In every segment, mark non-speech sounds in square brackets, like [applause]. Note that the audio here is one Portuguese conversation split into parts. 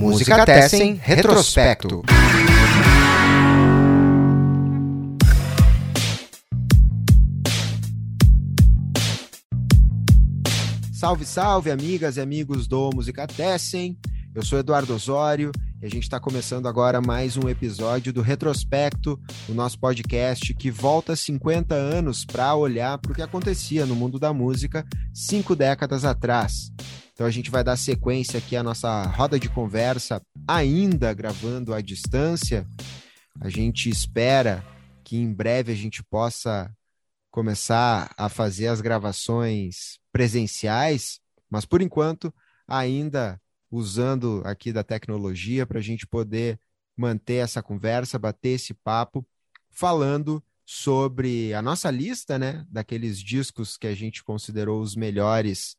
Música Tessen Retrospecto. Salve, salve, amigas e amigos do Música Tessen. Eu sou Eduardo Osório e a gente está começando agora mais um episódio do Retrospecto, o nosso podcast que volta 50 anos para olhar para o que acontecia no mundo da música cinco décadas atrás. Então a gente vai dar sequência aqui à nossa roda de conversa, ainda gravando à distância. A gente espera que em breve a gente possa começar a fazer as gravações presenciais, mas por enquanto ainda usando aqui da tecnologia para a gente poder manter essa conversa, bater esse papo, falando sobre a nossa lista, né, daqueles discos que a gente considerou os melhores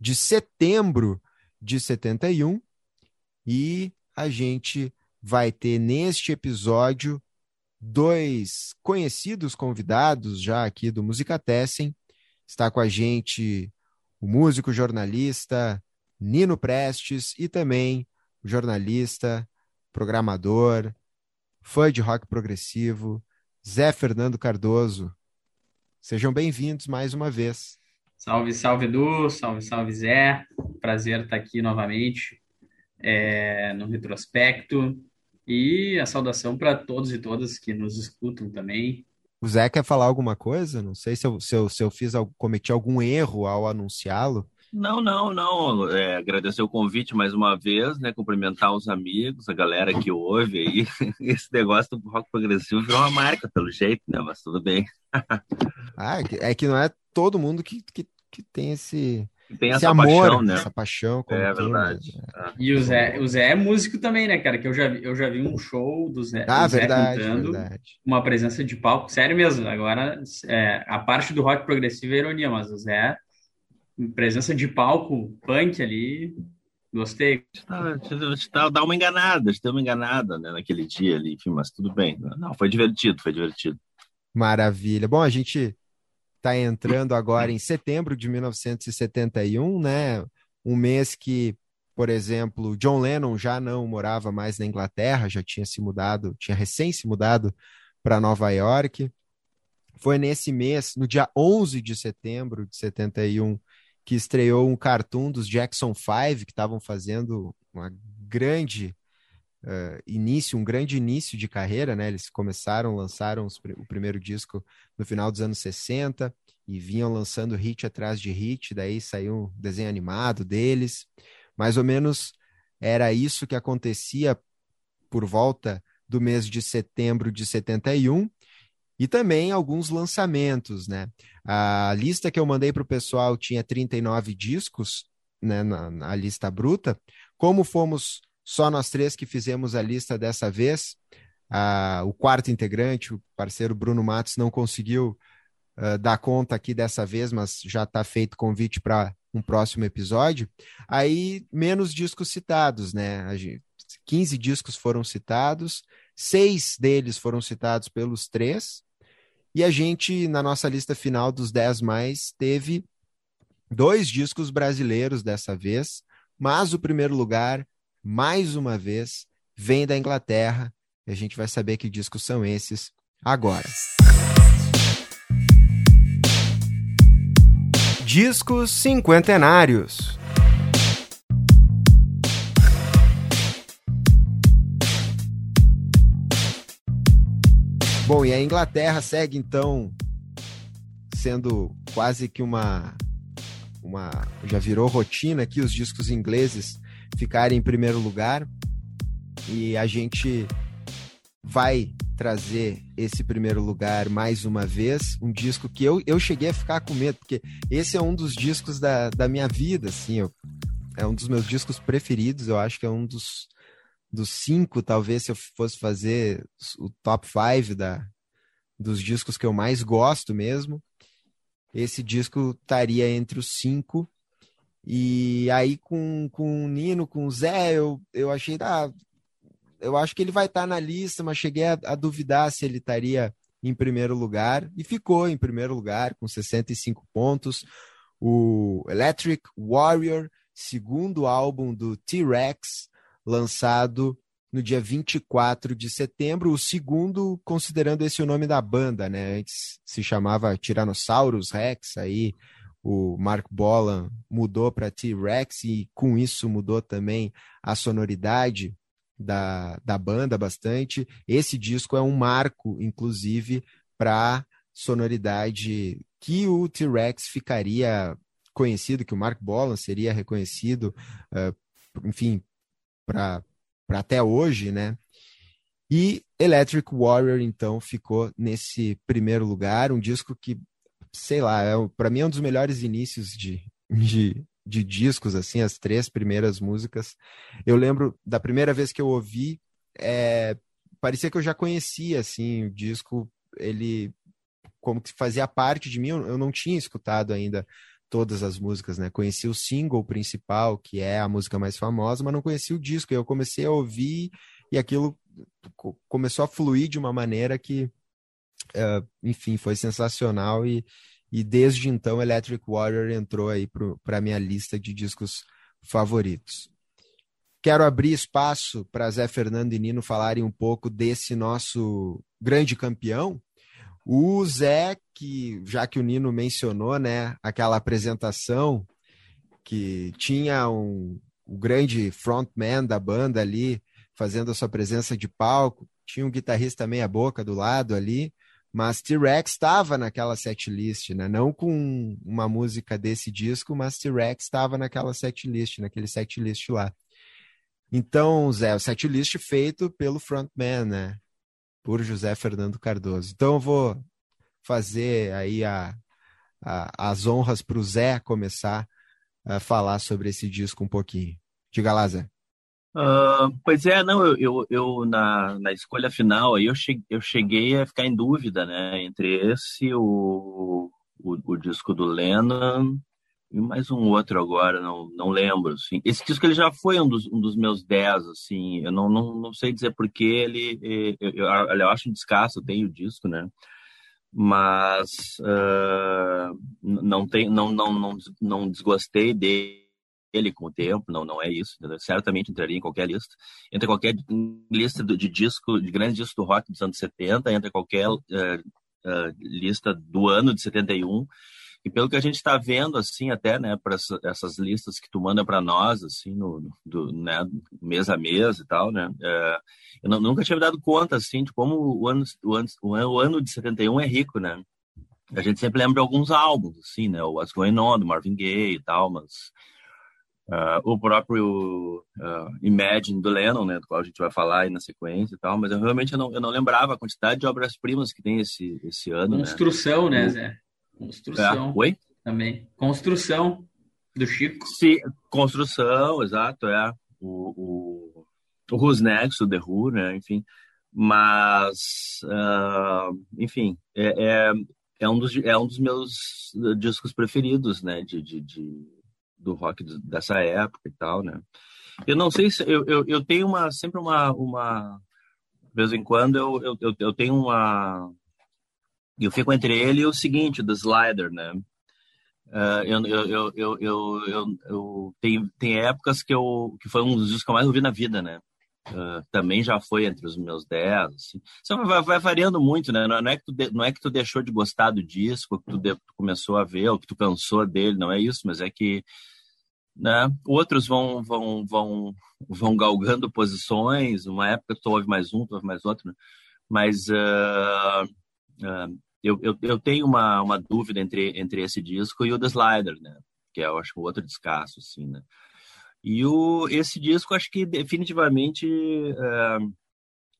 de setembro de 71 e a gente vai ter neste episódio dois conhecidos convidados já aqui do Musicatessen. Está com a gente o músico jornalista Nino Prestes e também o jornalista, programador, fã de rock progressivo, Zé Fernando Cardoso. Sejam bem-vindos mais uma vez. Salve, salve, Edu, salve, salve, Zé. Prazer estar aqui novamente é, no retrospecto. E a saudação para todos e todas que nos escutam também. O Zé quer falar alguma coisa? Não sei se eu, se eu, se eu fiz, cometi algum erro ao anunciá-lo. Não, não, não. É, agradecer o convite mais uma vez, né? Cumprimentar os amigos, a galera que ouve aí. [laughs] Esse negócio do rock progressivo virou uma marca, pelo jeito, né? Mas tudo bem. [laughs] ah, é que é não é todo mundo que, que, que tem esse, tem esse essa amor, paixão, né? Essa paixão. É verdade. É. E o Zé, o Zé é músico também, né, cara? Que eu já, eu já vi um show do Zé, ah, do Zé verdade, cantando, verdade. uma presença de palco. Sério mesmo. Agora, é, a parte do rock progressivo é ironia, mas o Zé presença de palco, punk ali, gostei. Tá, dá uma enganada, deu uma enganada né, naquele dia ali, enfim, mas tudo bem. Não, foi divertido, foi divertido. Maravilha. Bom, a gente está entrando agora em setembro de 1971, né? Um mês que, por exemplo, John Lennon já não morava mais na Inglaterra, já tinha se mudado, tinha recém se mudado para Nova York. Foi nesse mês, no dia 11 de setembro de 71, que estreou um cartoon dos Jackson Five, que estavam fazendo uma grande uh, início, um grande início de carreira, né? Eles começaram, lançaram os, o primeiro disco no final dos anos 60 e vinham lançando hit atrás de hit, daí saiu um desenho animado deles. Mais ou menos era isso que acontecia por volta do mês de setembro de 71 e também alguns lançamentos, né? A lista que eu mandei para o pessoal tinha 39 discos, né, na, na, lista bruta. Como fomos só nós três que fizemos a lista dessa vez, a, o quarto integrante, o parceiro Bruno Matos, não conseguiu uh, dar conta aqui dessa vez, mas já está feito convite para um próximo episódio. Aí, menos discos citados, né? A gente, 15 discos foram citados, seis deles foram citados pelos três, e a gente, na nossa lista final dos 10 mais, teve dois discos brasileiros dessa vez, mas o primeiro lugar, mais uma vez, vem da Inglaterra. E a gente vai saber que discos são esses agora. Discos cinquentenários. Bom, e a Inglaterra segue então sendo quase que uma uma já virou rotina aqui os discos ingleses ficarem em primeiro lugar. E a gente vai trazer esse primeiro lugar mais uma vez, um disco que eu, eu cheguei a ficar com medo, porque esse é um dos discos da, da minha vida, assim, eu, é um dos meus discos preferidos, eu acho que é um dos, dos cinco, talvez, se eu fosse fazer o top five da, dos discos que eu mais gosto mesmo, esse disco estaria entre os cinco. E aí com, com o Nino, com o Zé, eu, eu achei, ah, eu acho que ele vai estar tá na lista, mas cheguei a, a duvidar se ele estaria em primeiro lugar e ficou em primeiro lugar com 65 pontos. O Electric Warrior, segundo álbum do T-Rex, lançado no dia 24 de setembro, o segundo considerando esse o nome da banda, né? Antes se chamava Tyrannosaurus Rex, aí o Mark Bolan mudou para T-Rex e com isso mudou também a sonoridade da, da banda bastante. Esse disco é um marco, inclusive, para sonoridade que o T-Rex ficaria conhecido, que o Mark Bolan seria reconhecido, uh, enfim, para até hoje, né? E Electric Warrior, então, ficou nesse primeiro lugar, um disco que, sei lá, é, para mim é um dos melhores inícios de, de, de discos, assim, as três primeiras músicas. Eu lembro da primeira vez que eu ouvi, é, parecia que eu já conhecia, assim, o disco, ele como que fazia parte de mim, eu, eu não tinha escutado ainda todas as músicas, né? Conheci o single principal, que é a música mais famosa, mas não conheci o disco. E eu comecei a ouvir e aquilo começou a fluir de uma maneira que, uh, enfim, foi sensacional e, e desde então, Electric Warrior entrou aí para a minha lista de discos favoritos. Quero abrir espaço para Zé Fernando e Nino falarem um pouco desse nosso grande campeão. O Zé, que já que o Nino mencionou, né, aquela apresentação que tinha um, o grande frontman da banda ali fazendo a sua presença de palco, tinha um guitarrista meia boca do lado ali, mas T-Rex estava naquela setlist, né? Não com uma música desse disco, mas T-Rex estava naquela setlist, naquele setlist lá. Então, Zé, o setlist feito pelo frontman, né? Por José Fernando Cardoso. Então, eu vou fazer aí a, a as honras para o Zé começar a falar sobre esse disco um pouquinho. Diga lá, Zé. Uh, pois é, não, eu, eu, eu, na, na escolha final aí eu cheguei, eu cheguei a ficar em dúvida, né, entre esse, o, o, o, disco do Lennon e mais um outro agora, não, não lembro, assim. Esse disco ele já foi um dos, um dos meus dez, assim, eu não, não, não sei dizer porquê, ele, eu, eu, eu, eu acho um descasso, eu tenho o disco, né, mas uh, não, tem, não, não, não, não desgostei dele ele com o tempo, não, não é isso. Entendeu? Certamente entraria em qualquer lista. Entra qualquer lista de disco, de grandes discos do rock dos anos 70, entra qualquer uh, uh, lista do ano de 71. E pelo que a gente está vendo, assim, até, né, para essas listas que tu manda para nós, assim, no, do, né, mês a mês e tal, né, uh, eu não, nunca tinha me dado conta, assim, de como o ano, o, ano, o ano de 71 é rico, né. A gente sempre lembra de alguns álbuns, assim, né, o What's Going On, do Marvin Gaye e tal, mas Uh, o próprio uh, Imagine do Lennon, né, do qual a gente vai falar aí na sequência e tal, mas eu realmente eu não, eu não lembrava a quantidade de obras-primas que tem esse, esse ano. Né. Construção, né, né Zé? Construção. É. Oi? Também. Construção do Chico. Sim, construção, exato, é. O, o, o Who's Next, o The Who, né, enfim. Mas, uh, enfim, é, é, é, um dos, é um dos meus discos preferidos, né, de, de, de do rock dessa época e tal, né? Eu não sei se eu, eu, eu tenho uma sempre uma uma de vez em quando eu, eu, eu tenho uma eu fico entre ele e o seguinte do Slider, né? Uh, eu, eu, eu, eu, eu, eu, eu tem, tem épocas que eu que foi um dos discos que eu mais ouvi na vida, né? Uh, também já foi entre os meus 10, assim. Só vai, vai, variando muito, né? Não é, que tu de, não é que tu deixou de gostar do disco, que tu, de, tu começou a ver, ou que tu cansou dele, não é isso, mas é que né? Outros vão, vão, vão, vão galgando posições. Uma época tu ouve mais um, tu ouve mais outro. Né? Mas uh, uh, eu, eu, eu, tenho uma, uma dúvida entre, entre esse disco e o The Slider, né? Que é, eu acho, outro descasso, assim, né? E o, esse disco, acho que definitivamente uh,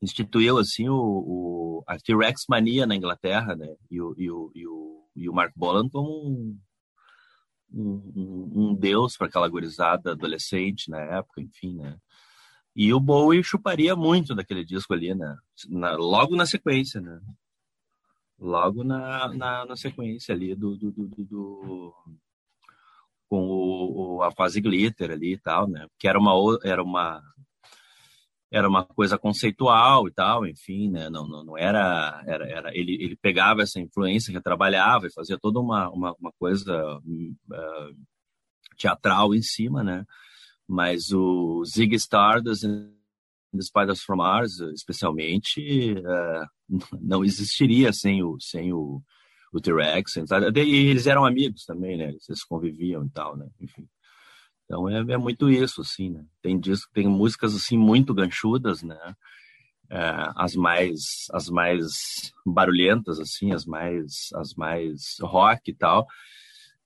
instituiu, assim, o, o a T-Rex mania na Inglaterra, né? E o, e o, e o, e o Mark Bolan como um um, um deus para aquela gurizada adolescente na época, enfim, né? E o Bowie chuparia muito daquele disco ali, né? Na, logo na sequência, né? Logo na, na, na sequência ali do, do, do, do com o, o, a fase glitter ali e tal, né? Que era uma era uma era uma coisa conceitual e tal, enfim, né? Não, não, não era, era, era ele, ele pegava essa influência, que trabalhava e fazia toda uma, uma, uma coisa uh, teatral em cima, né? Mas o Zig Stardust The Spiders from Mars, especialmente, uh, [laughs] não existiria sem o, sem o, o T-Rex. E eles eram amigos também, né? Eles conviviam e tal, né? Enfim. Então é, é muito isso, assim, né? Tem disco, tem músicas assim muito ganchudas, né? É, as mais as mais barulhentas assim, as mais as mais rock e tal.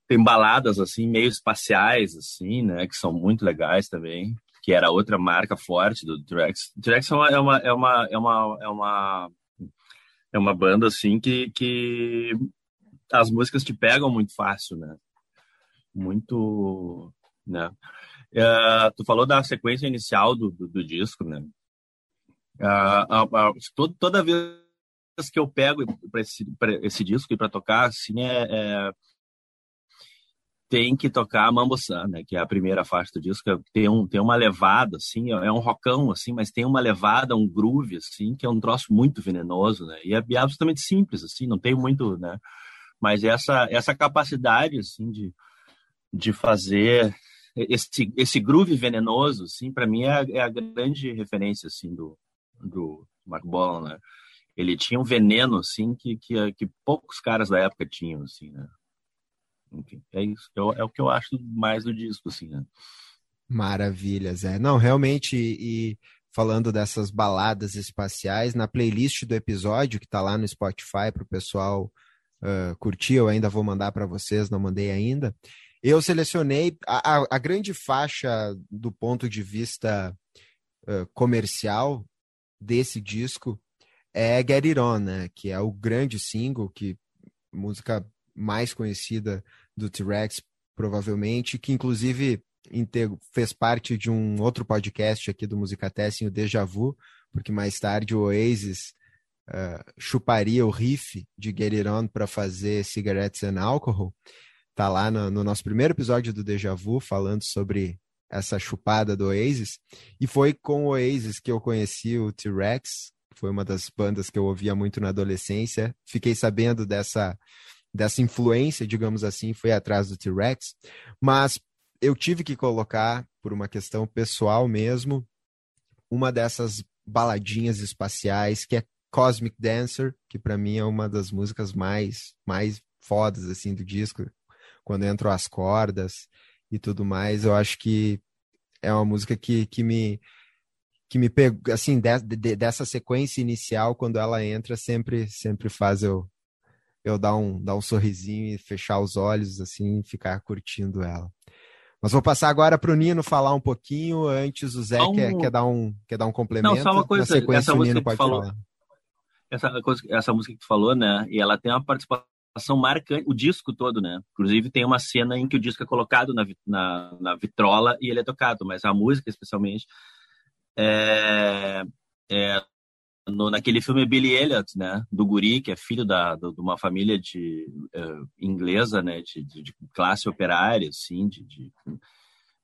Tem baladas assim meio espaciais assim, né, que são muito legais também, que era outra marca forte do T-Rex. T-Rex é uma é uma é uma é uma é é uma banda assim que que as músicas te pegam muito fácil, né? Muito né? Uh, tu falou da sequência inicial do, do, do disco, né? Uh, uh, uh, todo, toda vez que eu pego para esse, esse disco e para tocar, assim, é, é, tem que tocar Mambo San, né? Que é a primeira faixa do disco. Tem, um, tem uma levada, assim, é um rockão, assim, mas tem uma levada, um groove, assim, que é um troço muito venenoso, né? E é, é absolutamente simples, assim, não tem muito, né? Mas essa, essa capacidade, assim, de, de fazer esse, esse groove venenoso, assim, para mim é a, é a, grande referência, assim, do, do Mark Bolan, né? Ele tinha um veneno, assim, que, que, que poucos caras da época tinham, assim, né? Enfim, é isso. É, é o que eu acho mais do disco, assim, né? Maravilhas, é. Não, realmente, e falando dessas baladas espaciais, na playlist do episódio, que está lá no Spotify para o pessoal uh, curtir, eu ainda vou mandar para vocês, não mandei ainda. Eu selecionei a, a, a grande faixa do ponto de vista uh, comercial desse disco é Get It On, né? Que é o grande single, que música mais conhecida do T-Rex, provavelmente, que inclusive fez parte de um outro podcast aqui do Musicatesting, o Deja Vu, porque mais tarde o Oasis uh, chuparia o riff de Get It On para fazer Cigarettes and Alcohol tá lá no, no, nosso primeiro episódio do Deja Vu, falando sobre essa chupada do Oasis. E foi com o Oasis que eu conheci o T-Rex, foi uma das bandas que eu ouvia muito na adolescência. Fiquei sabendo dessa, dessa influência, digamos assim, foi atrás do T-Rex. Mas eu tive que colocar, por uma questão pessoal mesmo, uma dessas baladinhas espaciais, que é Cosmic Dancer, que para mim é uma das músicas mais, mais fodas assim do disco quando entram as cordas e tudo mais. Eu acho que é uma música que, que me que me pegou, assim, de, de, dessa sequência inicial, quando ela entra, sempre sempre faz eu eu dar um, dar um sorrisinho e fechar os olhos, assim, e ficar curtindo ela. Mas vou passar agora para o Nino falar um pouquinho. Antes, o Zé um... quer, quer, dar um, quer dar um complemento. Não, só uma coisa. essa música que tu falou, Essa, coisa, essa música que tu falou, né? E ela tem uma participação ação marcante, o disco todo, né? Inclusive tem uma cena em que o disco é colocado na, na, na vitrola e ele é tocado, mas a música, especialmente, é, é no, naquele filme Billy Elliot, né? Do guri, que é filho da, do, de uma família de uh, inglesa, né? De, de, de, classe operária, assim, de, de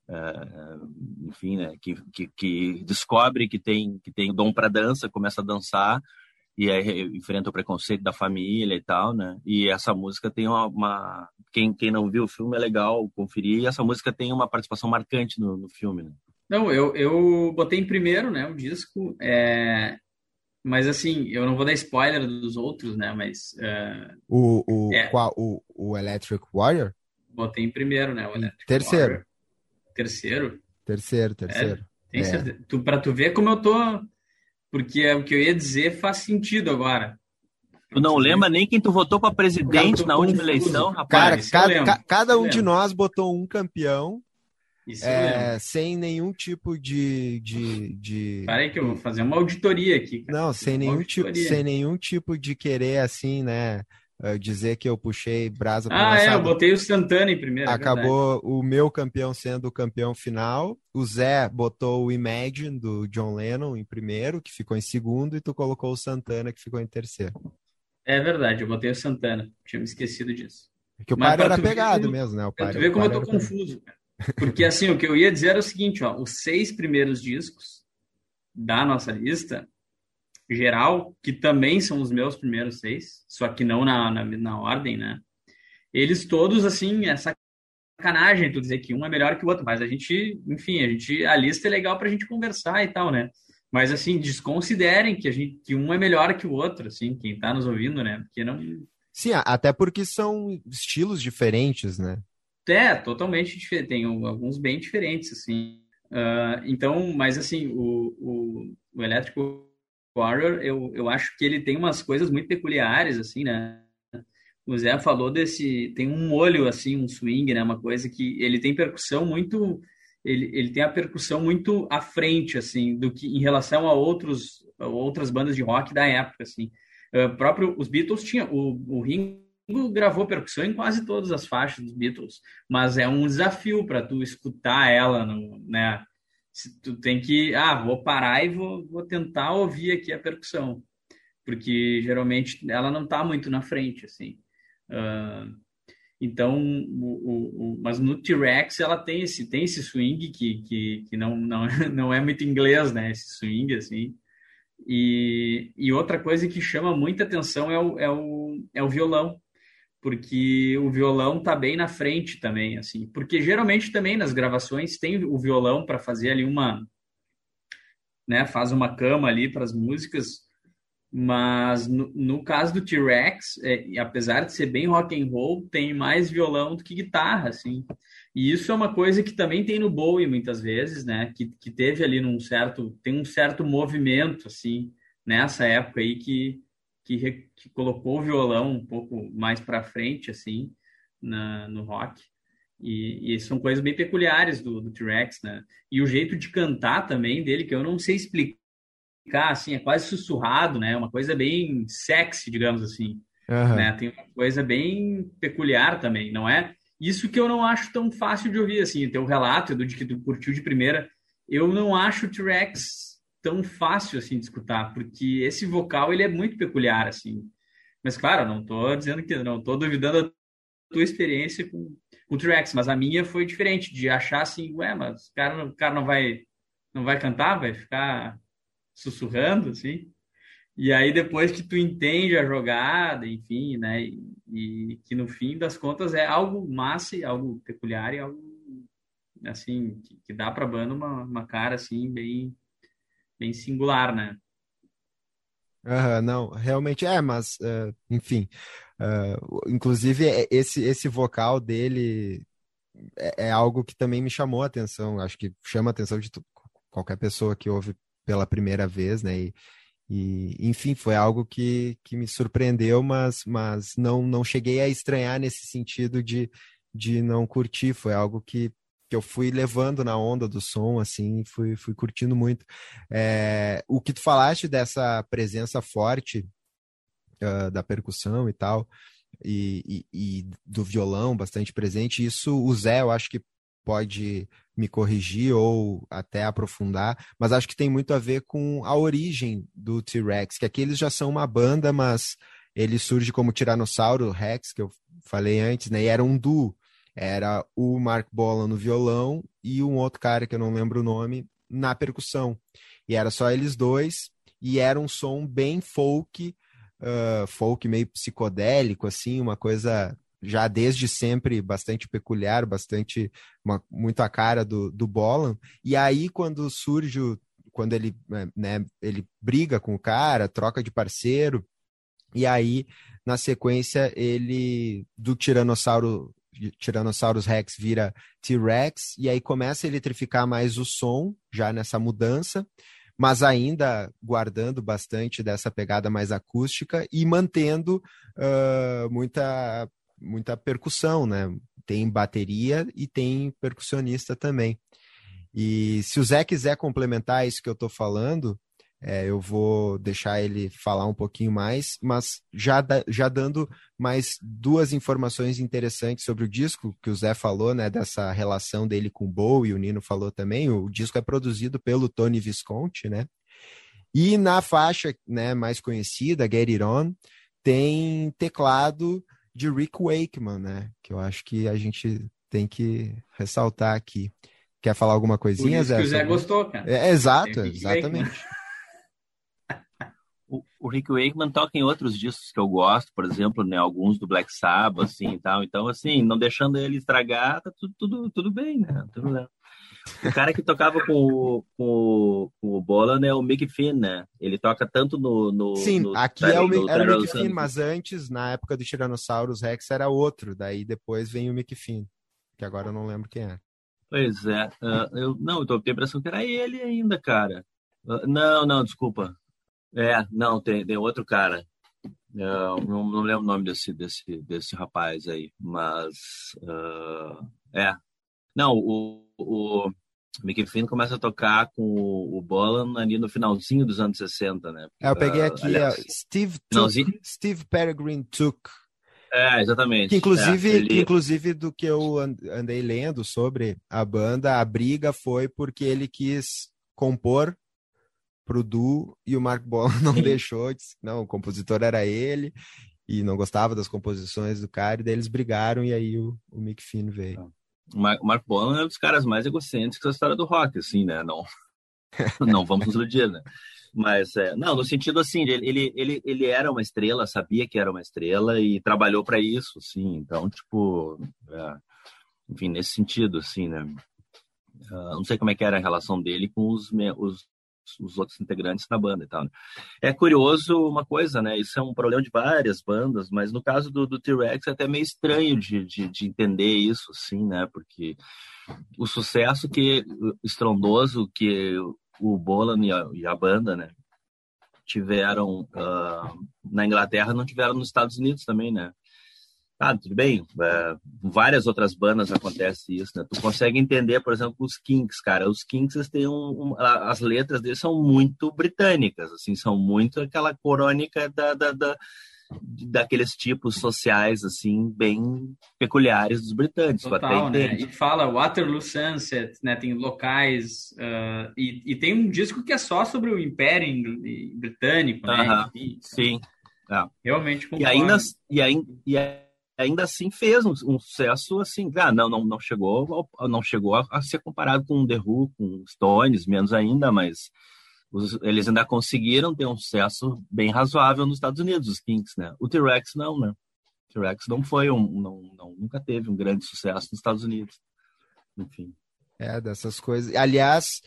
uh, enfim, né? Que, que, que, descobre que tem que tem dom para dança, começa a dançar e aí enfrenta o preconceito da família e tal, né? E essa música tem uma, uma, quem quem não viu o filme é legal conferir. E essa música tem uma participação marcante no, no filme. Né? Não, eu, eu botei em primeiro, né, o disco. É... Mas assim, eu não vou dar spoiler dos outros, né? Mas uh... o o, é. qual, o o Electric Warrior? Botei em primeiro, né? O Electric terceiro. Warrior. Terceiro. Terceiro, terceiro. É, tem é. certeza. Tu, para tu ver como eu tô porque é o que eu ia dizer faz sentido agora. Tu não lembra nem quem tu votou para presidente na última eleição, rapaz? Cara, cada, ca, cada um de nós botou um campeão é, sem nenhum tipo de. de, de... Peraí, que eu vou fazer uma auditoria aqui. Cara. Não, sem nenhum, tipo, sem nenhum tipo de querer assim, né? uh, dizer que eu puxei brasa para Ah, é, eu botei o Santana em primeiro. É Acabou o meu campeão sendo o campeão final. O Zé botou o Imagine do John Lennon em primeiro, que ficou em segundo, e tu colocou o Santana, que ficou em terceiro. É verdade, eu botei o Santana. Tinha me esquecido disso. É que o pai era pegado mesmo, né? O pai, tu vê como eu tô confuso, cara. Porque assim, o que eu ia dizer era o seguinte, ó, os seis primeiros discos da nossa lista geral, que também são os meus primeiros seis, só que não na, na, na ordem, né? Eles todos, assim, essa sacanagem tu dizer que um é melhor que o outro, mas a gente, enfim, a gente a lista é legal para a gente conversar e tal, né? Mas assim, desconsiderem que a gente que um é melhor que o outro, assim, quem está nos ouvindo, né? Porque não Sim, até porque são estilos diferentes, né? É, totalmente diferente. Tem alguns bem diferentes, assim. Uh, então, mas assim, o, o, o Electric Warrior, eu, eu acho que ele tem umas coisas muito peculiares, assim, né? O Zé falou desse, tem um olho assim, um swing, né? Uma coisa que ele tem percussão muito, ele, ele tem a percussão muito à frente, assim, do que em relação a outros, outras bandas de rock da época, assim. Uh, próprio os Beatles tinha o, o Ringo gravou percussão em quase todas as faixas dos Beatles, mas é um desafio para tu escutar ela, no, né? Tu tem que, ah, vou parar e vou, vou tentar ouvir aqui a percussão, porque geralmente ela não está muito na frente, assim. Uh, então, o, o, mas no T-Rex ela tem esse, tem esse swing que, que, que não, não, [laughs] não é muito inglês, né? Esse swing, assim. E, e outra coisa que chama muita atenção é o, é o, é o violão, porque o violão tá bem na frente também, assim. Porque geralmente também nas gravações tem o violão para fazer ali uma, né? Faz uma cama ali para as músicas mas no, no caso do T-Rex, é, apesar de ser bem rock and roll, tem mais violão do que guitarra, assim. E isso é uma coisa que também tem no Bowie muitas vezes, né? Que, que teve ali num certo, tem um certo movimento assim nessa época aí que que, que colocou o violão um pouco mais para frente assim na, no rock. E, e, são coisas bem peculiares do, do T-Rex, né? E o jeito de cantar também dele, que eu não sei explicar assim, é quase sussurrado, né? Uma coisa bem sexy, digamos assim. Uhum. Né? Tem uma coisa bem peculiar também, não é? Isso que eu não acho tão fácil de ouvir, assim, teu relato, do de que tu curtiu de primeira, eu não acho o T-Rex tão fácil, assim, de escutar, porque esse vocal, ele é muito peculiar, assim. Mas, claro, não tô dizendo que, não tô duvidando da tua experiência com, com o T-Rex, mas a minha foi diferente, de achar assim, ué, mas o cara, o cara não vai, não vai cantar, vai ficar sussurrando, assim. E aí depois que tu entende a jogada, enfim, né? E, e, que no fim das contas é algo massa, e algo peculiar e algo assim que, que dá para banda uma, uma cara assim bem bem singular, né? Uhum, não, realmente é, mas uh, enfim, uh, inclusive é, esse esse vocal dele é, é, algo que também me chamou a atenção. Acho que chama a atenção de qualquer pessoa que ouve pela primeira vez, né? E, e, enfim, foi algo que, que me surpreendeu, mas, mas não, não cheguei a estranhar nesse sentido de, de não curtir. Foi algo que, que eu fui levando na onda do som, assim, fui, fui curtindo muito. É, o que tu falaste dessa presença forte uh, da percussão e tal, e, e, e, do violão bastante presente, isso o Zé, eu acho que pode me corrigir ou até aprofundar, mas acho que tem muito a ver com a origem do T-Rex, que aqui eles já são uma banda, mas ele surge como Tiranossauro Rex, que eu falei antes, né? E era um duo. Era o Mark Bolan no violão e um outro cara que eu não lembro o nome na percussão. E era só eles dois, e era um som bem folk, uh, folk meio psicodélico, assim, uma coisa já desde sempre bastante peculiar, bastante uma, muito a cara do, do Bolan. E aí, quando surge, o, quando ele, né, ele briga com o cara, troca de parceiro, e aí, na sequência, ele do Tiranossauro. Tiranossauros Rex vira T-Rex, e aí começa a eletrificar mais o som, já nessa mudança, mas ainda guardando bastante dessa pegada mais acústica e mantendo uh, muita muita percussão, né? Tem bateria e tem percussionista também. E se o Zé quiser complementar isso que eu estou falando, é, eu vou deixar ele falar um pouquinho mais, mas já, da, já dando mais duas informações interessantes sobre o disco, que o Zé falou, né, dessa relação dele com o Bow e o Nino falou também, o disco é produzido pelo Tony Visconti, né, e na faixa né, mais conhecida, Get It On, tem teclado de Rick Wakeman, né? Que eu acho que a gente tem que ressaltar aqui. Quer falar alguma coisinha, Zé? Que o Zé gostou, cara. É, exato, exatamente. [laughs] o, o Rick Wakeman toca em outros discos que eu gosto, por exemplo, né, alguns do Black Sabbath, assim, e tal. Então, assim, não deixando ele estragar, tá tudo, tudo, tudo bem, né? Tudo bem. O cara que tocava com o, com o, com o Bolan é o Mick Finn, né? Ele toca tanto no. no Sim, no, aqui é o, era o Mick Finn, mas antes, na época do Tyrannosaurus Rex, era outro. Daí depois vem o Mick Finn, que agora eu não lembro quem é. Pois é. Uh, eu, não, eu tô com a impressão que era ele ainda, cara. Uh, não, não, desculpa. É, não, tem, tem outro cara. não, não lembro o nome desse, desse, desse rapaz aí, mas uh, é. Não, o, o Mickey Finn começa a tocar com o, o Bolan ali no finalzinho dos anos 60, né? É, eu peguei aqui aliás, Steve, Took, Steve Peregrine Took. É, exatamente. Que inclusive, é, ele... inclusive do que eu andei lendo sobre a banda, a briga foi porque ele quis compor pro Du e o Mark Bolan [laughs] não deixou, disse, não, o compositor era ele e não gostava das composições do cara, e daí eles brigaram e aí o, o Mick Finn veio. O Mark Bolan é um dos caras mais egocêntricos da história do rock, assim, né? Não, [laughs] não vamos nos iludir, né? Mas, é, não, no sentido assim, ele, ele, ele era uma estrela, sabia que era uma estrela e trabalhou para isso, sim. Então, tipo, é, enfim, nesse sentido, assim, né? Uh, não sei como é que era a relação dele com os, os os outros integrantes da banda e tal. Né? É curioso uma coisa, né? Isso é um problema de várias bandas, mas no caso do, do T-Rex é até meio estranho de, de, de, entender isso, sim, né? Porque o sucesso que estrondoso que o Bolan e a, e a banda, né? Tiveram uh, na Inglaterra, não tiveram nos Estados Unidos também, né? Ah, tudo bem. É, várias outras bandas acontece isso, né? Tu consegue entender, por exemplo, os Kinks, cara. Os Kinks têm um, um, as letras deles são muito britânicas, assim, são muito aquela crônica da, da, da, daqueles tipos sociais, assim, bem peculiares dos britânicos. Total, né? E fala Waterloo Sunset, né? Tem locais uh, e, e, tem um disco que é só sobre o Império Britânico, né? Uh -huh. Enfim, Sim. É. Realmente concordo. E ainda, e ainda, e ainda assim fez um, um, sucesso assim, ah, não, não, não chegou, não chegou a, a, ser comparado com The Who, com Stones, menos ainda, mas os, eles ainda conseguiram ter um sucesso bem razoável nos Estados Unidos, os Kinks, né? O T-Rex não, né? O T-Rex não foi um, não, não, nunca teve um grande sucesso nos Estados Unidos. Enfim. É, dessas coisas. Aliás,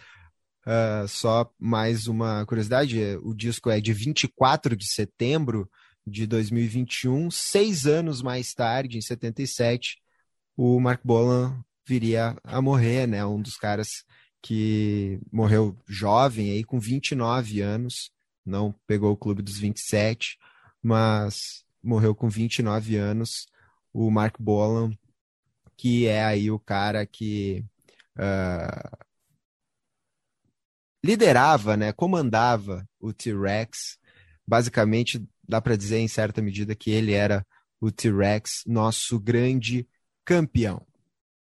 uh, só mais uma curiosidade, o disco é de 24 de setembro, de 2021, seis anos mais tarde, em 77, o Mark Bolan viria a morrer, né? Um dos caras que morreu jovem, aí com 29 anos, não pegou o clube dos 27, mas morreu com 29 anos, o Mark Bolan, que é aí o cara que uh, liderava, né, comandava o T-Rex, basicamente dá para dizer em certa medida que ele era o T-Rex, nosso grande campeão.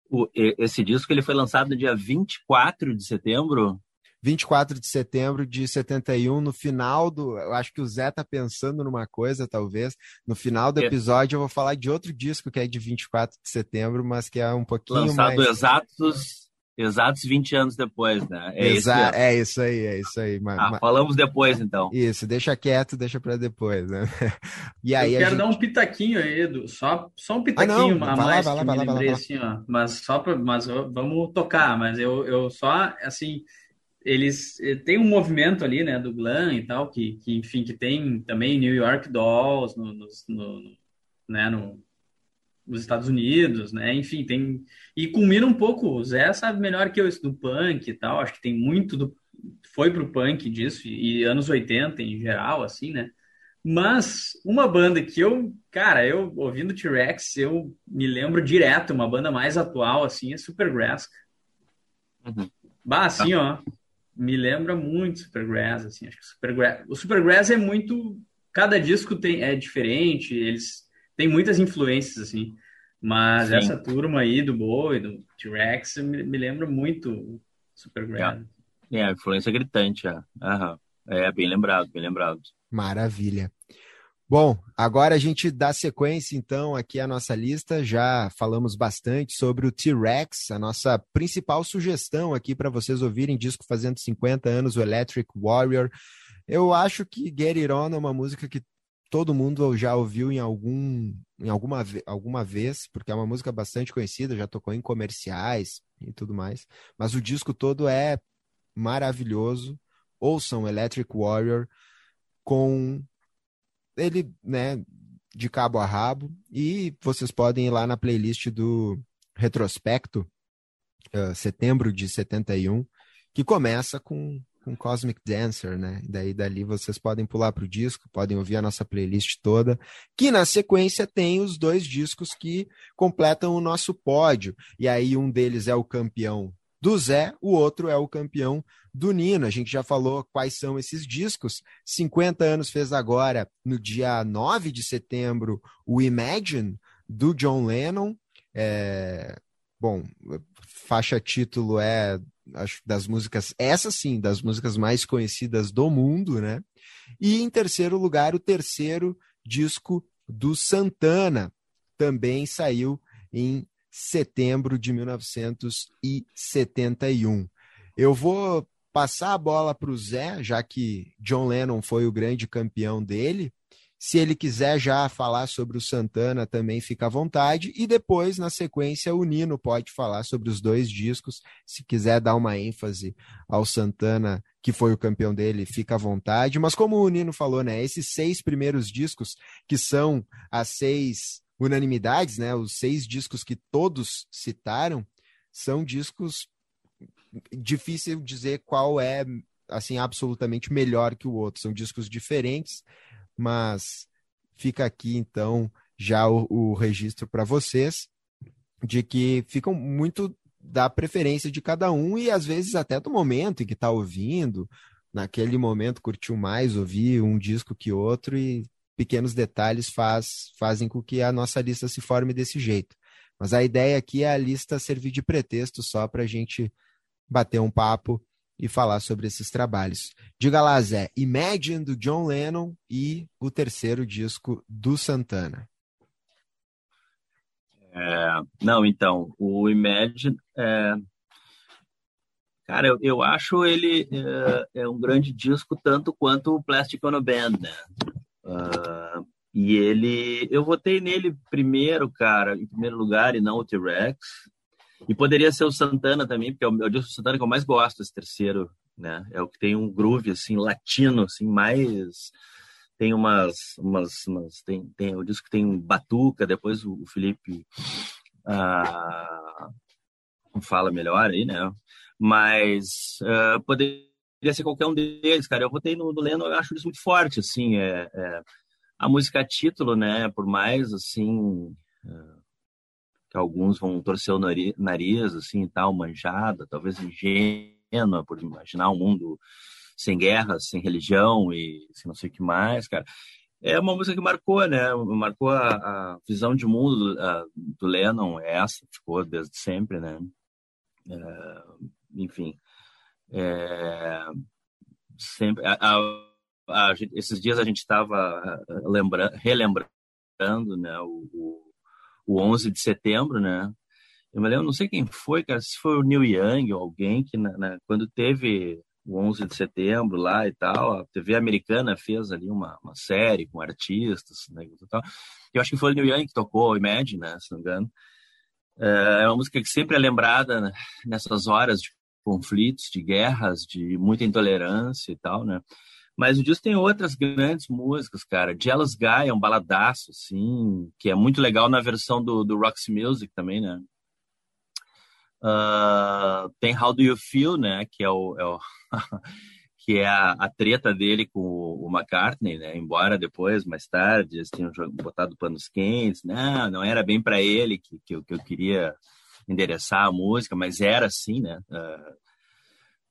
O, esse disco ele foi lançado no dia 24 de setembro? 24 de setembro de 71, no final do. Eu acho que o Zé tá pensando numa coisa, talvez. No final do é. episódio, eu vou falar de outro disco que é de 24 de setembro, mas que é um pouquinho Lançado mais. exatos Exatos 20 anos depois, né? É, Exa isso, é isso aí, é isso aí. Mas, ah, falamos depois, então. Isso, deixa quieto, deixa para depois, né? [laughs] E aí Eu quero gente... dar um pitaquinho aí, Edu. Só, só um pitaquinho ah, a mais lá, que lá, me lá, lembrei, assim, ó. Mas só pra, mas vamos tocar, mas eu, eu só, assim, eles eh, têm um movimento ali, né, do glam e tal, que, que enfim, que tem também New York Dolls no, no, no né, no os Estados Unidos, né? Enfim, tem. E culmina um pouco, o Zé sabe melhor que eu isso do punk e tal. Acho que tem muito do. Foi pro punk disso, e, e anos 80 em geral, assim, né? Mas uma banda que eu, cara, eu ouvindo T-Rex, eu me lembro direto, uma banda mais atual, assim, é Supergrass. Uhum. Bah, assim, ó, me lembra muito Supergrass, assim, acho que Supergrass, o Supergrass é muito, cada disco tem, é diferente, eles tem muitas influências, assim. Mas Sim. essa turma aí do Boi, do T-Rex, me, me lembra muito Supergrass. É, é a influência gritante, é. Aham. É, bem lembrado, bem lembrado. Maravilha. Bom, agora a gente dá sequência, então, aqui à nossa lista. Já falamos bastante sobre o T-Rex, a nossa principal sugestão aqui para vocês ouvirem disco fazendo 50 anos, o Electric Warrior. Eu acho que Get It On é uma música que todo mundo já ouviu em algum em alguma, alguma vez, porque é uma música bastante conhecida, já tocou em comerciais e tudo mais. Mas o disco todo é maravilhoso. Ouçam Electric Warrior com ele, né, de cabo a rabo. E vocês podem ir lá na playlist do Retrospecto, uh, setembro de 71, que começa com com Cosmic Dancer, né? Daí dali vocês podem pular para o disco, podem ouvir a nossa playlist toda, que na sequência tem os dois discos que completam o nosso pódio. E aí um deles é o campeão do Zé, o outro é o campeão do Nino. A gente já falou quais são esses discos. 50 anos fez agora, no dia 9 de setembro, o Imagine, do John Lennon. É... Bom, faixa título é acho das músicas, essa sim, das músicas mais conhecidas do mundo, né? E em terceiro lugar, o terceiro disco do Santana, também saiu em setembro de 1971. Eu vou passar a bola para o Zé, já que John Lennon foi o grande campeão dele. Se ele quiser já falar sobre o Santana, também fica à vontade. E depois, na sequência, o Nino pode falar sobre os dois discos. Se quiser dar uma ênfase ao Santana, que foi o campeão dele, fica à vontade. Mas como o Nino falou, né? Esses seis primeiros discos, que são as seis unanimidades, né? Os seis discos que todos citaram, são discos difícil dizer qual é assim absolutamente melhor que o outro. São discos diferentes mas fica aqui então já o, o registro para vocês de que ficam muito da preferência de cada um e às vezes até do momento em que está ouvindo, naquele momento curtiu mais ouvir um disco que outro e pequenos detalhes faz, fazem com que a nossa lista se forme desse jeito. Mas a ideia aqui é a lista servir de pretexto só para a gente bater um papo e falar sobre esses trabalhos. Diga lá, Zé, Imagine do John Lennon e o terceiro disco do Santana. É, não, então, o Imagine, é, cara, eu, eu acho ele é, é, um grande disco tanto quanto o Plastic Ono Band, né? Uh, e ele, eu votei nele primeiro, cara, em primeiro lugar, e não o T-Rex. E poderia ser o Santana também, porque é o, é o disco Santana que eu mais gosto, esse terceiro, né? É o que tem um groove, assim, latino, assim, mais... Tem umas... umas, umas tem, tem o disco tem batuca, depois o, Felipe ah, fala melhor aí, né? Mas uh, poderia ser qualquer um deles, cara. Eu votei no, no Leno, eu acho isso muito forte, assim, é, é a música título, né? Por mais, assim... Uh, que alguns vão torcer o nariz, assim, tal, manjada, talvez ingênua, por imaginar um mundo sem guerra, sem religião e não sei o que mais, cara. É uma música que marcou, né? Marcou a, a visão de mundo do, a, do Lennon, é essa, ficou desde sempre, né? É, enfim, é, sempre, a, esses dias a gente estava relembrando, né? o, o o 11 de setembro, né? Eu me lembro, não sei quem foi, cara, se foi o Neil Young ou alguém que, na, na, quando teve o 11 de setembro lá e tal, a TV americana fez ali uma, uma série com artistas, né, e tal. Eu acho que foi o Neil Young que tocou Imagine, né, se não me engano. É, é uma música que sempre é lembrada nessas horas de conflitos, de guerras, de muita intolerância e tal, né? Mas o disco tem outras grandes músicas, cara. Jealous Guy é um baladaço, assim, que é muito legal na versão do, do Roxy Music também, né? Uh, tem How Do You Feel, né? Que é o, é o [laughs] que é a, a, treta dele com o, o, McCartney, né? Embora depois, mais tarde, eles tinham botado panos quentes, não, não era bem para ele que, que, que, eu queria endereçar a música, mas era assim, né? Uh,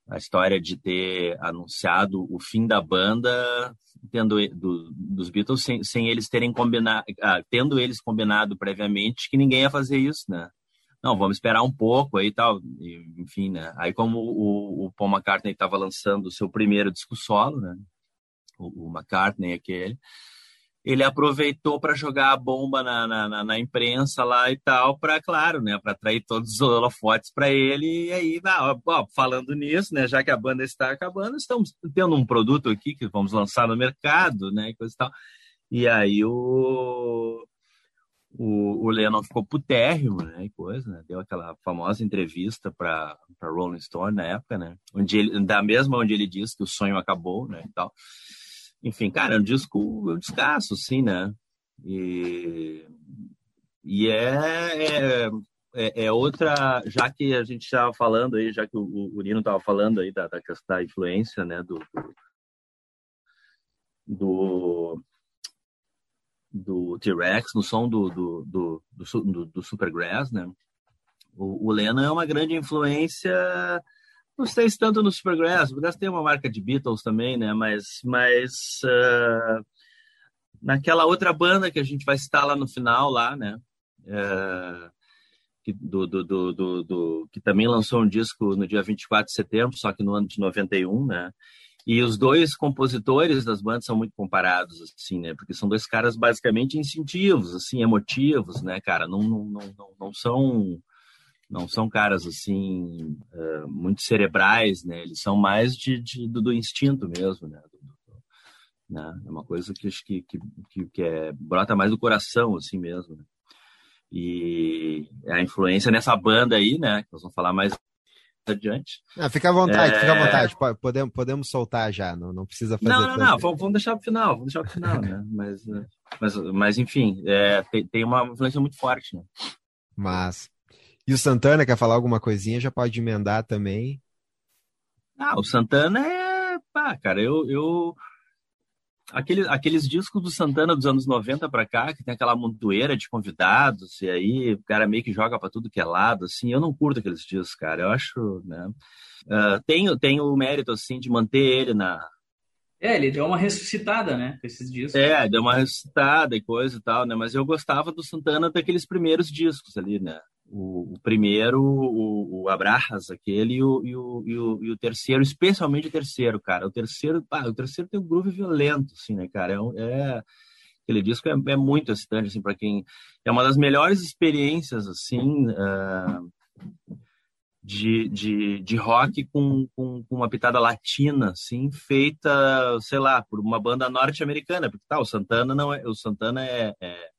a história de ter anunciado o fim da banda tendo do, dos Beatles sem, sem eles terem combinado ah, tendo eles combinado previamente que ninguém ia fazer isso né? Não vamos esperar um pouco aí tal e, enfim né? Aí como o, o Paul McCartney estava lançando o seu primeiro disco solo né? O, o McCartney aquele ele aproveitou para jogar a bomba na, na, na, imprensa lá e tal, para, claro, né, para atrair todos os holofotes para ele. E aí, ó, falando nisso, né, já que a banda está acabando, estamos tendo um produto aqui que vamos lançar no mercado, né, e coisa e tal. E aí o, o, o Lennon ficou putérrimo, né, e coisa, né, deu aquela famosa entrevista para Rolling Stone na época, né, onde ele, da mesma onde ele disse que o sonho acabou, né, e tal enfim, cara, é um disco, é um descasso, assim, né? E, e é, é, é, é, outra, já que a gente estava falando aí, já que o, o Nino estava falando aí da, da, da influência, né, do, do, do T-Rex no som do, do, do, do, do Supergrass, né? O, o Lennon é uma grande influência não sei se tanto no Supergrass, o Supergrass tem uma marca de Beatles também, né? Mas, mas uh, naquela outra banda que a gente vai citar lá no final, lá, né? Uh, que, do, do, do, do, que também lançou um disco no dia 24 de setembro, só que no ano de 91, né? E os dois compositores das bandas são muito comparados, assim, né? Porque são dois caras basicamente instintivos, assim, emotivos, né, cara? Não, não, não, não são não são caras assim uh, muito cerebrais, né? Eles são mais de, de do, do, instinto mesmo, né? Do, do, né? É uma coisa que acho que, que, que, é brota mais do coração, assim mesmo. Né? E a influência nessa banda aí, né? Que nós vamos falar mais adiante. Ah, fica à vontade, é... fica à vontade. Podemos, podemos soltar já, não, não precisa fazer. Não, não, não, vamos, vamos deixar para o final, vamos deixar para o final, né? [laughs] Mas, mas, mas enfim, é, tem, tem uma influência muito forte, né? Mas e o Santana quer falar alguma coisinha, já pode emendar também. Ah, o Santana é. Pá, cara, eu. eu... Aqueles, aqueles discos do Santana dos anos 90 para cá, que tem aquela montoeira de convidados, e aí o cara meio que joga para tudo que é lado, assim, eu não curto aqueles discos, cara. Eu acho, né? Uh, tem, tem o mérito, assim, de manter ele na, é, ele deu uma ressuscitada, né, com esses discos. É, deu uma ressuscitada e coisa e tal, né? Mas eu gostava do Santana daqueles primeiros discos ali, né? O, o primeiro, o, o Abrahas, aquele, e o, e, o, e, o, e o terceiro, especialmente o terceiro, cara. O terceiro, o terceiro tem um groove violento, assim, né, cara? É, é aquele disco é, é muito excitante, assim, para quem... É uma das melhores experiências, assim, uh, de, de, de rock com, com, com, uma pitada latina, assim, feita, sei lá, por uma banda norte-americana, porque tá, o Santana não é... O Santana é, é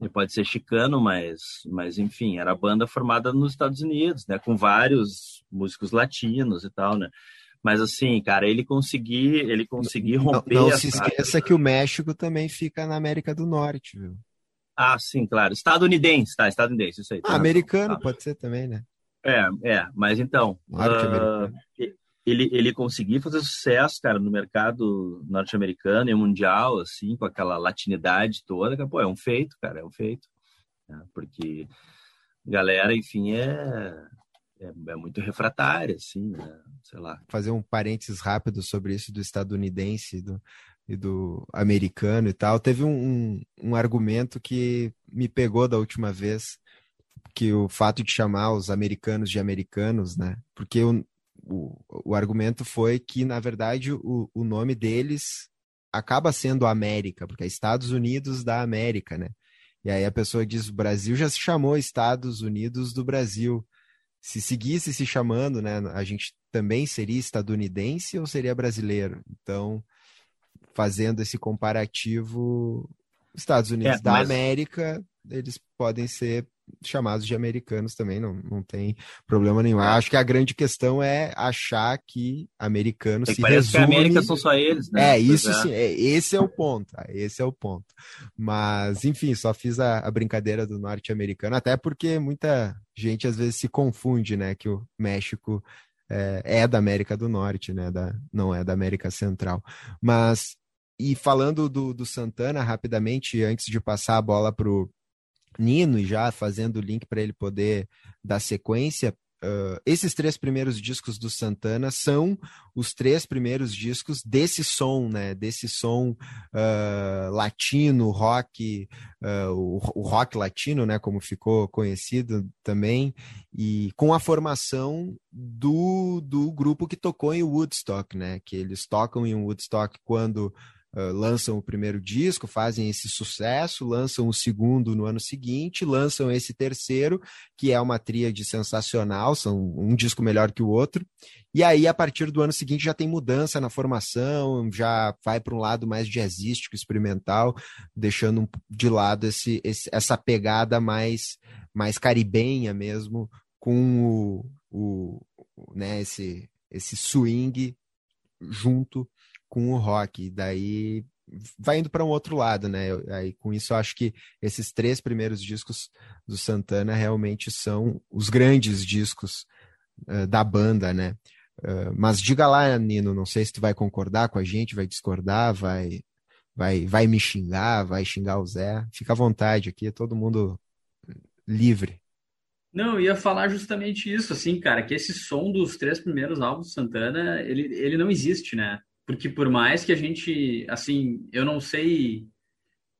ele pode ser chicano, mas, mas enfim, era banda formada nos Estados Unidos, né, com vários músicos latinos e tal, né. Mas assim, cara, ele conseguir, ele conseguir romper. Não, não se esqueça que o México também fica na América do Norte, viu? Ah, sim, claro. Estadunidense, tá? Estadunidense, isso aí. Ah, americano, tá. pode ser também, né? É, é, mas então. Uh, ele, ele conseguir fazer sucesso, cara, no mercado norte-americano e mundial, assim, com aquela latinidade toda, pô, é um feito, cara, é um feito. Né? Porque galera, enfim, é, é, é, muito refratária, assim, né? sei lá. Fazer um parênteses rápido sobre isso do estadunidense do, e do americano e tal. Teve um, um, um argumento que me pegou da última vez, que o fato de chamar os americanos de americanos, né? Porque eu, o, o argumento foi que, na verdade, o, o nome deles acaba sendo América, porque é Estados Unidos da América, né? E aí a pessoa diz: o Brasil já se chamou Estados Unidos do Brasil. Se seguisse se chamando, né, a gente também seria estadunidense ou seria brasileiro? Então, fazendo esse comparativo, Estados Unidos é, da mas... América, eles podem ser chamados de americanos também, não, não tem problema nenhum. É. Acho que a grande questão é achar que americanos é se parece resume... que a América são só eles, né? É, isso é. sim, é, esse é o ponto, tá? esse é o ponto. Mas, enfim, só fiz a, a brincadeira do norte-americano, até porque muita gente às vezes se confunde, né, que o México é, é da América do Norte, né, da, não é da América Central. Mas, e falando do, do Santana rapidamente, antes de passar a bola pro Nino e já fazendo o link para ele poder dar sequência. Uh, esses três primeiros discos do Santana são os três primeiros discos desse som, né? Desse som uh, latino, rock, uh, o, o, rock latino, né? Como ficou conhecido também, e com a formação do, do grupo que tocou em Woodstock, né? Que eles tocam em Woodstock quando uh, lançam o primeiro disco, fazem esse sucesso, lançam o segundo no ano seguinte, lançam esse terceiro, que é uma tríade sensacional, são um disco melhor que o outro. E aí, a partir do ano seguinte, já tem mudança na formação, já vai para um lado mais jazzístico, experimental, deixando de lado esse, esse, essa pegada mais, mais caribenha mesmo, com o, o né, esse, esse swing junto com o rock. Daí vai indo para um outro lado, né? Aí com isso eu acho que esses três primeiros discos do Santana realmente são os grandes discos uh, da banda, né? Uh, mas diga lá, Nino, não sei se tu vai concordar com a gente, vai discordar, vai vai vai me xingar, vai xingar o Zé. Fica à vontade aqui, é todo mundo livre. Não, eu ia falar justamente isso, assim, cara, que esse som dos três primeiros álbuns do Santana, ele, ele não existe, né? Porque por mais que a gente, assim, eu não sei,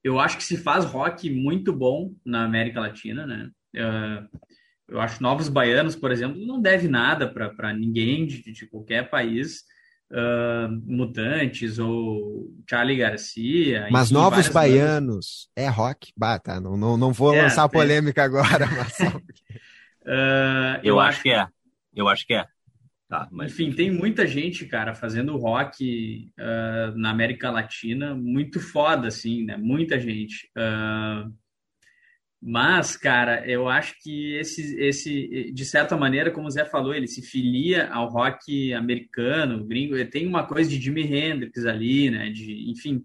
eu acho que se faz rock muito bom na América Latina, né? Uh, eu acho Novos Baianos, por exemplo, não deve nada para ninguém de, de, qualquer país. Uh, Mutantes ou Charlie Garcia. Mas enfim, Novos Baianos bandas. é rock? Bah, tá, não, não, não vou é, lançar polêmica agora, mas... [laughs] uh, eu, eu acho que é. Eu acho que é. Tá, mas... Enfim, tem muita gente, cara, fazendo rock uh, na América Latina, muito foda, assim, né? Muita gente. Uh, mas, cara, eu acho que esse, esse, de certa maneira, como o Zé falou, ele se filia ao rock americano, gringo, ele tem uma coisa de Jimi Hendrix ali, né? De, enfim,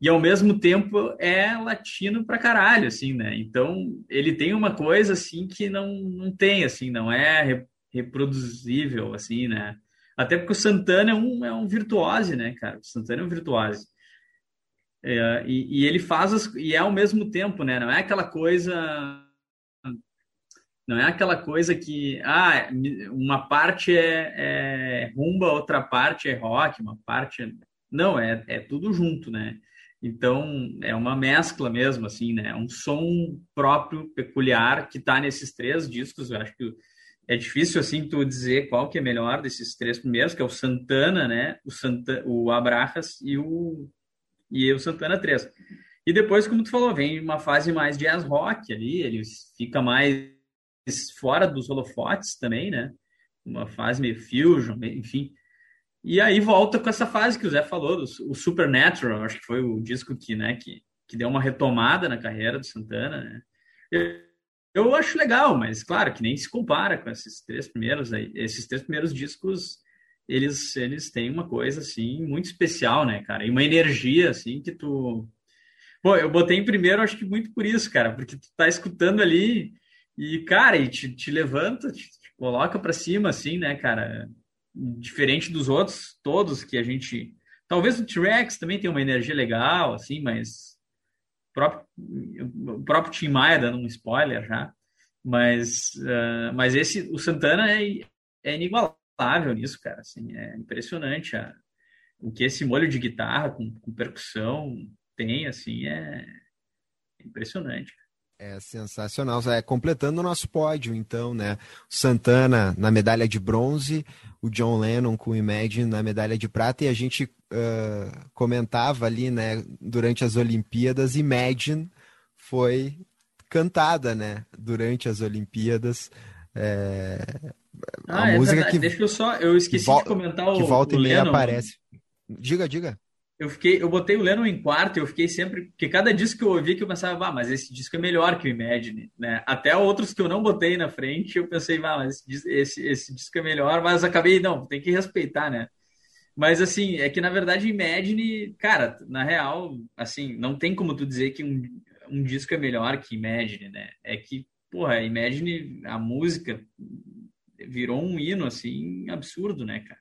e ao mesmo tempo é latino pra caralho, assim, né? Então, ele tem uma coisa, assim, que não, não tem, assim, não é reproduzível, assim, né? Até porque o Santana é um, é um virtuose, né, cara? O Santana é um virtuose. É, e, e, ele faz as, e é ao mesmo tempo, né? Não é aquela coisa não é aquela coisa que ah, uma parte é, é rumba, outra parte é rock, uma parte é... não é, é tudo junto, né? Então é uma mescla mesmo, assim, né? Um som próprio, peculiar que está nesses três discos. Eu acho que é difícil assim tu dizer qual que é melhor desses três primeiros, que é o Santana, né? O Santa, o Abraças e o e o Santana 3. E depois, como tu falou, vem uma fase mais jazz rock ali, ele fica mais fora dos holofotes também, né? Uma fase meio fusion, enfim. E aí volta com essa fase que o Zé falou, do, o Supernatural, acho que foi o disco que, né, que, que deu uma retomada na carreira do Santana, né? Eu acho legal, mas claro que nem se compara com esses três primeiros. Esses três primeiros discos, eles, eles têm uma coisa assim muito especial, né, cara? E uma energia assim que tu Pô, eu botei em primeiro, acho que muito por isso, cara, porque tu tá escutando ali e, cara, e te, te levanta, te, te coloca para cima, assim, né, cara? Diferente dos outros, todos que a gente. Talvez o T-Rex também tenha uma energia legal, assim, mas próprio, o próprio Tim Maia dando um spoiler já, mas, uh, mas esse, o Santana é, é inigualável nisso, cara, assim, é impressionante a, o que esse molho de guitarra com, com percussão tem, assim, é impressionante. É sensacional. É, completando o nosso pódio, então, né? Santana na medalha de bronze, o John Lennon com o Imagine na medalha de prata, e a gente uh, comentava ali, né, durante as Olimpíadas, Imagine foi cantada, né, durante as Olimpíadas. É, ah, a é música verdade. que. Deixa eu só. Eu esqueci de comentar o. Que volta o e meia aparece. Diga, diga eu fiquei, eu botei o Lennon em quarto, eu fiquei sempre, porque cada disco que eu ouvi que eu pensava, ah, mas esse disco é melhor que o Imagine, né? Até outros que eu não botei na frente, eu pensei, ah, mas esse, esse, esse disco é melhor, mas acabei, não, tem que respeitar, né? Mas assim, é que na verdade Imagine, cara, na real, assim, não tem como tu dizer que um, um disco é melhor que Imagine, né? É que, porra, Imagine, a música virou um hino, assim, absurdo, né, cara?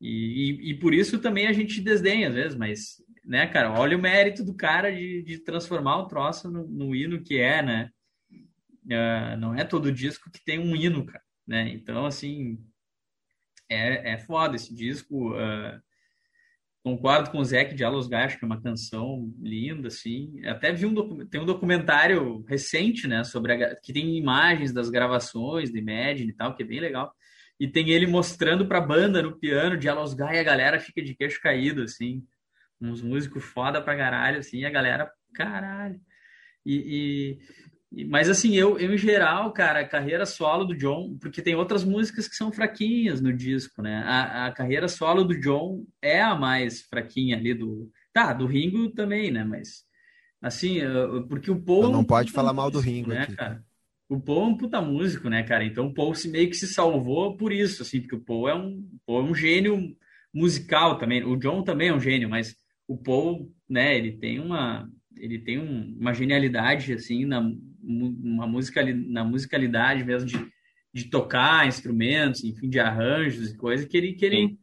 E, e, e, por isso também a gente desdenha às vezes, mas, né, cara, olha o mérito do cara de, de transformar o troço no, no hino que é, né? Uh, não é todo disco que tem um hino, cara, né? Então, assim, é, é foda esse disco. Uh, concordo com o Zé de Alos Gacho, que é uma canção linda, assim. Até vi um tem um documentário recente, né, sobre a, que tem imagens das gravações do Imagine e tal, que é bem legal e tem ele mostrando para a banda no piano de Alos Guy, a galera fica de queixo caído, assim, uns músicos foda pra caralho, assim, a galera, caralho. E, e, mas assim, eu, eu em geral, cara, a carreira solo do John, porque tem outras músicas que são fraquinhas no disco, né? A, a carreira solo do John é a mais fraquinha ali do. Tá, do Ringo também, né? Mas assim, porque o Paul. Não pode falar mal do Ringo, né, aqui. cara? O Paul é um puta músico, né, cara? Então o Paul se meio que se salvou por isso, assim, porque o Paul é um, Paul é um gênio musical também. O John também é um gênio, mas o Paul, né, ele tem uma ele tem um, uma genialidade assim na uma na musicalidade mesmo de, de tocar instrumentos, enfim, de arranjos e coisas que ele que ele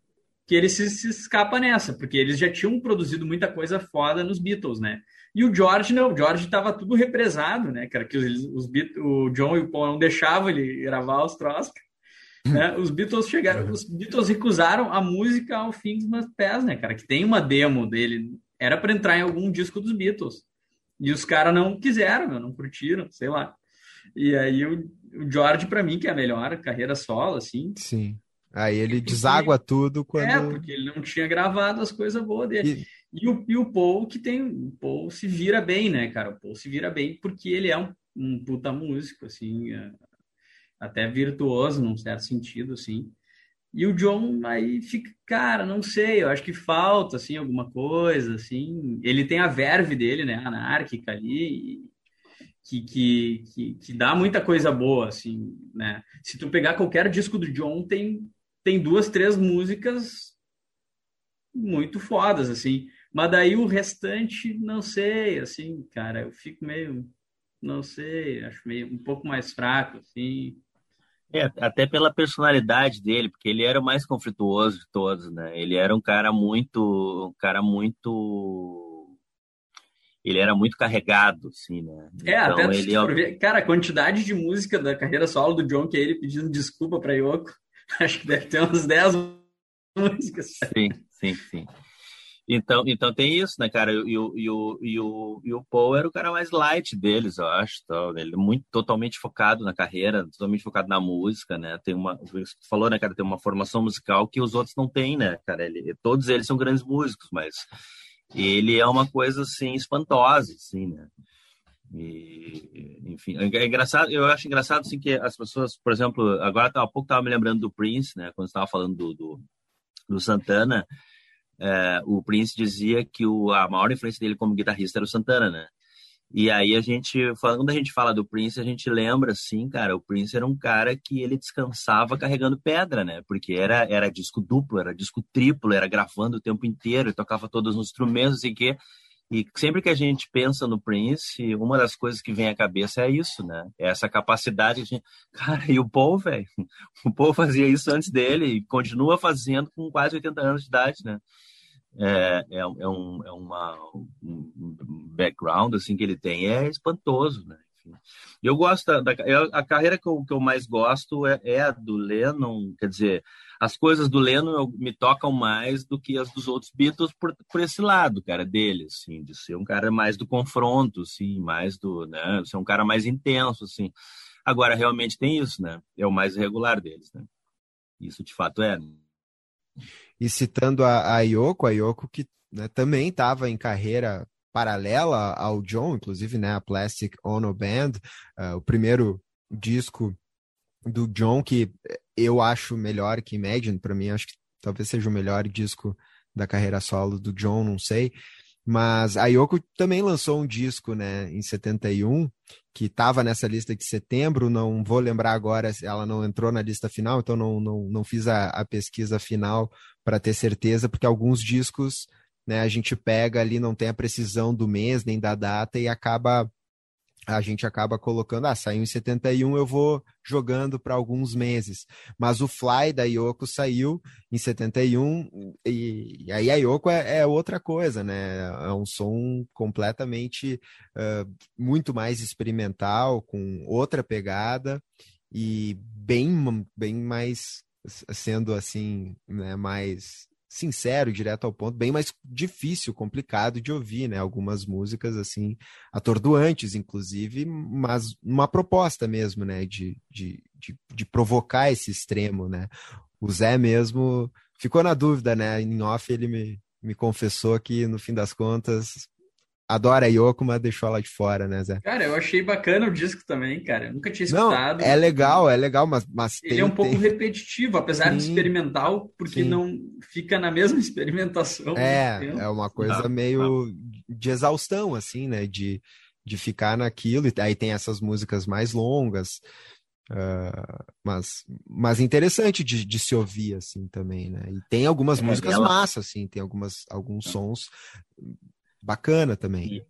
que ele se, se escapa nessa, porque eles já tinham produzido muita coisa foda nos Beatles, né? E o George não, o George estava tudo represado, né, cara? Que os, os, o John e o Paul não deixavam ele gravar os troços. Né? [laughs] Os Beatles chegaram, os Beatles recusaram a música ao Things Must Pass, né, cara? Que tem uma demo dele, era para entrar em algum disco dos Beatles. E os caras não quiseram, não curtiram, sei lá. E aí o, o George, para mim, que é a melhor carreira solo, assim. Sim. Aí ele porque, deságua tudo quando. É, porque ele não tinha gravado as coisas boas dele. E... E o, e o Paul que tem. O Paul se vira bem, né, cara? O Paul se vira bem porque ele é um, um puta músico, assim, é, até virtuoso num certo sentido, assim. E o John aí fica, cara, não sei, eu acho que falta, assim, alguma coisa, assim. Ele tem a verve dele, né, anárquica ali, que, que, que, que, dá muita coisa boa, assim, né. Se tu pegar qualquer disco do John, tem, tem duas, três músicas muito fodas, assim. Mas daí o restante, não sei, assim, cara, eu fico meio, não sei, acho meio um pouco mais fraco, assim. É, até pela personalidade dele, porque ele era o mais conflituoso de todos, né? Ele era um cara muito, um cara muito, ele era muito carregado, assim, né? É, então, até ele... Ver, cara, a quantidade de música da carreira solo do John que é ele pedindo desculpa para Yoko, [laughs] acho que deve ter umas 10 músicas. Sim, sim, sim. Então, então tem isso, né, cara? E o, e, o, e, o, e o Paul era o cara mais light deles, eu acho. Ele é muito totalmente focado na carreira, totalmente focado na música, né? Tem uma, você falou, né, cara? Tem uma formação musical que os outros não têm, né, cara? Ele, todos eles são grandes músicos, mas ele é uma coisa assim espantosa, assim, né? E, enfim, é engraçado, eu acho engraçado assim que as pessoas, por exemplo, agora há pouco estava me lembrando do Prince, né? Quando estava falando do, do, do Santana é, o Prince dizia que o, a maior influência dele como guitarrista era o Santana, né? E aí a gente, quando a gente fala do Prince, a gente lembra, assim, cara, o Prince era um cara que ele descansava carregando pedra, né? Porque era, era disco duplo, era disco triplo, era gravando o tempo inteiro, tocava todos os instrumentos e que e sempre que a gente pensa no Prince, uma das coisas que vem à cabeça é isso, né? É essa capacidade de. [laughs] Cara, e o Paul, velho? [laughs] O Paul fazia isso antes dele e continua fazendo com quase 80 anos de idade, né? É, é, é, um, é uma, um background assim que ele tem é espantoso, né? Eu gosto da, a carreira que eu, que eu mais gosto é, é, a do Lennon, quer dizer, as coisas do Lennon me tocam mais do que as dos outros Beatles por, por esse lado, cara, dele, assim, de ser um cara mais do confronto, assim, mais do, né, ser um cara mais intenso, assim. Agora, realmente tem isso, né? É o mais regular deles, né? Isso de fato é. E citando a, a Yoko, a Yoko que né, também estava em carreira paralela ao John, inclusive né, a Plastic Ono Band, uh, o primeiro disco do John que eu acho melhor que Imagine, para mim acho que talvez seja o melhor disco da carreira solo do John, não sei. Mas a Yoko também lançou um disco, né, em 71, que estava nessa lista de setembro, não vou lembrar agora, ela não entrou na lista final, então não, não, não fiz a, a pesquisa final para ter certeza, porque alguns discos né, a gente pega ali, não tem a precisão do mês nem da data e acaba a gente acaba colocando, ah, saiu em 71, eu vou jogando para alguns meses. Mas o Fly da Yoko saiu em 71, e, e aí a Yoko é, é, outra coisa, né? É um som completamente uh, muito mais experimental, com outra pegada e bem, bem mais sendo assim, né, mais sincero, direto ao ponto, bem mais difícil, complicado de ouvir, né? Algumas músicas assim atordoantes, inclusive, mas uma proposta mesmo, né? De, de, de, de provocar esse extremo, né? O Zé mesmo ficou na dúvida, né? Em off ele me, me confessou que, no fim das contas, adora a Yoko, mas deixou ela de fora, né, Zé? Cara, eu achei bacana o disco também, cara. Eu nunca tinha escutado. Não, é legal, é legal, mas, mas Ele tem, é um pouco tem... repetitivo, apesar de Sim. experimental, porque Sim. não fica na mesma [laughs] experimentação. É, é uma coisa Não, meio de exaustão, assim, né? De, de ficar naquilo. E aí tem essas músicas mais longas. ah, mas, mas interessante de, de se ouvir, assim, também, né? E tem algumas É, músicas ela- massas, assim. Tem algumas, alguns sons bacana também. E-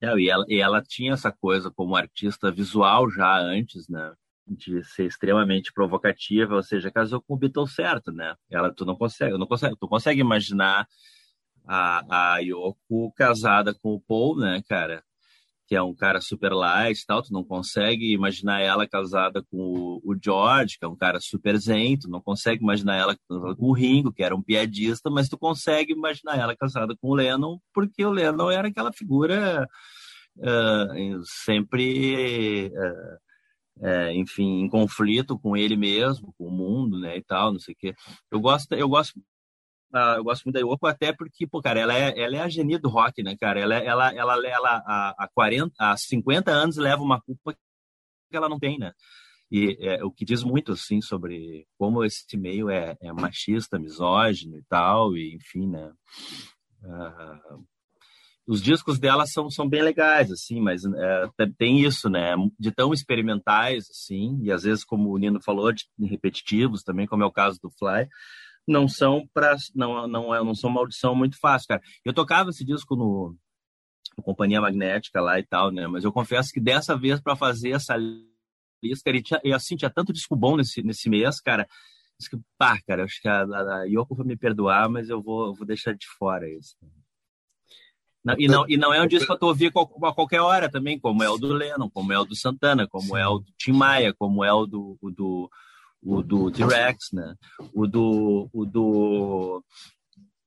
É, e, ela, e ela tinha essa coisa como artista visual já antes, né? De ser extremamente provocativa, ou seja, casou com o Beatles certo, né? Ela, tu não consegue, não consegue, tu consegue imaginar a, a Yoko casada com o Paul, né, cara? Que é um cara super light e tal, tu não consegue imaginar ela casada com o, George, que é um cara super zen, tu não consegue imaginar ela casada com o Ringo, que era um piadista, mas tu consegue imaginar ela casada com o Lennon, porque o Lennon era aquela figura ah, sempre, é, enfim, em conflito com ele mesmo, com o mundo, né, e tal, não sei o quê. Eu gosto, eu gosto, ah, eu gosto muito da Yoko até porque, pô, cara, ela é, ela é a genia do rock, né, cara? Ela, ela, ela, ela há, há 40, há 50 anos leva uma culpa que ela não tem, né? E é, o que diz muito, assim, sobre como esse meio é, é machista, misógino e tal, e enfim, né? Ah, os discos dela são, são bem legais, assim, mas é, tem isso, né? De tão experimentais, assim, e às vezes, como o Nino falou, de repetitivos também, como é o caso do Fly, não são para não não é não são uma audição muito fácil, cara. Eu tocava esse disco no, no Companhia Magnética lá e tal, né? Mas eu confesso que dessa vez para fazer essa lista, cara, e, tinha, e assim tinha tanto disco bom nesse nesse mês, cara. Que, pá, cara, acho que a, a, Yoko vai me perdoar, mas eu vou, vou deixar de fora isso. Não, e, não, e não é um disco que eu tô ouvindo a qualquer hora também, como é o do Lennon, como é o do Santana, como é o do Tim Maia, como é o do, o do, o do T-Rex, né? O do, o do...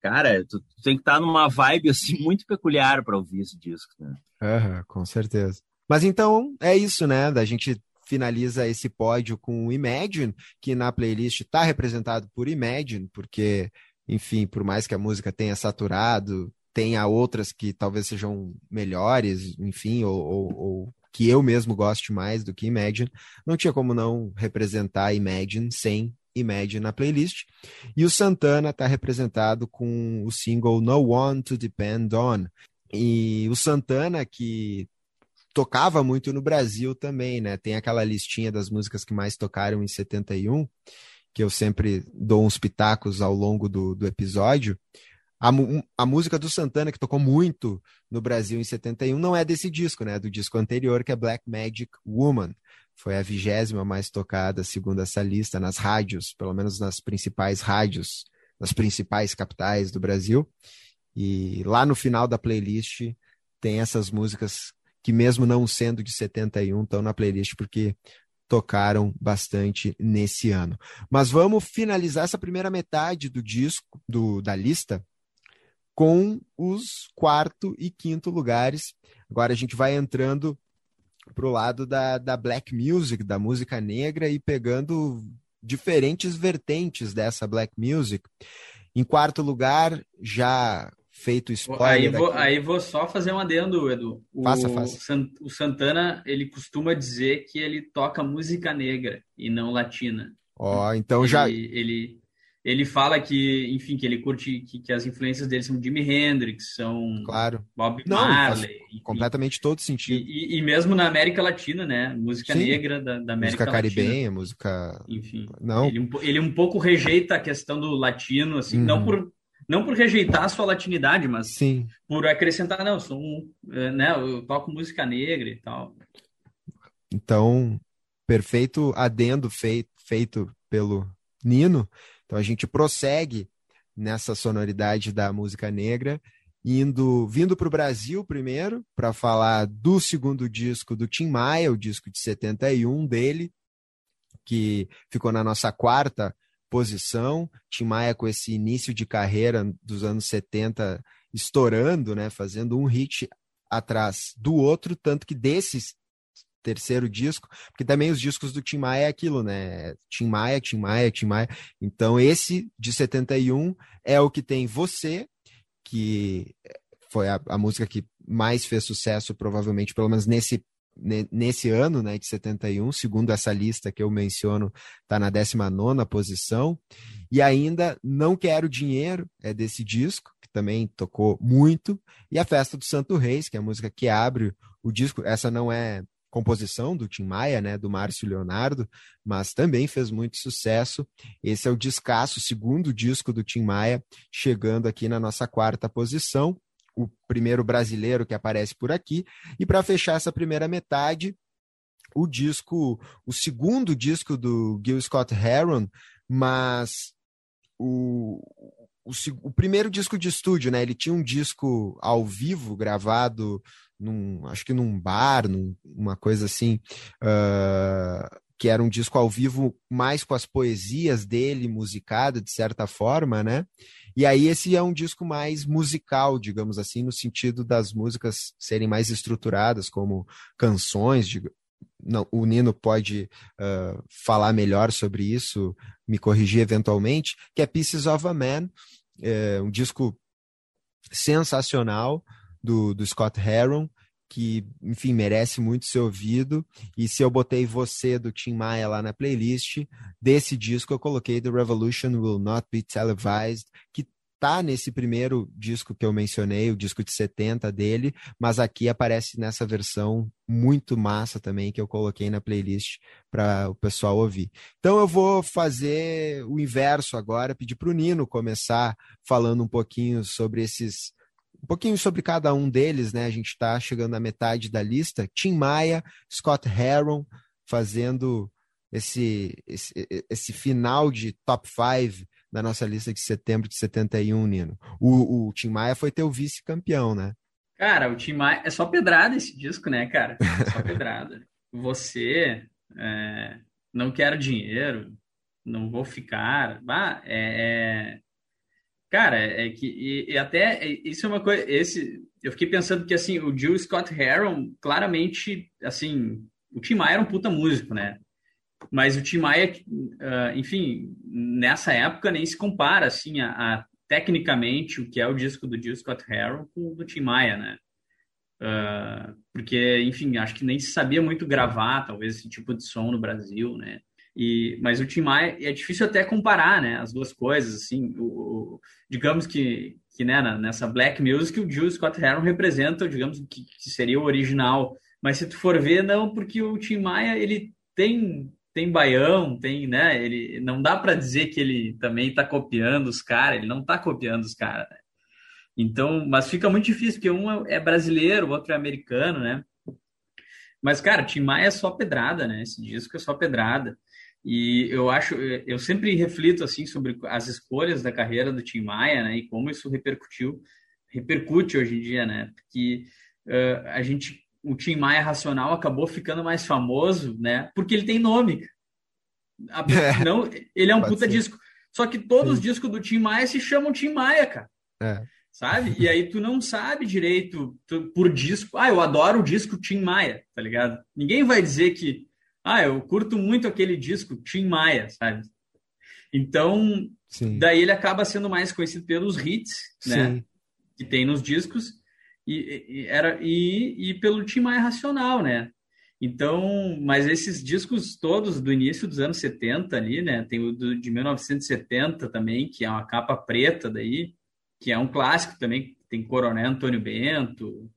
Cara, tu, tu tem que estar numa vibe assim [laughs] muito peculiar para ouvir esse disco, né? Uhum, com certeza. Mas então é isso, né? Da gente finaliza esse pódio com o Imagine, que na playlist está representado por Imagine, porque, enfim, por mais que a música tenha saturado, tenha outras que talvez sejam melhores, enfim, ou, ou, ou, que eu mesmo goste mais do que Imagine, não tinha como não representar Imagine sem Imagine na playlist. E o Santana está representado com o single No One to Depend On. E o Santana, que tocava muito no Brasil também, né? Tem aquela listinha das músicas que mais tocaram em 71, que eu sempre dou uns pitacos ao longo do, do episódio. A, a, música do Santana, que tocou muito no Brasil em 71, não é desse disco, né? Do disco anterior, que é Black Magic Woman. Foi a vigésima mais tocada, segundo essa lista, nas rádios, pelo menos nas principais rádios, nas principais capitais do Brasil. E lá no final da playlist tem essas músicas que, mesmo não sendo de 71, estão na playlist porque tocaram bastante nesse ano. Mas vamos finalizar essa primeira metade do disco, do, da lista, com os quarto e quinto lugares. Agora a gente vai entrando para o lado da, da black music, da música negra, e pegando diferentes vertentes dessa black music. Em quarto lugar, já feito spoiler. Aí vou, aí vou só fazer um adendo, Edu. O, faça, faça. o Santana, ele costuma dizer que ele toca música negra e não latina. Ó, oh, então ele, já. Ele, ele fala que, enfim, que ele curte que, que, as influências dele são Jimi Hendrix, são claro. Bob Não, Marley. Enfim. Completamente todo sentido. E, e, e, mesmo na América Latina, né? Música Sim. negra da, da América música caribenha, Latina. música. Enfim. Não. Ele, ele um pouco rejeita a questão do latino, assim, uhum. não por. Não por rejeitar a sua latinidade, mas Sim. por acrescentar, não, eu sou um, né, eu toco música negra e tal. Então, perfeito adendo feito, feito pelo Nino. Então a gente prossegue nessa sonoridade da música negra, indo vindo para o Brasil primeiro para falar do segundo disco do Tim Maia, o disco de 71 dele, que ficou na nossa quarta posição. Tim Maia com esse início de carreira dos anos 70 estourando, né, fazendo um hit atrás do outro, tanto que desses terceiro disco, porque também os discos do Tim Maia é aquilo, né? Tim Maia, Tim Maia, Tim Maia. Então esse de 71 é o que tem Você, que foi a, a música que mais fez sucesso, provavelmente, pelo menos nesse nesse ano, né, de 71, segundo essa lista que eu menciono, está na 19 posição. E ainda Não Quero Dinheiro é desse disco, que também tocou muito. E a Festa do Santo Reis, que é a música que abre o disco. Essa não é composição do Tim Maia, né, do Márcio Leonardo, mas também fez muito sucesso. Esse é o descasso, segundo disco do Tim Maia, chegando aqui na nossa quarta posição o primeiro brasileiro que aparece por aqui. E para fechar essa primeira metade, o disco, o segundo disco do Gil Scott Heron, mas o, o, o, primeiro disco de estúdio, né? Ele tinha um disco ao vivo gravado num, acho que num bar, num, uma coisa assim, uh, que era um disco ao vivo mais com as poesias dele, musicado de certa forma, né? E aí esse é um disco mais musical, digamos assim, no sentido das músicas serem mais estruturadas, como canções. De... Não, o Nino pode uh, falar melhor sobre isso, me corrigir eventualmente, que é Pieces of a Man, é um disco sensacional do, do Scott Heron, que, enfim, merece muito ser ouvido. E se eu botei você do Tim Maia lá na playlist, desse disco eu coloquei The Revolution Will Not Be Televised, que tá nesse primeiro disco que eu mencionei, o disco de 70 dele, mas aqui aparece nessa versão muito massa também que eu coloquei na playlist para o pessoal ouvir. Então eu vou fazer o inverso agora, pedir para o Nino começar falando um pouquinho sobre esses um pouquinho sobre cada um deles, né? A gente está chegando à metade da lista. Tim Maia, Scott Heron fazendo esse, esse, esse final de top 5 da nossa lista de setembro de 71, Nino. O, o Tim Maia foi teu vice-campeão, né? Cara, o Tim Maia... É só pedrada esse disco, né, cara? É só pedrada. [laughs] Você... É... Não quero dinheiro, não vou ficar. Ah, é, é Cara, é que e, e até é, isso é uma coisa. Esse, eu fiquei pensando que assim o Jill Scott Heron claramente assim o Tim Maia era um puta músico, né? Mas o Tim Maia, uh, enfim, nessa época nem se compara assim a, a, tecnicamente o que é o disco do Jill Scott Heron com o do Tim Maia, né? Uh, porque, enfim, acho que nem se sabia muito gravar, talvez, esse tipo de som no Brasil, né? E, mas o Tim Maia é difícil até comparar, né, as duas coisas, assim, o, o digamos que, que né, nessa black music o Jill Scott Heron representa, digamos, que, que, seria o original, mas se tu for ver, não, porque o Tim Maia, ele tem tem baião, tem, né, ele não dá para dizer que ele também está copiando os caras, ele não está copiando os caras, né? Então, mas fica muito difícil, porque um é brasileiro, o outro é americano, né? Mas, cara, Tim Maia é só pedrada, né? Esse disco é só pedrada. E eu acho, eu sempre reflito assim sobre as escolhas da carreira do Tim Maia, né? E como isso repercutiu, repercute hoje em dia, né? Porque uh, a gente, o Tim Maia Racional acabou ficando mais famoso, né? Porque ele tem nome. A, [laughs] é, não, ele é um puta ser. disco. Só que todos Sim. os discos do Tim Maia se chamam Tim Maia, cara. É. Sabe? E aí tu não sabe direito tu, por disco. Ah, eu adoro o disco Tim Maia, tá ligado? Ninguém vai dizer que ah, eu curto muito aquele disco Tim Maia, sabe? Então, Sim. daí ele acaba sendo mais conhecido pelos hits, né? Sim. Que tem nos discos e, e era e, e, pelo Tim Maia Racional, né? Então, mas esses discos todos do início dos anos 70 ali, né? Tem o do, de 1970 também, que é uma capa preta daí, que é um clássico também, tem Coronel Antônio Bento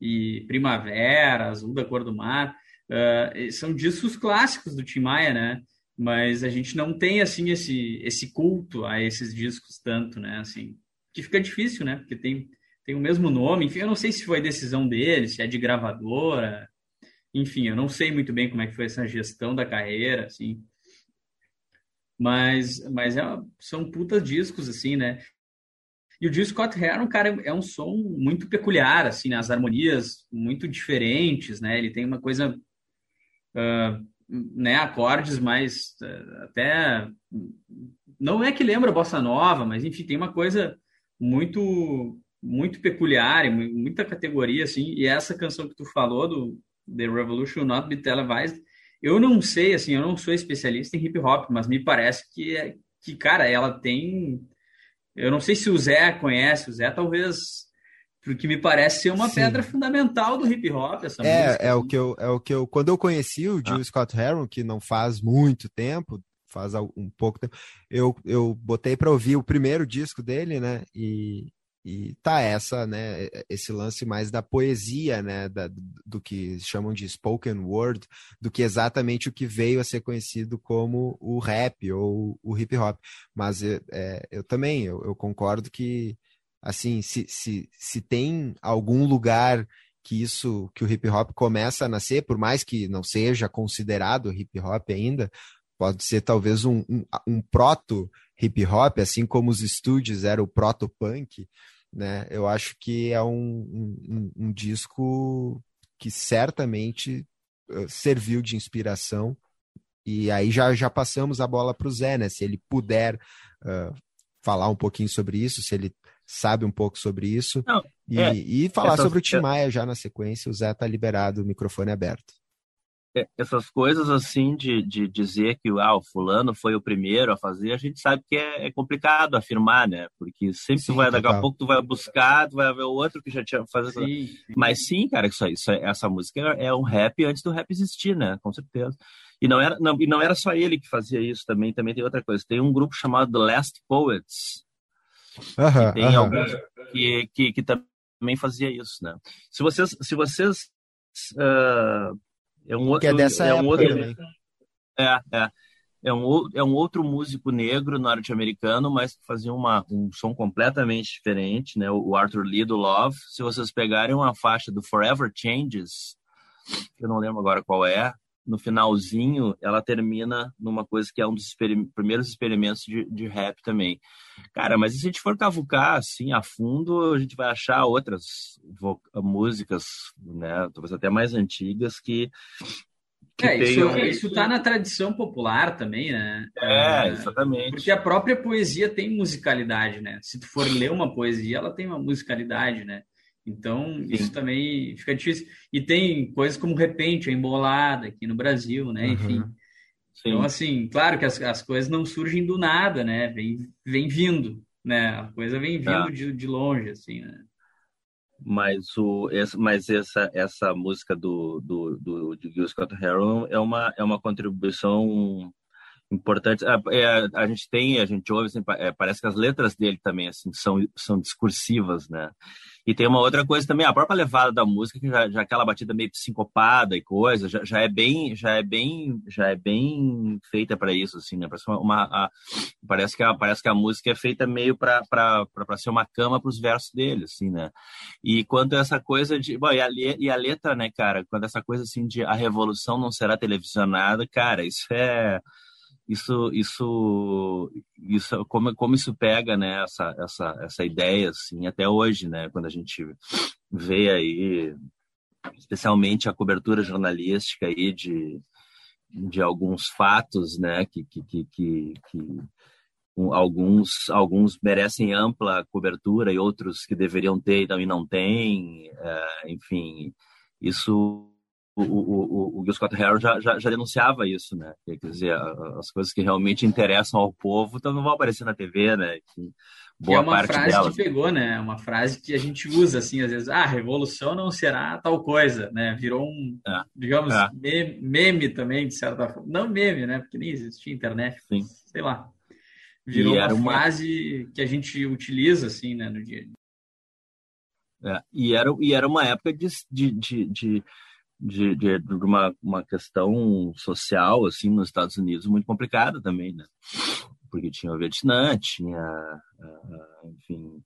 e Primavera, Azul da Cor do Mar. Uh, são discos clássicos do Tim Maia, né? Mas a gente não tem assim esse esse culto a esses discos tanto, né? Assim, que fica difícil, né? Porque tem tem o mesmo nome. Enfim, eu não sei se foi decisão dele, se é de gravadora. Enfim, eu não sei muito bem como é que foi essa gestão da carreira, assim. Mas mas é, são putas discos assim, né? E o Jill Scott Heron, cara, é um som muito peculiar, assim, né? as harmonias muito diferentes, né? Ele tem uma coisa uh, né, acordes mais uh, até não é que lembra bossa nova, mas enfim tem uma coisa muito muito peculiar, muita categoria assim. E essa canção que tu falou do The Revolution Not Be Televised, eu não sei assim, eu não sou especialista em hip hop, mas me parece que é que cara ela tem Eu não sei se o Zé conhece, o Zé talvez porque me parece ser uma Sim. pedra fundamental do hip hop essa é, música. É assim. o que eu é o que eu quando eu conheci o Jill ah. Scott Heron, que não faz muito tempo, faz um pouco tempo, eu, eu botei para ouvir o primeiro disco dele, né? E, e tá essa, né? Esse lance mais da poesia, né? Da, do que chamam de spoken word, do que exatamente o que veio a ser conhecido como o rap ou o hip hop. Mas é, eu também eu, eu concordo que assim, se, se, se tem algum lugar que isso, que o hip hop começa a nascer, por mais que não seja considerado hip hop ainda, pode ser talvez um, um, um proto hip hop, assim como os estúdios eram o proto punk, né? Eu acho que é um, um, um disco que certamente uh, serviu de inspiração e aí já, já passamos a bola para o Zé, né? Se ele puder uh, falar um pouquinho sobre isso, se ele sabe um pouco sobre isso. Não, e, é, e, falar essas, sobre o Tim Maia já na sequência, o Zé tá liberado, o microfone aberto. É, essas coisas assim de, de dizer que ah, o fulano foi o primeiro a fazer, a gente sabe que é, é complicado afirmar, né? Porque sempre sim, tu vai, daqui a pouco tu vai buscar, tu vai ver o outro que já tinha fazer. Sim, sim. Mas sim, cara, isso, isso, essa música é um rap antes do rap existir, né? Com certeza. E não era, não, e não era só ele que fazia isso também, também tem outra coisa. Tem um grupo chamado The Last Poets, Uhum, tem uhum. alguns que, que, que, também fazia isso, né? Se vocês, se vocês uh, é um outro, que é dessa é um outro, também. É, é. É um, é um outro músico negro norte-americano, mas que fazia uma, um som completamente diferente, né? O Arthur Lee do Love. Se vocês pegarem uma faixa do Forever Changes, eu não lembro agora qual é, no finalzinho, ela termina numa coisa que é um dos experim primeiros experimentos de, de, rap também. Cara, mas se a gente for cavucar assim a fundo, a gente vai achar outras músicas, né, talvez até mais antigas que que é, isso, isso tá na tradição popular também, né? É, exatamente. Porque a própria poesia tem musicalidade, né? Se tu for ler uma poesia, ela tem uma musicalidade, né? Então, Sim. isso também fica difícil. E tem coisas como repente, a embolada aqui no Brasil, né? Uhum. Enfim. Sim. Então, assim, claro que as, as coisas não surgem do nada, né? Vem, vem vindo, né? A coisa vem vindo ah. de, de longe, assim, né? Mas, o, essa, mas essa, essa música do, do, do, de Gil Scott Heron é uma, é uma contribuição importante. A, é, a, a, gente tem, a gente ouve, assim, é, parece que as letras dele também assim, são, são discursivas, né? E tem uma outra coisa também, a própria levada da música, que já, já aquela batida meio sincopada e coisa, já, já é bem, já é bem, já é bem feita para isso, assim, né? Parece, uma, uma a, parece, que a, parece que a música é feita meio para ser uma cama para os versos dele, assim, né? E quanto a essa coisa de, bom, e a, e a letra, né, cara? Quando essa coisa assim de a revolução não será televisionada, cara, isso é isso isso isso como como isso pega né essa essa essa ideia assim até hoje né quando a gente vê aí especialmente a cobertura jornalística aí de de alguns fatos né que que que, que, que alguns alguns merecem ampla cobertura e outros que deveriam ter e não têm é, enfim isso o, o, o Gil Scott Heron já, já, já, denunciava isso, né? Quer dizer, as coisas que realmente interessam ao povo então não vão aparecer na TV, né? Que boa que é uma parte frase delas. que pegou, né? Uma frase que a gente usa, assim, às vezes, ah, revolução não será tal coisa, né? Virou um, é. digamos, é. Meme, meme, também, de certa forma. Não meme, né? Porque nem existia internet, Sim. sei lá. Virou uma, uma frase que a gente utiliza, assim, né, no dia a dia. É, e, era, e era uma época de, de, de, de de, de, de uma, uma questão social assim nos Estados Unidos muito complicada também, né? Porque tinha o Vietnã, tinha, uh, enfim,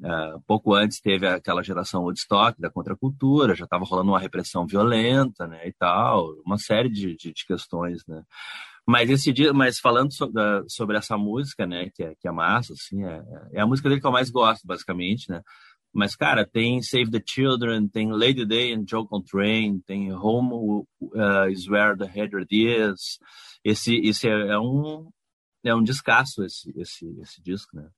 uh, pouco antes teve aquela geração Woodstock da contracultura, já estava rolando uma repressão violenta, né, e tal, uma série de, de, de questões, né? Mas esse dia, mas falando sobre, sobre essa música, né, que é, que é massa, assim, é, é a música dele que eu mais gosto, basicamente, né? Mas, cara, tem Save the Children, tem Lady Day and Joe Coltrane, tem Home uh, is Where the Header Is. Esse, esse é, é um é um descasso esse, esse, esse disco, né?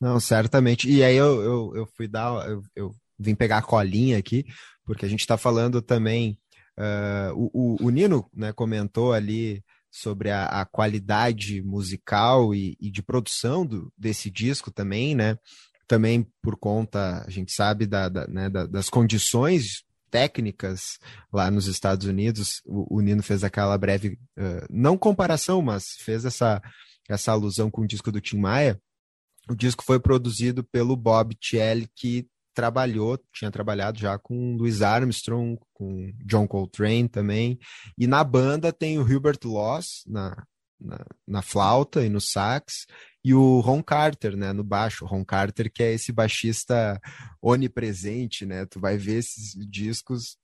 Não, certamente. E aí eu, eu, eu fui dar, eu, eu vim pegar a colinha aqui, porque a gente está falando também. Uh, o, o, o, Nino né, comentou ali sobre a, a qualidade musical e, e de produção do, desse disco também, né? Também por conta, a gente sabe, da, da, né, da, das condições técnicas lá nos Estados Unidos. O, o Nino fez aquela breve, uh, não comparação, mas fez essa, essa alusão com o disco do Tim Maia. O disco foi produzido pelo Bob Tielli, que trabalhou, tinha trabalhado já com Louis Armstrong, com John Coltrane também, e na banda tem o Hubert Laws na, na, na, flauta e no sax, e o Ron Carter, né, no baixo, o Ron Carter que é esse baixista onipresente, né, tu vai ver esses discos,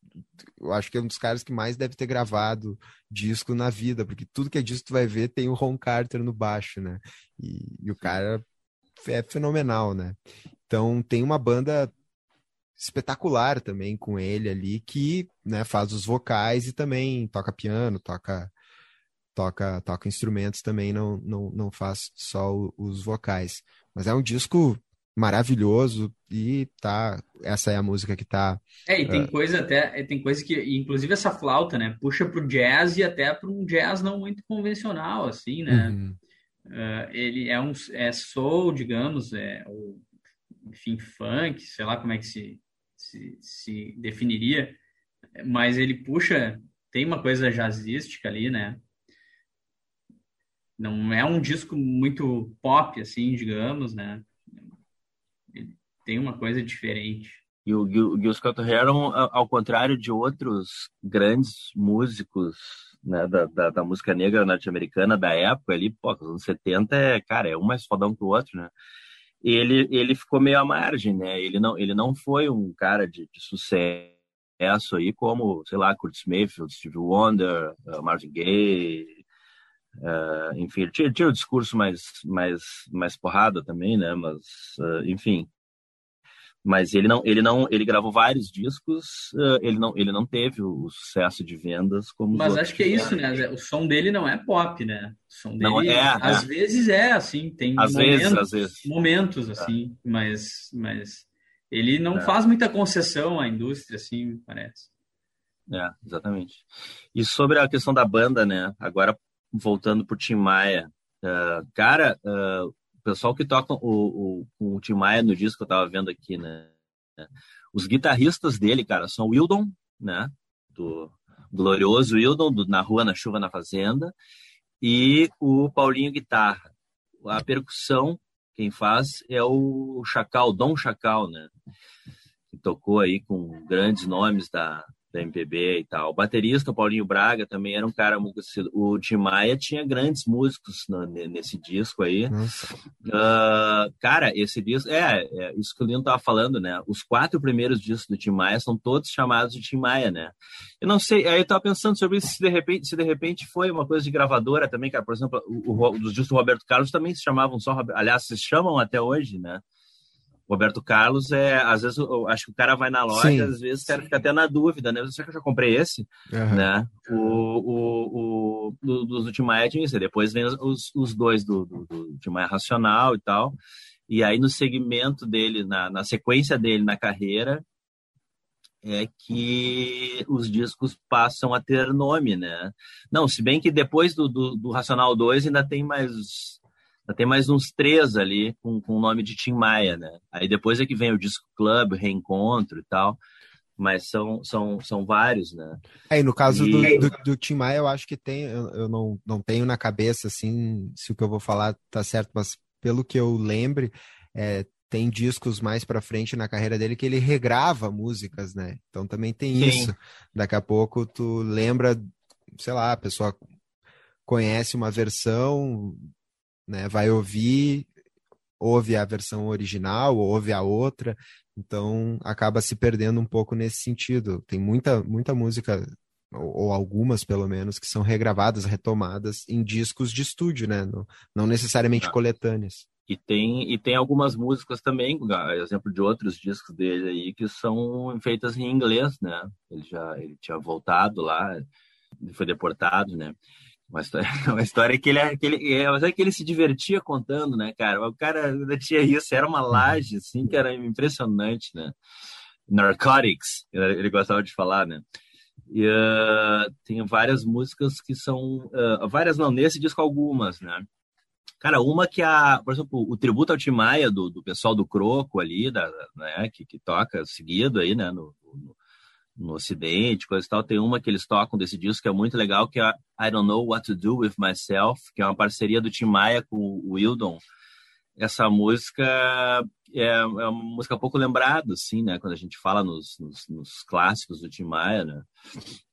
eu acho que é um dos caras que mais deve ter gravado disco na vida, porque tudo que é disco tu vai ver tem o Ron Carter no baixo, né, e, e o cara é fenomenal, né, então tem uma banda espetacular também com ele ali, que né, faz os vocais e também toca piano, toca toca toca instrumentos também, não, não, não faz só os vocais. Mas é um disco maravilhoso e tá essa é a música que tá é e tem uh... coisa até tem coisa que inclusive essa flauta né puxa pro jazz e até para um jazz não muito convencional assim né uhum. uh, ele é um é soul digamos é o enfim funk sei lá como é que se se, se definiria, mas ele puxa, tem uma coisa jazzística ali, né? Não é um disco muito pop, assim, digamos, né? Ele tem uma coisa diferente. E o Gil Scott Heron, ao contrário de outros grandes músicos né, da, da, da, música negra norte-americana da época ali, pô, os anos 70 é, cara, é um mais fodão que o outro, né? ele, ele ficou meio à margem, né? Ele não, ele não foi um cara de, de sucesso aí como, sei lá, Curtis Mayfield, Steve Wonder, Marvin Gaye, uh, enfim, tinha, tinha um discurso mais, mais, mais porrada também, né? Mas, uh, enfim, mas ele não ele não ele gravou vários discos uh, ele não ele não teve o, sucesso de vendas como mas acho que é isso né o som dele não é pop né o som dele não é, às é. vezes é assim tem às momentos, vezes às vezes momentos é. assim é. mas mas ele não é. faz muita concessão à indústria assim parece é exatamente e sobre a questão da banda né agora voltando para o Tim Maia uh, cara uh, pessoal que toca o, o, o Tim Maia no disco que eu tava vendo aqui, né? Os guitarristas dele, cara, são o Wildon, né? Do glorioso Wildon, do Na Rua, na Chuva, na Fazenda, e o Paulinho Guitarra. A percussão, quem faz é o Chacal, Dom Chacal, né? Que tocou aí com grandes nomes da, da MPB e tal. O baterista, Paulinho Braga, também era um cara muito O Tim Maia tinha grandes músicos no, nesse disco aí. Uh, cara, esse disco, é, é, isso que o Lino tava falando, né? Os quatro primeiros discos do Tim Maia são todos chamados de Tim Maia, né? Eu não sei, aí eu tava pensando sobre isso, se de repente, se de repente foi uma coisa de gravadora também, cara. Por exemplo, o, o, os discos do Roberto Carlos também se chamavam só, aliás, se chamam até hoje, né? Roberto Carlos é, às vezes, eu acho que o cara vai na loja, Sim. às vezes o cara fica até na dúvida, né? Será que eu já comprei esse? Uhum. Né? O, o, o, do, dos do Timaya tinha isso, depois vem os, os dois do, do, do Timaya Racional e tal. E aí no segmento dele, na, na sequência dele na carreira, é que os discos passam a ter nome, né? Não, se bem que depois do, do, do Racional 2 ainda tem mais tem mais uns três ali com, com o nome de Tim Maia, né? Aí depois é que vem o Disco Club, Reencontro e tal. Mas são, são, são vários, né? É, e no caso e... do, do, do, Tim Maia, eu acho que tem, eu, eu não, não tenho na cabeça, assim, se o que eu vou falar tá certo, mas pelo que eu lembre, é, tem discos mais para frente na carreira dele que ele regrava músicas, né? Então também tem Sim. isso. Daqui a pouco tu lembra, sei lá, a pessoa conhece uma versão, né? Vai ouvir, ouve a versão original, ouve a outra, então acaba se perdendo um pouco nesse sentido. Tem muita, muita música, ou, ou algumas pelo menos, que são regravadas, retomadas em discos de estúdio, né? Não, não necessariamente ah. coletâneas. E tem, e tem algumas músicas também, exemplo de outros discos dele aí, que são feitas em inglês, né? Ele já ele tinha voltado lá, foi deportado, né? Uma história, [laughs] uma história que ele, que ele, é, que ele se divertia contando, né, cara? O cara ainda tinha isso, era uma laje, assim, que era impressionante, né? Narcotics, ele gostava de falar, né? E, uh, tem várias músicas que são. Uh, várias não, nesse disco algumas, né? Cara, uma que a, por exemplo, o tributo ao Tim Maia do, do pessoal do Croco ali, da, né, que, que toca seguido aí, né, no, no, no Ocidente, coisa e tal, tem uma que eles tocam desse disco que é muito legal, que é I Don't Know What to Do With Myself, que é uma parceria do Tim Maia com o Wildon. Essa música é, é uma música pouco lembrada, assim, né? Quando a gente fala nos, nos, nos clássicos do Tim Maia, né?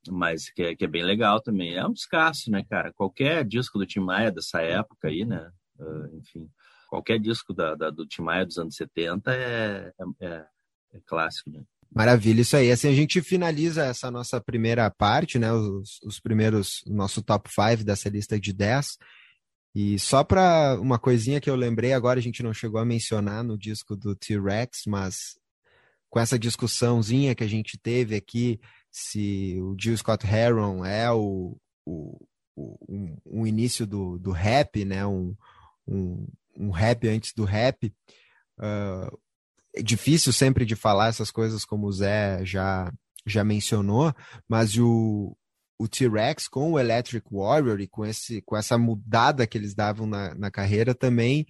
Mas que é, que é bem legal também. É um descasso, né, cara? Qualquer disco do Tim Maia dessa época aí, né? Uh, enfim, qualquer disco da, da, do Tim Maia dos anos 70 é, é, é, é clássico, né? Maravilha, isso aí. Assim a gente finaliza essa nossa primeira parte, né? Os, os primeiros, nosso top 5 dessa lista de 10. E só para uma coisinha que eu lembrei agora, a gente não chegou a mencionar no disco do T-Rex, mas com essa discussãozinha que a gente teve aqui, se o Jill Scott Heron é o, o, o um, início do, do rap, né? Um, um, um rap antes do rap. Uh, é difícil sempre de falar essas coisas como o Zé já, já mencionou, mas o, o T-Rex com o Electric Warrior e com, esse, com essa mudada que eles davam na, na carreira também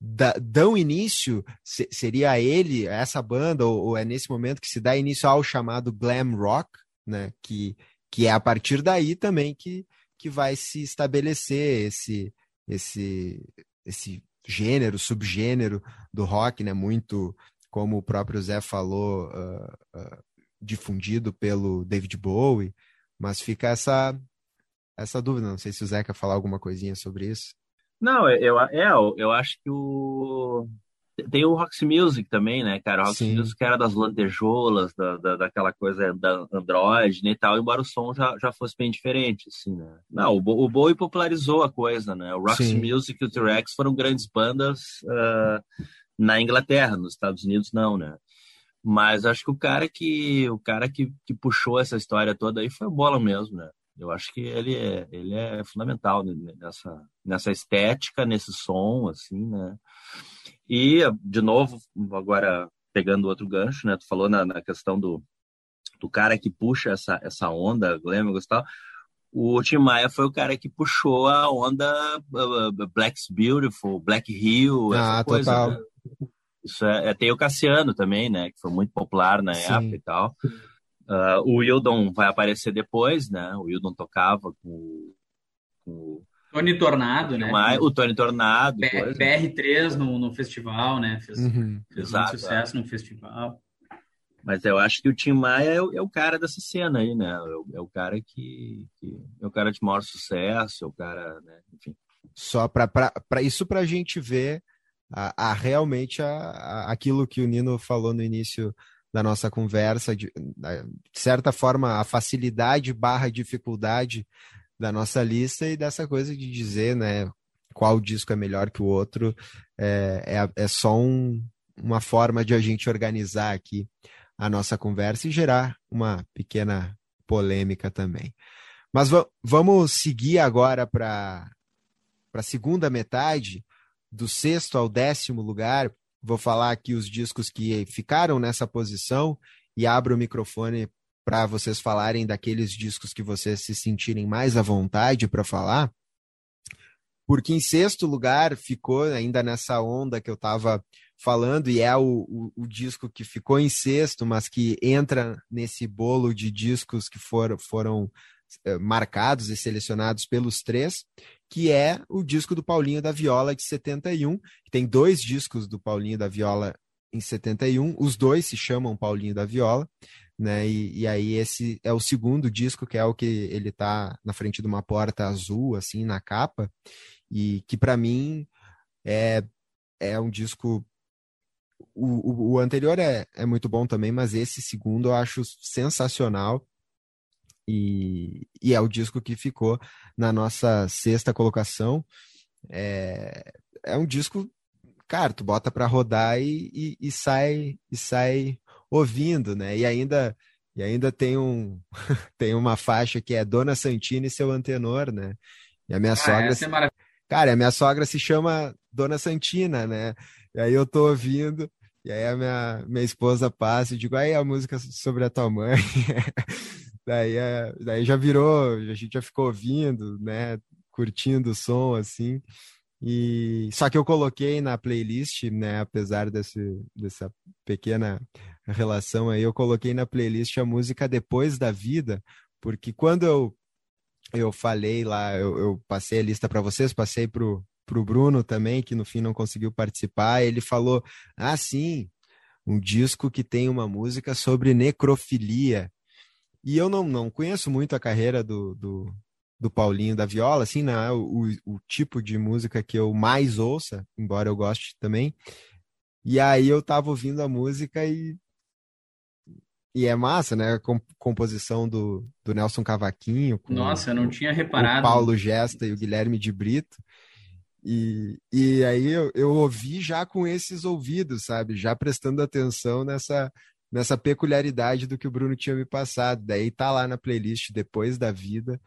da, dão início, se, seria ele, essa banda, ou, ou, é nesse momento que se dá início ao chamado glam rock, né? Que, que é a partir daí também que, que vai se estabelecer esse, esse, esse gênero, subgênero do rock, né? Muito, como o próprio Zé falou, uh, uh, difundido pelo David Bowie, mas fica essa, essa dúvida. Não sei se o Zé quer falar alguma coisinha sobre isso. Não, eu, é, eu acho que o. Tem o Roxy Music também, né, cara? O Roxy Sim. Music era das lantejoulas, da, da, daquela coisa da Android né, e tal, embora o som já, já fosse bem diferente, assim, né? Não, o, o Bowie popularizou a coisa, né? O Roxy Sim. Music e o T-Rex foram grandes bandas uh, na Inglaterra, nos Estados Unidos não, né? Mas acho que o cara que o cara que, que puxou essa história toda aí foi o Bola mesmo, né? Eu acho que ele é, ele é fundamental nessa, nessa estética, nesse som, assim, né? E, de novo, agora pegando outro gancho, né? Tu falou na, na questão do, do cara que puxa essa, essa onda, glam e tal. O Tim Maia foi o cara que puxou a onda uh, Black's Beautiful, Black Hill, essa ah, coisa. Total. Né? Isso é, é, tem o Cassiano também, né? Que foi muito popular na Sim. época e tal. Uh, o Wildon vai aparecer depois, né? O Wildon tocava com, com Tony Tornado, né? o Tony Tornado. BR, BR3 no, no festival, né? Fez, uhum. fez Exato, muito sucesso é. no festival. Mas eu acho que o Tim Maia é o, é o cara dessa cena aí, né? É o, é o cara que, que, é o cara de maior sucesso, é o cara, né? Enfim. Só para isso para a gente ver a, a realmente a, a, aquilo que o Nino falou no início da nossa conversa, de, de certa forma, a facilidade barra dificuldade da nossa lista e dessa coisa de dizer, né, qual disco é melhor que o outro, é, é, é só um, uma forma de a gente organizar aqui a nossa conversa e gerar uma pequena polêmica também. Mas vamos seguir agora para a segunda metade, do sexto ao décimo lugar. Vou falar aqui os discos que ficaram nessa posição e abro o microfone para vocês falarem daqueles discos que vocês se sentirem mais à vontade para falar. Porque em sexto lugar ficou, ainda nessa onda que eu estava falando, e é o, o, o, disco que ficou em sexto, mas que entra nesse bolo de discos que foram, foram eh, marcados e selecionados pelos três, que é o disco do Paulinho da Viola de 71. Tem dois discos do Paulinho da Viola em 71, os dois se chamam Paulinho da Viola, né? E, e aí esse é o segundo disco, que é o que ele tá na frente de uma porta azul, assim, na capa, e que para mim é, é um disco. O, o, o anterior é, é muito bom também, mas esse segundo eu acho sensacional. E, e é o disco que ficou na nossa sexta colocação. É, é um disco, cara, tu bota para rodar e, e, e, sai e sai ouvindo, né? E ainda e ainda tem um [laughs] tem uma faixa que é Dona Santina e seu antenor, né? E a minha ah, sogra, se... é cara, a minha sogra se chama Dona Santina, né? E aí eu tô ouvindo e aí a minha, minha esposa passa e digo, aí a música sobre a tua mãe. [laughs] daí, é, daí já virou, a gente já ficou ouvindo, né? Curtindo o som, assim. E só que eu coloquei na playlist, né, apesar desse, dessa pequena relação aí, eu coloquei na playlist a música Depois da Vida, porque quando eu eu falei lá, eu, eu passei a lista para vocês, passei pro pro Bruno também, que no fim não conseguiu participar, ele falou: "Ah, sim, um disco que tem uma música sobre necrofilia". E eu não, não conheço muito a carreira do, do, do Paulinho da Viola, assim, não é o, o, tipo de música que eu mais ouça, embora eu goste também. E aí eu tava ouvindo a música e e é massa, né? A composição do, do Nelson Cavaquinho. Nossa, eu não tinha reparado. O Paulo Gesta e o Guilherme de Brito. E, e aí eu, eu ouvi já com esses ouvidos, sabe? Já prestando atenção nessa, nessa peculiaridade do que o Bruno tinha me passado. Daí tá lá na playlist Depois da Vida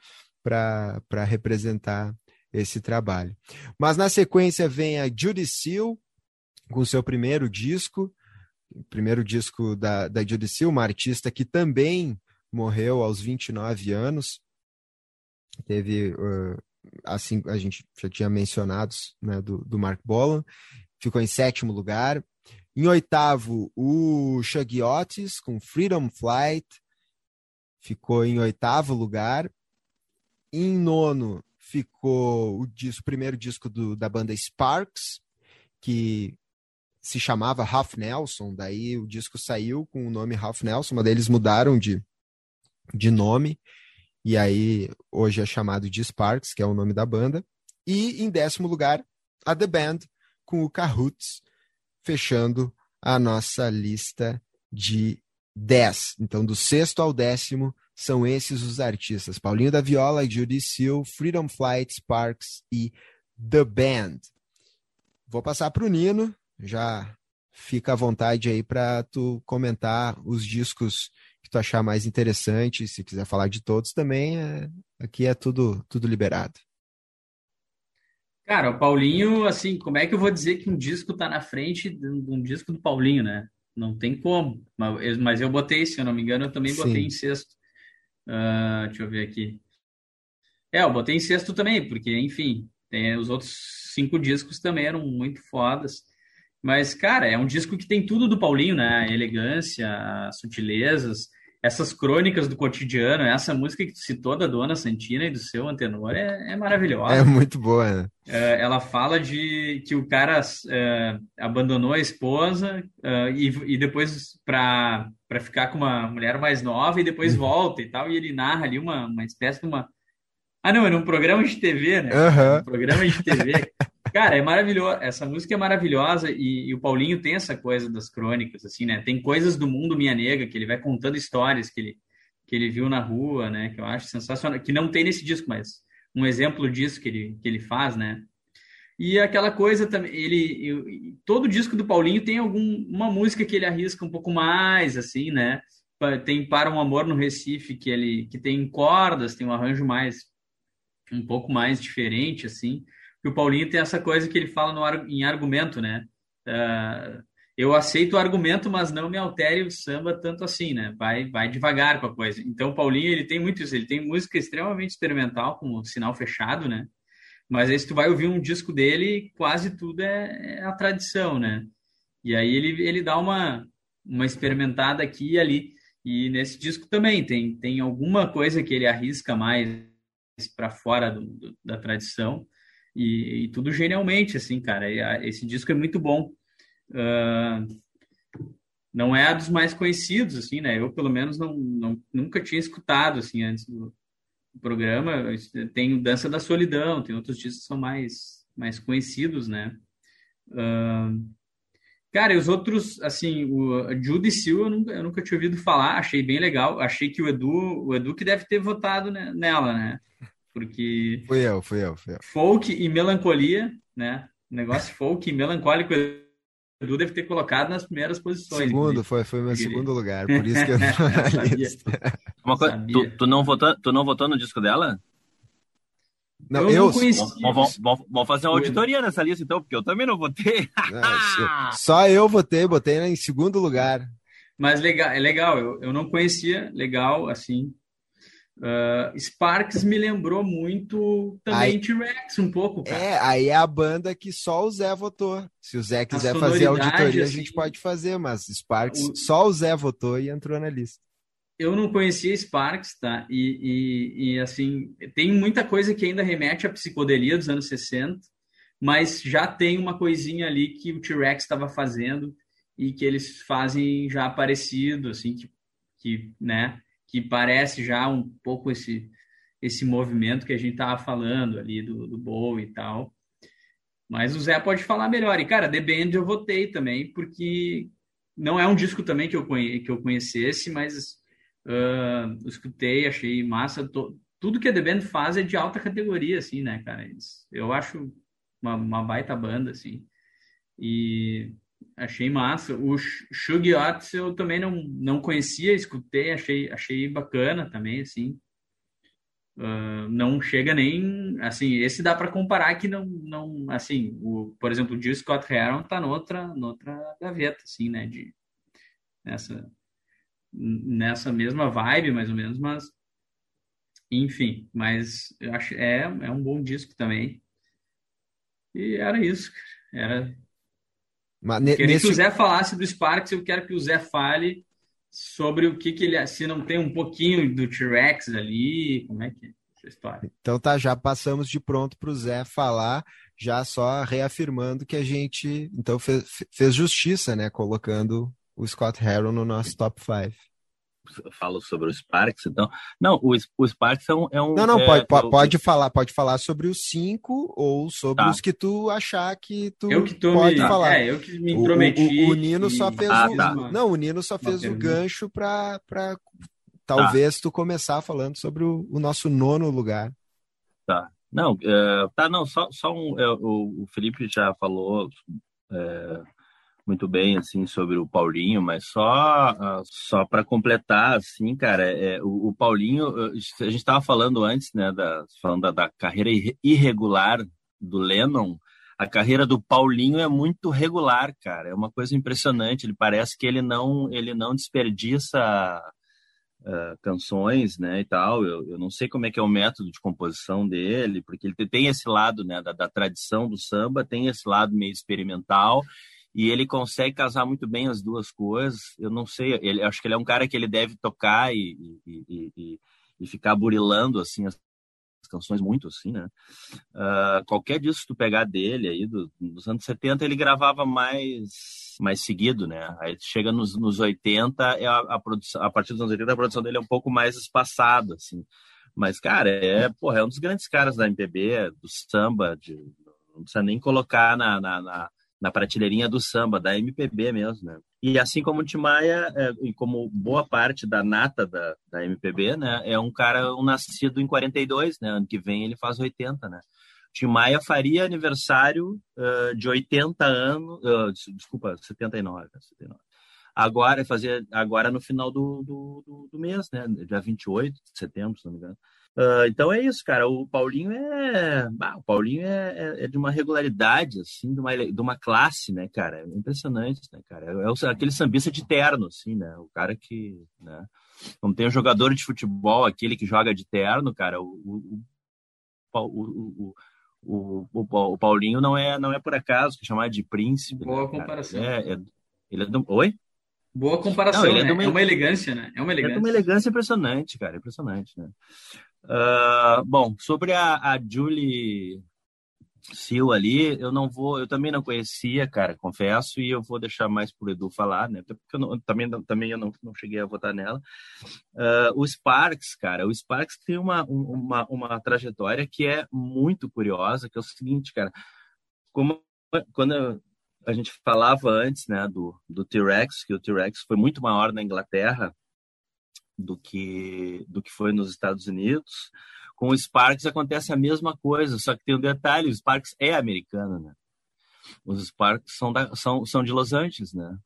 para representar esse trabalho. Mas na sequência vem a Judy Seal com seu primeiro disco, primeiro disco da, da Judy Seal, uma artista que também morreu aos 29 anos. Teve, uh, assim, a gente já tinha mencionado, né, do, do Mark Bolan, ficou em sétimo lugar. Em oitavo, o Shuggy Otis com Freedom Flight, ficou em oitavo lugar. Em nono ficou o, disco, o primeiro disco do, da banda Sparks, que se chamava Half Nelson. Daí o disco saiu com o nome Half Nelson, mas daí eles mudaram de, de nome. E aí hoje é chamado de Sparks, que é o nome da banda. E em décimo lugar, a The Band, com o Cahoots, fechando a nossa lista de 10. Então, do sexto ao décimo, são esses os artistas: Paulinho da Viola, Judy Seal, Freedom Flight, Sparks e The Band. Vou passar para o Nino, já fica à vontade aí para tu comentar os discos que tu achar mais interessante. Se quiser falar de todos também, é... aqui é tudo, tudo liberado. Cara, o Paulinho, assim, como é que eu vou dizer que um disco tá na frente de um disco do Paulinho, né? Não tem como. Mas eu botei, se eu não me engano, eu também botei Sim. em sexto. Uh, deixa eu ver aqui. É, eu botei em sexto também, porque, enfim, tem, os outros cinco discos também eram muito fodas. Mas, cara, é um disco que tem tudo do Paulinho, né? A elegância, as sutilezas, essas crônicas do cotidiano, essa música que tu citou da Dona Santina e do seu antenor é, é maravilhosa. É muito boa, né? É, ela fala de que o cara é, abandonou a esposa é, e, e depois para para ficar com uma mulher mais nova e depois uhum. volta e tal, e ele narra ali uma, uma espécie de uma. Ah, não, era um programa de TV, né? Uhum. Um programa de TV. [laughs] Cara, é maravilhoso. Essa música é maravilhosa e, e, o Paulinho tem essa coisa das crônicas, assim, né? Tem coisas do mundo Minha Nega que ele vai contando histórias que ele, que ele viu na rua, né? Que eu acho sensacional. Que não tem nesse disco, mas um exemplo disso que ele, que ele faz, né? E aquela coisa também, ele, todo disco do Paulinho tem alguma música que ele arrisca um pouco mais, assim, né? Tem Para um Amor no Recife que ele que tem cordas, tem um arranjo mais um pouco mais diferente, assim. E o Paulinho tem essa coisa que ele fala no, em argumento, né? Uh, eu aceito o argumento, mas não me altere o samba tanto assim, né? Vai, vai devagar com a coisa. Então, o Paulinho, ele tem muito isso. Ele tem música extremamente experimental, com o sinal fechado, né? Mas aí, se tu vai ouvir um disco dele, quase tudo é, é a tradição, né? E aí ele, ele dá uma, uma experimentada aqui e ali. E nesse disco também tem, tem alguma coisa que ele arrisca mais para fora do, do, da tradição. E, e, tudo genialmente, assim, cara. Esse disco é muito bom. Uh, não é dos mais conhecidos, assim, né? Eu, pelo menos, não, não, nunca tinha escutado, assim, antes do, programa, tem Dança da Solidão, tem outros discos que são mais, mais conhecidos, né? Uh, cara, e os outros, assim, o Judy Seal eu nunca, eu nunca tinha ouvido falar, achei bem legal, achei que o Edu, o Edu que deve ter votado nela, né? Porque... Fui eu, fui eu, fui eu. Folk e melancolia, né? negócio folk e melancólico, Edu deve ter colocado nas primeiras posições. Segundo, foi, foi meu segundo lugar, por isso que eu [laughs] Uma coisa, tu, tu, não votou, tu não votou no disco dela? Não, eu, eu não conheci. Vamos, fazer uma auditoria nessa lista, então, porque eu também não votei. Não, só eu votei, botei em segundo lugar. Mas legal, é legal, eu, eu não conhecia, legal, assim. Uh, Sparks me lembrou muito também T-Rex, um pouco, cara. É, aí é a banda que só o Zé votou. Se o Zé quiser fazer auditoria, assim, a gente pode fazer, mas Sparks, o... só o Zé votou e entrou na lista. Eu não conhecia Sparks, tá? E, e, e, assim, tem muita coisa que ainda remete à psicodelia dos anos 60, mas já tem uma coisinha ali que o T-Rex estava fazendo e que eles fazem já parecido, assim, que, que né? Que parece já um pouco esse, esse movimento que a gente tava falando ali do, do Bowie e tal. Mas o Zé pode falar melhor. E, cara, The Band eu votei também, porque não é um disco também que eu, conhe que eu conhecesse, mas uh, escutei, achei massa. Tô, tudo que a The Band faz é de alta categoria, assim, né, cara? Eu acho uma, uma baita banda, assim. E Achei massa. O Shug Otis eu também não, não conhecia, escutei, achei, achei bacana também, assim. Uh, não chega nem assim esse dá para comparar que não não assim o por exemplo o Jill Scott Heron tá noutra noutra gaveta assim né de nessa nessa mesma vibe mais ou menos mas enfim mas eu acho é é um bom disco também e era isso era mas Queria nesse... que o Zé falasse do Sparks, eu quero que o Zé fale sobre o que, que ele. Se não tem um pouquinho do T-Rex ali, como é que é essa história? Então tá, já passamos de pronto para o Zé falar, já só reafirmando que a gente então fez, fez justiça, né? Colocando o Scott Harrow no nosso top 5 falo sobre o Sparks, então. Não, o, o Sparks é um. É um não, não, é, pode, eu... pode falar, pode falar sobre os cinco ou sobre tá. os que tu achar que tu eu que pode me... falar. É, eu que me intrometi. O, o, o Nino e... só fez ah, o. Tá. Não, o Nino só fez o gancho para pra talvez tá. tu começar falando sobre o, o, nosso nono lugar. Tá. Não, é, tá, não, só, só um. É, o, o Felipe já falou. É, muito bem assim sobre o Paulinho, mas só uh, só para completar assim, cara, é o, o, Paulinho, a gente estava falando antes, né, da, falando da, da, carreira irregular do Lennon, a carreira do Paulinho é muito regular, cara, é uma coisa impressionante. Ele parece que ele não ele não desperdiça Uh, canções, né, e tal. Eu, eu não sei como é que é o método de composição dele, porque ele tem esse lado, né, da, da tradição do samba, tem esse lado meio experimental e ele consegue casar muito bem as duas coisas. Eu não sei, ele, acho que ele é um cara que ele deve tocar e, e, e, e ficar burilando assim as canções muito assim, né? Uh, qualquer disco que tu pegar dele aí do, dos anos 70, ele gravava mais mais seguido, né? Aí chega nos, nos 80, é a, a, produção, a partir dos anos 80 a produção dele é um pouco mais espaçada, assim. Mas, cara, é, porra, é um dos grandes caras da MPB, do samba, de, não precisa nem colocar na, na, na na prateleirinha do samba, da MPB mesmo, né? E assim como o Timaya, é, e como boa parte da nata da, da MPB, né, é um cara um nascido em 42, né? Ano que vem ele faz 80, né? Timaya faria aniversário uh, de 80 anos, uh, desculpa, 79, 79. Agora, fazer agora no final do, do, do, mês, né? Dia 28 de setembro, se não me engano. Uh, então é isso, cara. O Paulinho é. Ah, o Paulinho é, é, é, de uma regularidade, assim, de uma, de uma classe, né, cara? É impressionante, né, cara? É, é o, aquele sambista de terno, assim, né? O cara que. Né? Como tem um jogador de futebol, aquele que joga de terno, cara, o, o, o, o, Paulinho não é, não é por acaso que é chamar de príncipe. Boa né, comparação. É, é, ele é do... Oi? Boa comparação, não, é, né? uma... é, uma... elegância, né? É uma elegância. É uma elegância impressionante, cara, impressionante, né? Uh, bom, sobre a, a Julie Sil ali, eu não vou, eu também não conhecia, cara, confesso, e eu vou deixar mais pro Edu falar, né? Porque eu não, também, também eu não, não cheguei a votar nela. Uh, o Sparks, cara, o Sparks tem uma, uma, uma trajetória que é muito curiosa, que é o seguinte, cara, como quando a gente falava antes, né, do, do T-Rex, que o T-Rex foi muito maior na Inglaterra, do que do que foi nos Estados Unidos. Com o Sparks acontece a mesma coisa, só que tem um detalhe: o Sparks é americano, né? Os Sparks são, da, são, são de Los Angeles, né?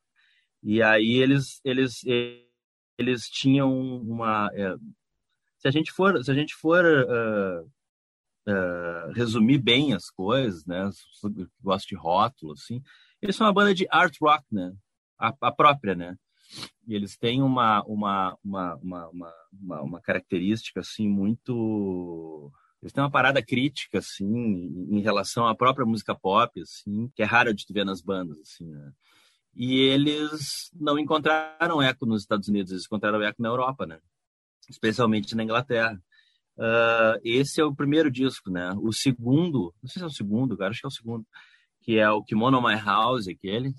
E aí eles eles eles tinham uma é, se a gente for se a gente for uh, uh, resumir bem as coisas, né? Gosto de rótulo, assim. Eles são uma banda de art rock, né? A, a própria, né? E eles têm uma, uma, uma, uma, uma, característica assim muito eles têm uma parada crítica assim em relação à própria música pop assim que é raro de tu ver nas bandas assim né? e eles não encontraram eco nos Estados Unidos eles encontraram eco na Europa né? Especialmente na Inglaterra. Uh, esse é o primeiro disco né? O segundo não sei se é o segundo cara acho que é o segundo que é o Kimono My House aquele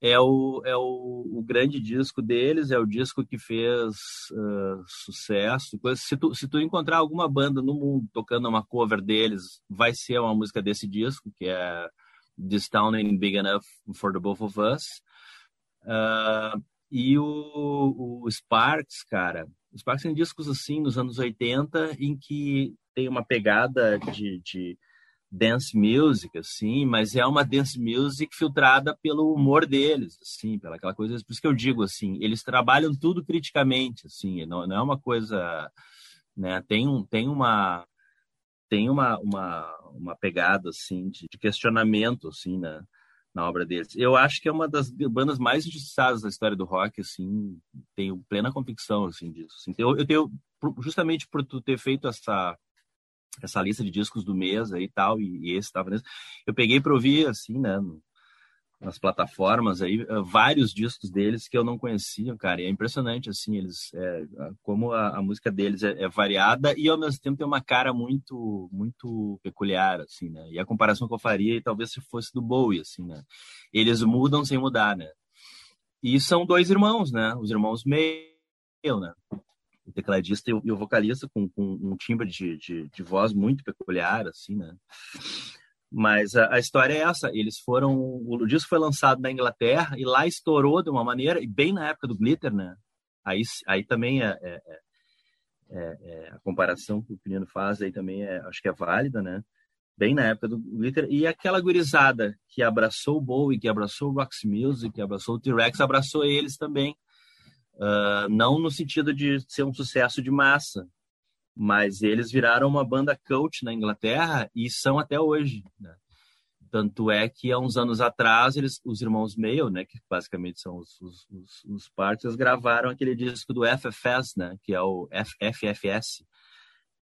é o, é o, o, grande disco deles, é o disco que fez uh, sucesso. Se tu, se tu encontrar alguma banda no mundo tocando uma cover deles, vai ser uma música desse disco, que é This Town Ain't Big Enough for the Both of Us. Uh, e o, o Sparks, cara, o Sparks tem discos assim nos anos 80 em que tem uma pegada de, de dance music, assim, mas é uma dance music filtrada pelo humor deles, assim, pela aquela coisa. Por isso que eu digo, assim, eles trabalham tudo criticamente, assim, não, não é uma coisa, né? Tem um, tem uma, tem uma, uma, uma pegada, assim, de, de questionamento, assim, na, na obra deles. Eu acho que é uma das bandas mais injustiçadas da história do rock, assim, tenho plena convicção, assim, disso. Assim. Eu, eu tenho, justamente por tu ter feito essa essa lista de discos do mês aí e tal, e, esse estava nesse. Eu peguei para ouvir, assim, né, nas plataformas aí, eh, vários discos deles que eu não conhecia, cara, e é impressionante, assim, eles, é, como a, a, música deles é, é, variada e ao mesmo tempo tem uma cara muito, muito peculiar, assim, né, e a comparação que eu faria, talvez se fosse do Bowie, assim, né, eles mudam sem mudar, né, e são dois irmãos, né, os irmãos meio, né, o tecladista e o, e o vocalista com, com, um timbre de, de, de, voz muito peculiar, assim, né? Mas a, a, história é essa. Eles foram. O disco foi lançado na Inglaterra e lá estourou de uma maneira, e bem na época do Glitter, né? Aí, aí também é, é, é, é, é a comparação que o Pinino faz aí também é, acho que é válida, né? Bem na época do Glitter. E aquela gurizada que abraçou o Bowie, que abraçou o Roxy Music, que abraçou o T-Rex, abraçou eles também. Uh, não no sentido de ser um sucesso de massa, mas eles viraram uma banda cult na Inglaterra e são até hoje. Né? Tanto é que há uns anos atrás, eles, os irmãos Mail, né, que basicamente são os, os, os, os partes, gravaram aquele disco do FFS, né, que é o FFS,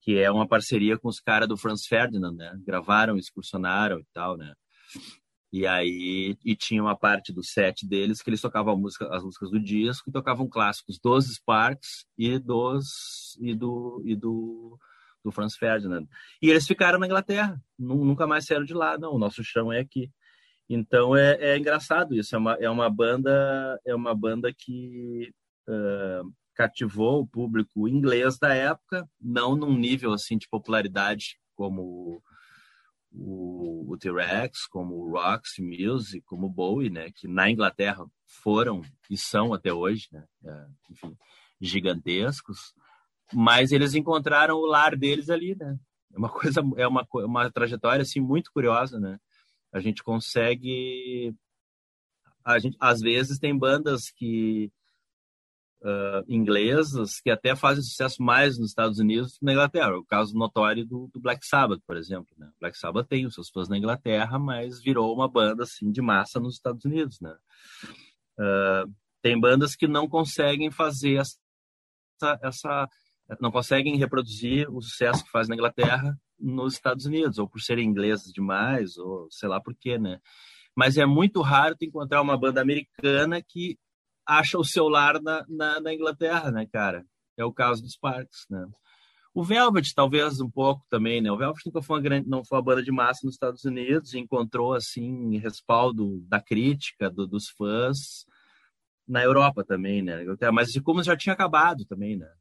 que é uma parceria com os caras do Franz Ferdinand, né? Gravaram, excursionaram e tal, né? E aí e tinha uma parte do set deles que eles tocavam música, as músicas do disco e tocavam clássicos dos Sparks e dos e do e do do Franz Ferdinand. E eles ficaram na Inglaterra, nunca mais saíram de lá, não, o nosso chão é aqui. Então é, é engraçado isso, é uma, é uma banda é uma banda que uh, cativou o público inglês da época, não num nível assim de popularidade como o, o T-Rex, como o Roxy Music, como o Bowie, né, que na Inglaterra foram e são até hoje, né, é, enfim, gigantescos, mas eles encontraram o lar deles ali, né? É uma [laughs] coisa, é uma, uma trajetória assim muito curiosa, né? A gente consegue, a gente às vezes tem bandas que uh, inglesas que até fazem sucesso mais nos Estados Unidos que na Inglaterra. O caso notório do, do Black Sabbath, por exemplo. Né? Black Sabbath tem os seus fãs na Inglaterra, mas virou uma banda assim de massa nos Estados Unidos. Né? Uh, tem bandas que não conseguem fazer essa, essa não conseguem reproduzir o sucesso que faz na Inglaterra nos Estados Unidos, ou por serem inglesas demais, ou sei lá por quê, né? Mas é muito raro tu encontrar uma banda americana que acha o seu lar na, na, na, Inglaterra, né, cara? É o caso dos Sparks, né? O Velvet, talvez um pouco também, né? O Velvet nunca foi uma grande, não foi uma banda de massa nos Estados Unidos e encontrou, assim, respaldo da crítica, do, dos fãs na Europa também, né? Mas como já tinha acabado também, né?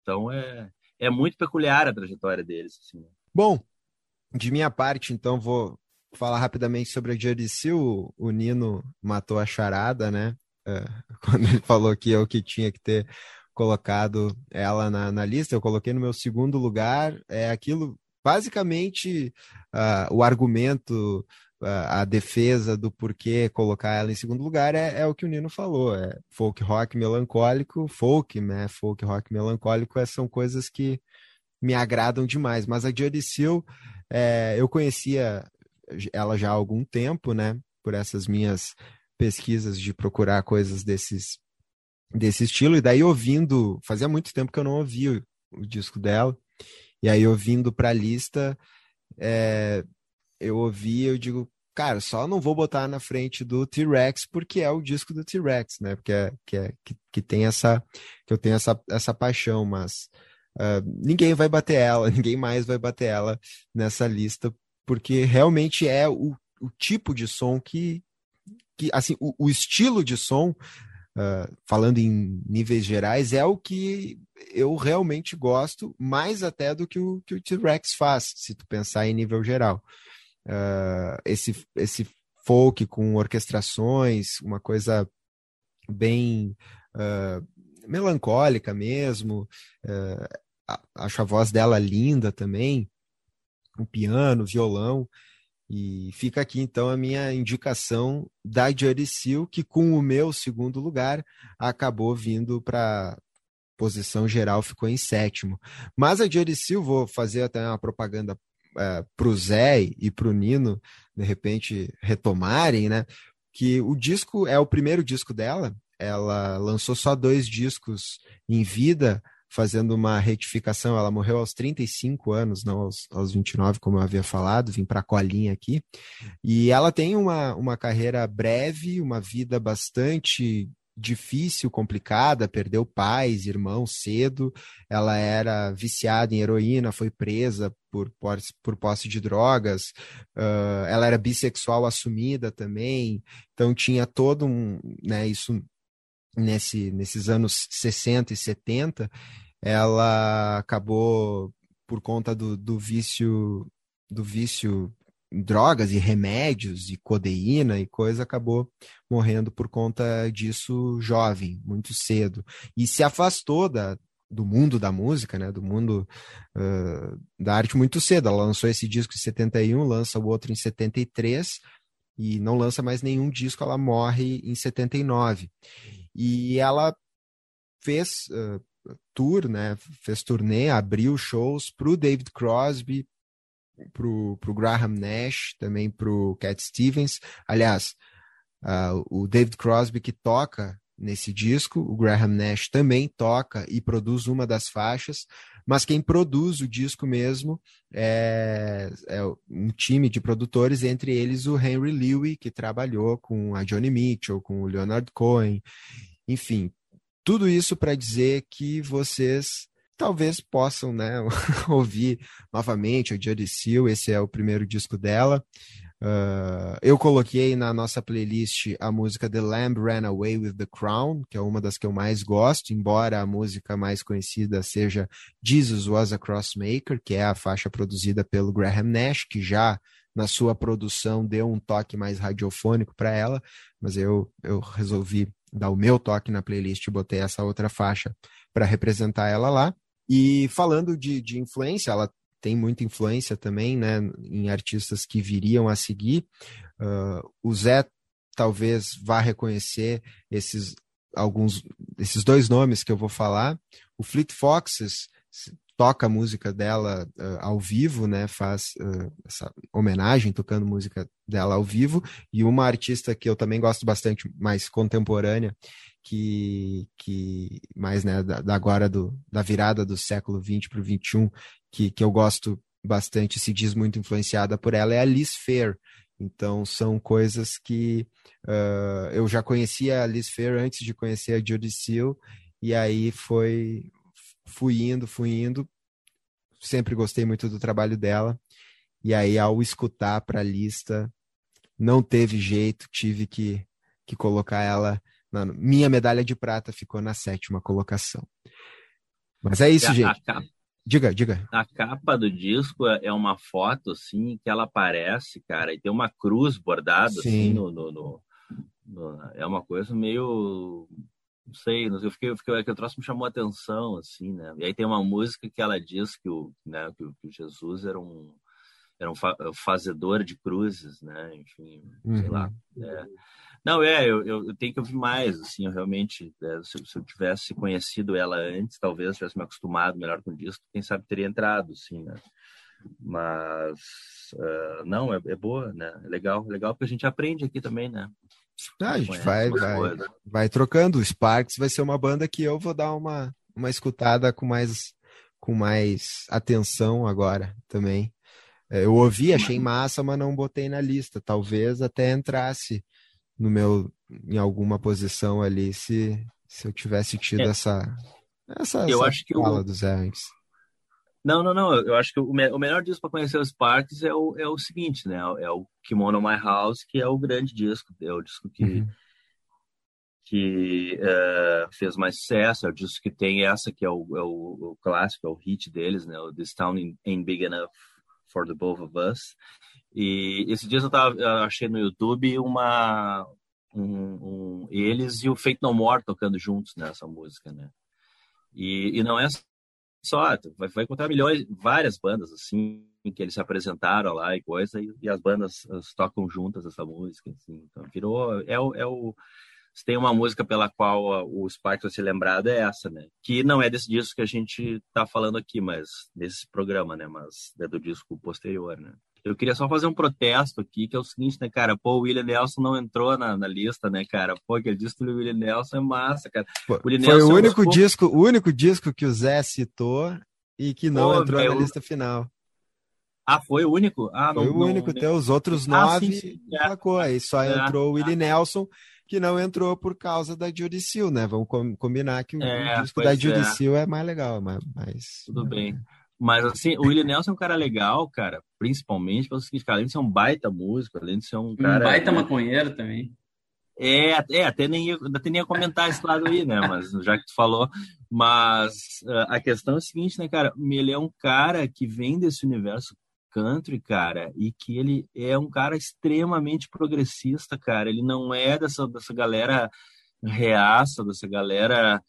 Então é, é muito peculiar a trajetória deles, assim. Né? Bom, de minha parte, então, vou falar rapidamente sobre a Juricy. O, o Nino matou a charada, né? É, [laughs] quando ele falou que eu que tinha que ter colocado ela na, na lista, eu coloquei no meu segundo lugar. É aquilo, basicamente, uh, o argumento, uh, a defesa do porquê colocar ela em segundo lugar é, é, o que o Nino falou: é folk rock melancólico, folk, né? Folk rock melancólico é, são coisas que me agradam demais. Mas a Jodie Seal, é, eu conhecia ela já há algum tempo, né? Por essas minhas pesquisas de procurar coisas desses desse estilo. E daí ouvindo, fazia muito tempo que eu não ouvia o, o disco dela. E aí ouvindo para a lista, é, eu ouvi, eu digo, cara, só não vou botar na frente do T-Rex porque é o disco do T-Rex, né? Porque é, que, é, que, que tem essa que eu tenho essa, essa paixão, mas uh, ninguém vai bater ela, [laughs] ninguém mais vai bater ela nessa lista, porque realmente é o, o tipo de som que, que assim, o, o estilo de som, uh, falando em níveis gerais, é o que eu realmente gosto, mais até do que o que o T-Rex faz, se tu pensar em nível geral uh, esse, esse folk com orquestrações, uma coisa bem uh, melancólica mesmo. Uh, acho a voz dela linda também, o piano, violão. E fica aqui então a minha indicação da Seal, que com o meu segundo lugar acabou vindo para posição geral, ficou em sétimo. Mas a Seal, vou fazer até uma propaganda é, para o Zé e para o Nino, de repente, retomarem, né? Que o disco é o primeiro disco dela, ela lançou só dois discos em vida, fazendo uma retificação. Ela morreu aos 35 anos, não aos, aos 29, como eu havia falado, vim para a colinha aqui. E ela tem uma, uma carreira breve, uma vida bastante difícil, complicada, perdeu pais, irmãos cedo. Ela era viciada em heroína, foi presa por, por, por posse de drogas. Uh, ela era bissexual assumida também. Então tinha todo um, né, isso nesse, nesses anos 60 e 70, ela acabou por conta do, do vício do vício drogas e remédios e codeína e coisa, acabou morrendo por conta disso jovem, muito cedo. E se afastou da, do mundo da música, né, do mundo uh, da arte muito cedo. Ela lançou esse disco em 71, lança o outro em 73 e não lança mais nenhum disco, ela morre em 79. E ela fez uh, tour, né, fez turnê, abriu shows para o David Crosby, pro, pro Graham Nash, também pro Cat Stevens. Aliás, uh, o David Crosby que toca nesse disco, o Graham Nash também toca e produz uma das faixas, mas quem produz o disco mesmo é, é um time de produtores, entre eles o Henry Lewy, que trabalhou com a Johnny Mitchell, com o Leonard Cohen, enfim, tudo isso para dizer que vocês talvez possam né, [laughs] ouvir novamente a Judy Seal, esse é o primeiro disco dela. Uh, eu coloquei na nossa playlist a música The Lamb Ran Away with the Crown, que é uma das que eu mais gosto, embora a música mais conhecida seja Jesus Was a Crossmaker, que é a faixa produzida pelo Graham Nash, que já na sua produção deu um toque mais radiofônico para ela, mas eu, eu resolvi dar o meu toque na playlist e botei essa outra faixa para representar ela lá. E falando de, de influência, ela tem muita influência também, né, em artistas que viriam a seguir. Uh, o Zé talvez vá reconhecer esses alguns esses dois nomes que eu vou falar. O Fleet Foxes toca a música dela uh, ao vivo, né? Faz uh, essa homenagem tocando música dela ao vivo. E uma artista que eu também gosto bastante, mais contemporânea, que, que mais né, da, da agora do, da virada do século XX para o XXI, que, que eu gosto bastante, se diz muito influenciada por ela, é a Liz Fair. Então, são coisas que uh, eu já conhecia a Liz Fair antes de conhecer a Judy Seal, e aí foi, fui indo, fui indo, sempre gostei muito do trabalho dela, e aí ao escutar para a lista, não teve jeito, tive que, que colocar ela na minha medalha de prata ficou na sétima colocação. Mas é isso, a, gente. A capa, diga, diga. A capa do disco é, é uma foto, assim, que ela aparece, cara, e tem uma cruz bordada, assim, Sim. assim, no, no, no, no, É uma coisa meio não sei, eu fiquei, eu fiquei, que o troço me chamou a atenção, assim, né? E aí tem uma música que ela diz que o, né, que o, que o Jesus era um, era um fazedor de cruzes, né? Enfim, uhum. sei lá. Uhum. É. Não, é, eu, eu, tenho que ouvir mais, assim, eu realmente, é, se, se, eu tivesse conhecido ela antes, talvez tivesse me acostumado melhor com o disco, quem sabe teria entrado, assim, né? Mas, uh, não, é, é, boa, né? É legal, é legal porque a gente aprende aqui também, né? Ah, a gente vai, vai, vai trocando. O Sparks vai ser uma banda que eu vou dar uma, uma escutada com mais, com mais atenção agora também. É, eu ouvi, achei massa, mas não botei na lista. Talvez até entrasse no meu em alguma posição ali se, se eu tivesse tido é. essa essa, eu essa acho que fala o... dos Errangs. Não, não, não. Eu acho que o, me o melhor disco para conhecer os parques é o, é o seguinte, né? É o Kimono My House, que é o grande disco. É o disco que, uhum. que uh, fez mais sucesso. É o disco que tem essa, que é o, é o, o clássico, é o hit deles, né? O This Town Ain't Big Enough for the Both of Us. E esse dia eu, tava, eu achei no YouTube uma, um, um, eles e o Fate No More tocando juntos nessa música, né? E, e não é só, vai, vai encontrar milhões, várias bandas assim, que eles se apresentaram lá e coisa, e, e as bandas as, tocam juntas essa música, assim, então virou, é o, é o se tem uma música pela qual o Sparks vai ser lembrado é essa, né? Que não é desse disco que a gente tá falando aqui, mas desse programa, né? Mas é do disco posterior, né? Eu queria só fazer um protesto aqui, que é o seguinte, né, cara? Pô, o William Nelson não entrou na, na lista, né, cara? Pô, aquele disco do William Nelson é massa, cara. Pô, o foi Nelson o único, disco, o único disco que o Zé citou e que não Pô, entrou na lista final. Ah, foi o único? Ah, foi não, o único, não, tem os outros ah, nove sim, sim, é. Aí só é, entrou o Willie é. Nelson, que não entrou por causa da Judicial, né? Vamos combinar que o, é, disco da Judicial é. é. mais legal, mas Tudo bem. Mas, assim, o Willie Nelson é um cara legal, cara, principalmente pelo seguinte, cara, além de ser um baita músico, além de ser um cara... Um baita maconheiro também. É, é, até nem ia, até nem ia comentar esse lado aí, né? Mas já que tu falou, mas uh, a questão é a seguinte, né, cara? Ele é um cara que vem desse universo country, cara, e que ele é um cara extremamente progressista, cara. Ele não é dessa, dessa galera reaça, dessa galera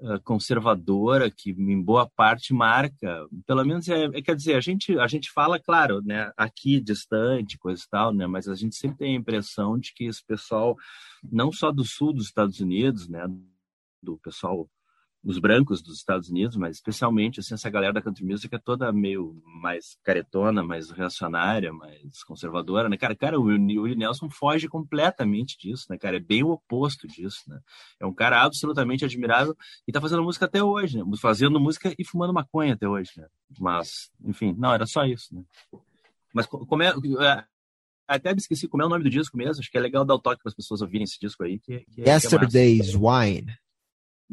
uh, conservadora que em boa parte marca, pelo menos é, é, quer dizer, a gente a gente fala claro, né, aqui distante, coisa e tal, né, mas a gente sempre tem a impressão de que esse pessoal não só do sul dos Estados Unidos, né, do pessoal os brancos dos Estados Unidos, mas especialmente assim, essa galera da country music é toda meio mais caretona, mais reacionária, mais conservadora, né? Cara, cara, o Willie Nelson foge completamente disso, né, cara? É bem o oposto disso, né? É um cara absolutamente admirável e tá fazendo música até hoje, né? Fazendo música e fumando maconha até hoje, né? Mas, enfim, não, era só isso, né? Mas como é, é até me esqueci como é o nome do disco mesmo, acho que é legal dar o toque para as pessoas ouvirem esse disco aí. Que, que Yesterday's que é Wine.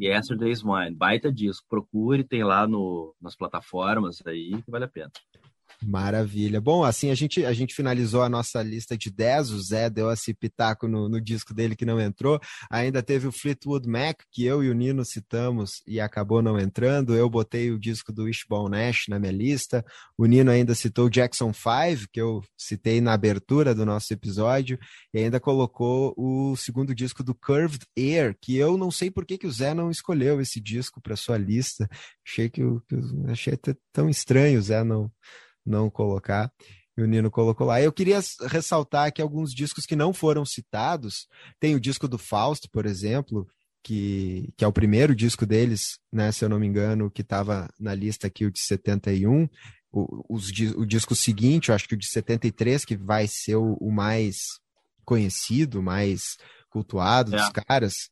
Yesterday's Wine, baita disco. Procure, tem lá no, nas plataformas aí que vale a pena. Maravilha. Bom, assim a gente, a gente finalizou a nossa lista de 10. O Zé deu esse pitaco no, no, disco dele que não entrou. Ainda teve o Fleetwood Mac, que eu e o Nino citamos e acabou não entrando. Eu botei o disco do Wishbone Nash na minha lista. O Nino ainda citou o Jackson 5, que eu citei na abertura do nosso episódio. E ainda colocou o segundo disco do Curved Air, que eu não sei por que, que o Zé não escolheu esse disco para sua lista. Achei que, que achei tão estranho o Zé não não colocar. E o Nino colocou lá. Eu queria ressaltar aqui alguns discos que não foram citados. Tem o disco do Fausto, por exemplo, que, que é o primeiro disco deles, né, se eu não me engano, que estava na lista aqui, o de 71. O, os, o disco seguinte, eu acho que o de 73, que vai ser o, o mais conhecido, mais cultuado é. dos caras.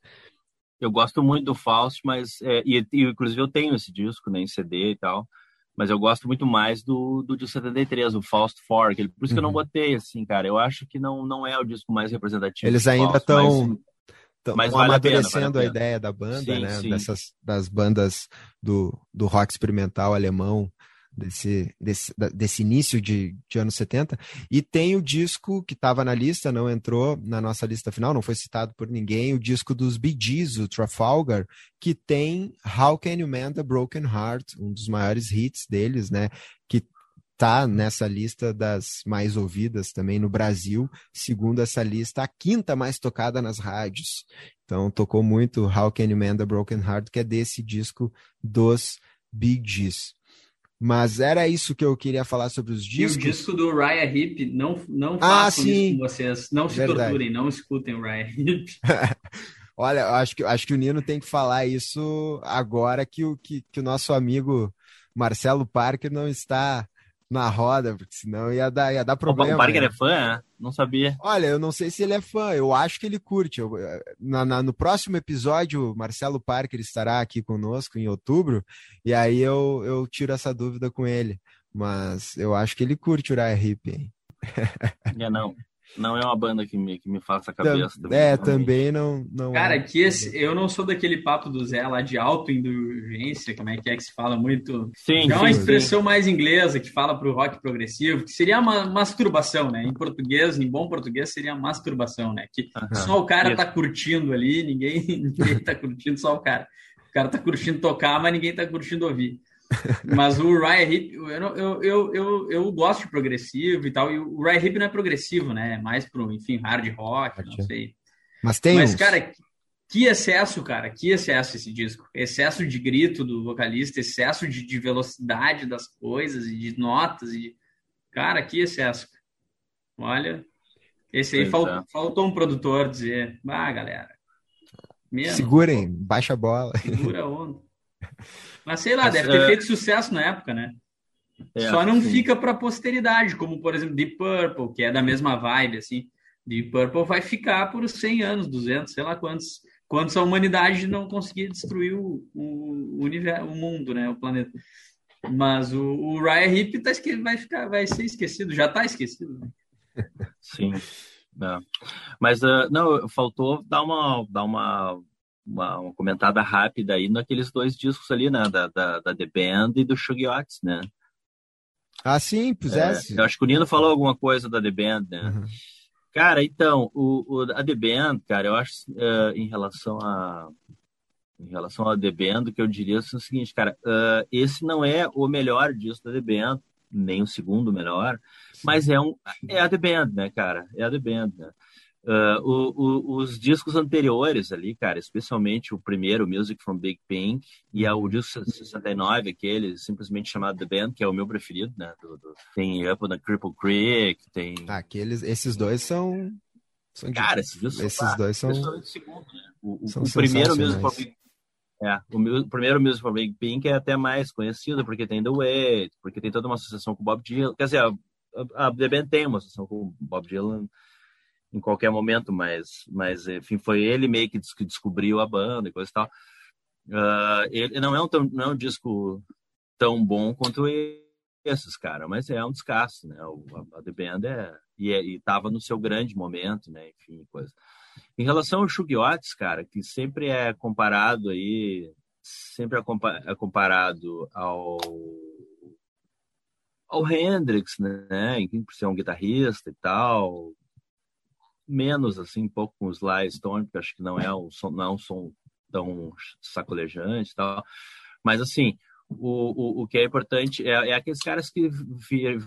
Eu gosto muito do Fausto, mas é, e, e, inclusive eu tenho esse disco né, em CD e tal mas eu gosto muito mais do, do de 73, o Faust Fork. Por isso uhum. que eu não uhum. botei, assim, cara. Eu acho que não, não é o disco mais representativo. Eles ainda estão mas vale amadurecendo a, pena, vale a, ideia da banda, sim, né? Sim. Dessas, das bandas do, do rock experimental alemão desse, desse, desse início de, de anos 70. E tem o disco que estava na lista, não entrou na nossa lista final, não foi citado por ninguém, o disco dos Bee Gees, o Trafalgar, que tem How Can You Mend a Broken Heart, um dos maiores hits deles, né? Que tá nessa lista das mais ouvidas também no Brasil, segundo essa lista, a quinta mais tocada nas rádios. Então tocou muito How Can You Mend a Broken Heart, que é desse disco dos Bee Gees. Mas era isso que eu queria falar sobre os discos. E o disco do Raya Hip, não, não ah, façam isso com vocês. Não se Verdade. torturem, não escutem o Raya Hip. [laughs] Olha, acho que, acho que o Nino tem que falar isso agora que o, que, que o nosso amigo Marcelo Parker não está na roda, porque senão ia dar, ia dar problema. O Parker né? é fã, é? Não sabia. Olha, eu não sei se ele é fã, eu acho que ele curte. Eu, na, na, no próximo episódio, Marcelo Parker estará aqui conosco em outubro, e aí eu, eu tiro essa dúvida com ele. Mas eu acho que ele curte o Uriah Heep, hein? É, não. Não é uma banda que me, que me faça a cabeça. Tam, é, também não. não Cara, é. que esse, eu não sou daquele papo do Zé lá de autoindulgência, como é que é que se fala muito. Sim, é uma expressão sim. mais inglesa que fala para o rock progressivo, que seria uma masturbação, né? Em português, em bom português, seria masturbação, né? Que uh -huh. só o cara tá curtindo ali, ninguém, [laughs] ninguém tá curtindo, só o cara. O cara tá curtindo tocar, mas ninguém tá curtindo ouvir. Mas o Ryan Hip, eu, eu, eu, eu, eu gosto de progressivo e tal. E o Ryan Hip não é progressivo, né? É mais pro, enfim, hard rock, não sei. Mas tem. Mas, uns... cara, que excesso, cara, que excesso esse disco. Excesso de grito do vocalista, excesso de, de velocidade das coisas e de notas. e Cara, que excesso. Olha, esse aí falt, é. faltou um produtor dizer, ah, galera. Menos, Segurem, pô. baixa a bola. Segura a onda. [laughs] Mas sei lá, Mas, deve ter é... feito sucesso na época, né? É, Só não sim. fica para posteridade, como por exemplo Deep Purple, que é da mesma vibe, assim. Deep Purple vai ficar por 100 anos, 200, sei lá quantos, quantos a humanidade não conseguir destruir o, o, universo, o mundo, né, o planeta. Mas o, o Ryan Hip tá, vai, ficar, vai ser esquecido, já está esquecido. Né? Sim. É. Mas uh, não, faltou dar uma, dar uma uma, uma, comentada rápida aí naqueles dois discos ali, né? Da, da, da The Band e do Shugiots, né? Ah, sim, pusesse. É, eu acho que o Nino falou alguma coisa da The Band, né? Uhum. Cara, então, o, o, a The Band, cara, eu acho uh, em relação a em relação a The Band, o que eu diria é o seguinte, cara, uh, esse não é o melhor disco da The Band, nem o segundo melhor, mas é um é a The Band, né, cara? É a The Band, né? Uh, o, o, os discos anteriores ali, cara, especialmente o primeiro, Music from Big Pink, e é o disco 69, aquele simplesmente chamado The Band, que é o meu preferido, né? Do, do, tem Up on the Cripple Creek, tem. Ah, aqueles, esses dois são. são cara, esses, esses dois são. Segundo, né? O, o, o primeiro Music from Big é, o, o primeiro Music from Big Pink é até mais conhecido, porque tem The Way, porque tem toda uma associação com o Bob Dylan. Quer dizer, a, a, a The Band tem uma associação com o Bob Dylan em qualquer momento, mas, mas enfim, foi ele meio que descobriu a banda e coisa e tal. Uh, ele não é, um, não é um disco tão bom quanto esses, cara, mas é um descasso, né? O, a, a The Band é e, é, e tava no seu grande momento, né? Enfim, coisa. Em relação ao Shugiotes, cara, que sempre é comparado aí, sempre é, é comparado ao ao Hendrix, né? Por ser um guitarrista e tal, menos assim, um pouco com o Sly Stone, porque acho que não é um som, não é um som tão sacolejante e tal. Mas assim, o, o, o que é importante é, é aqueles caras que vir,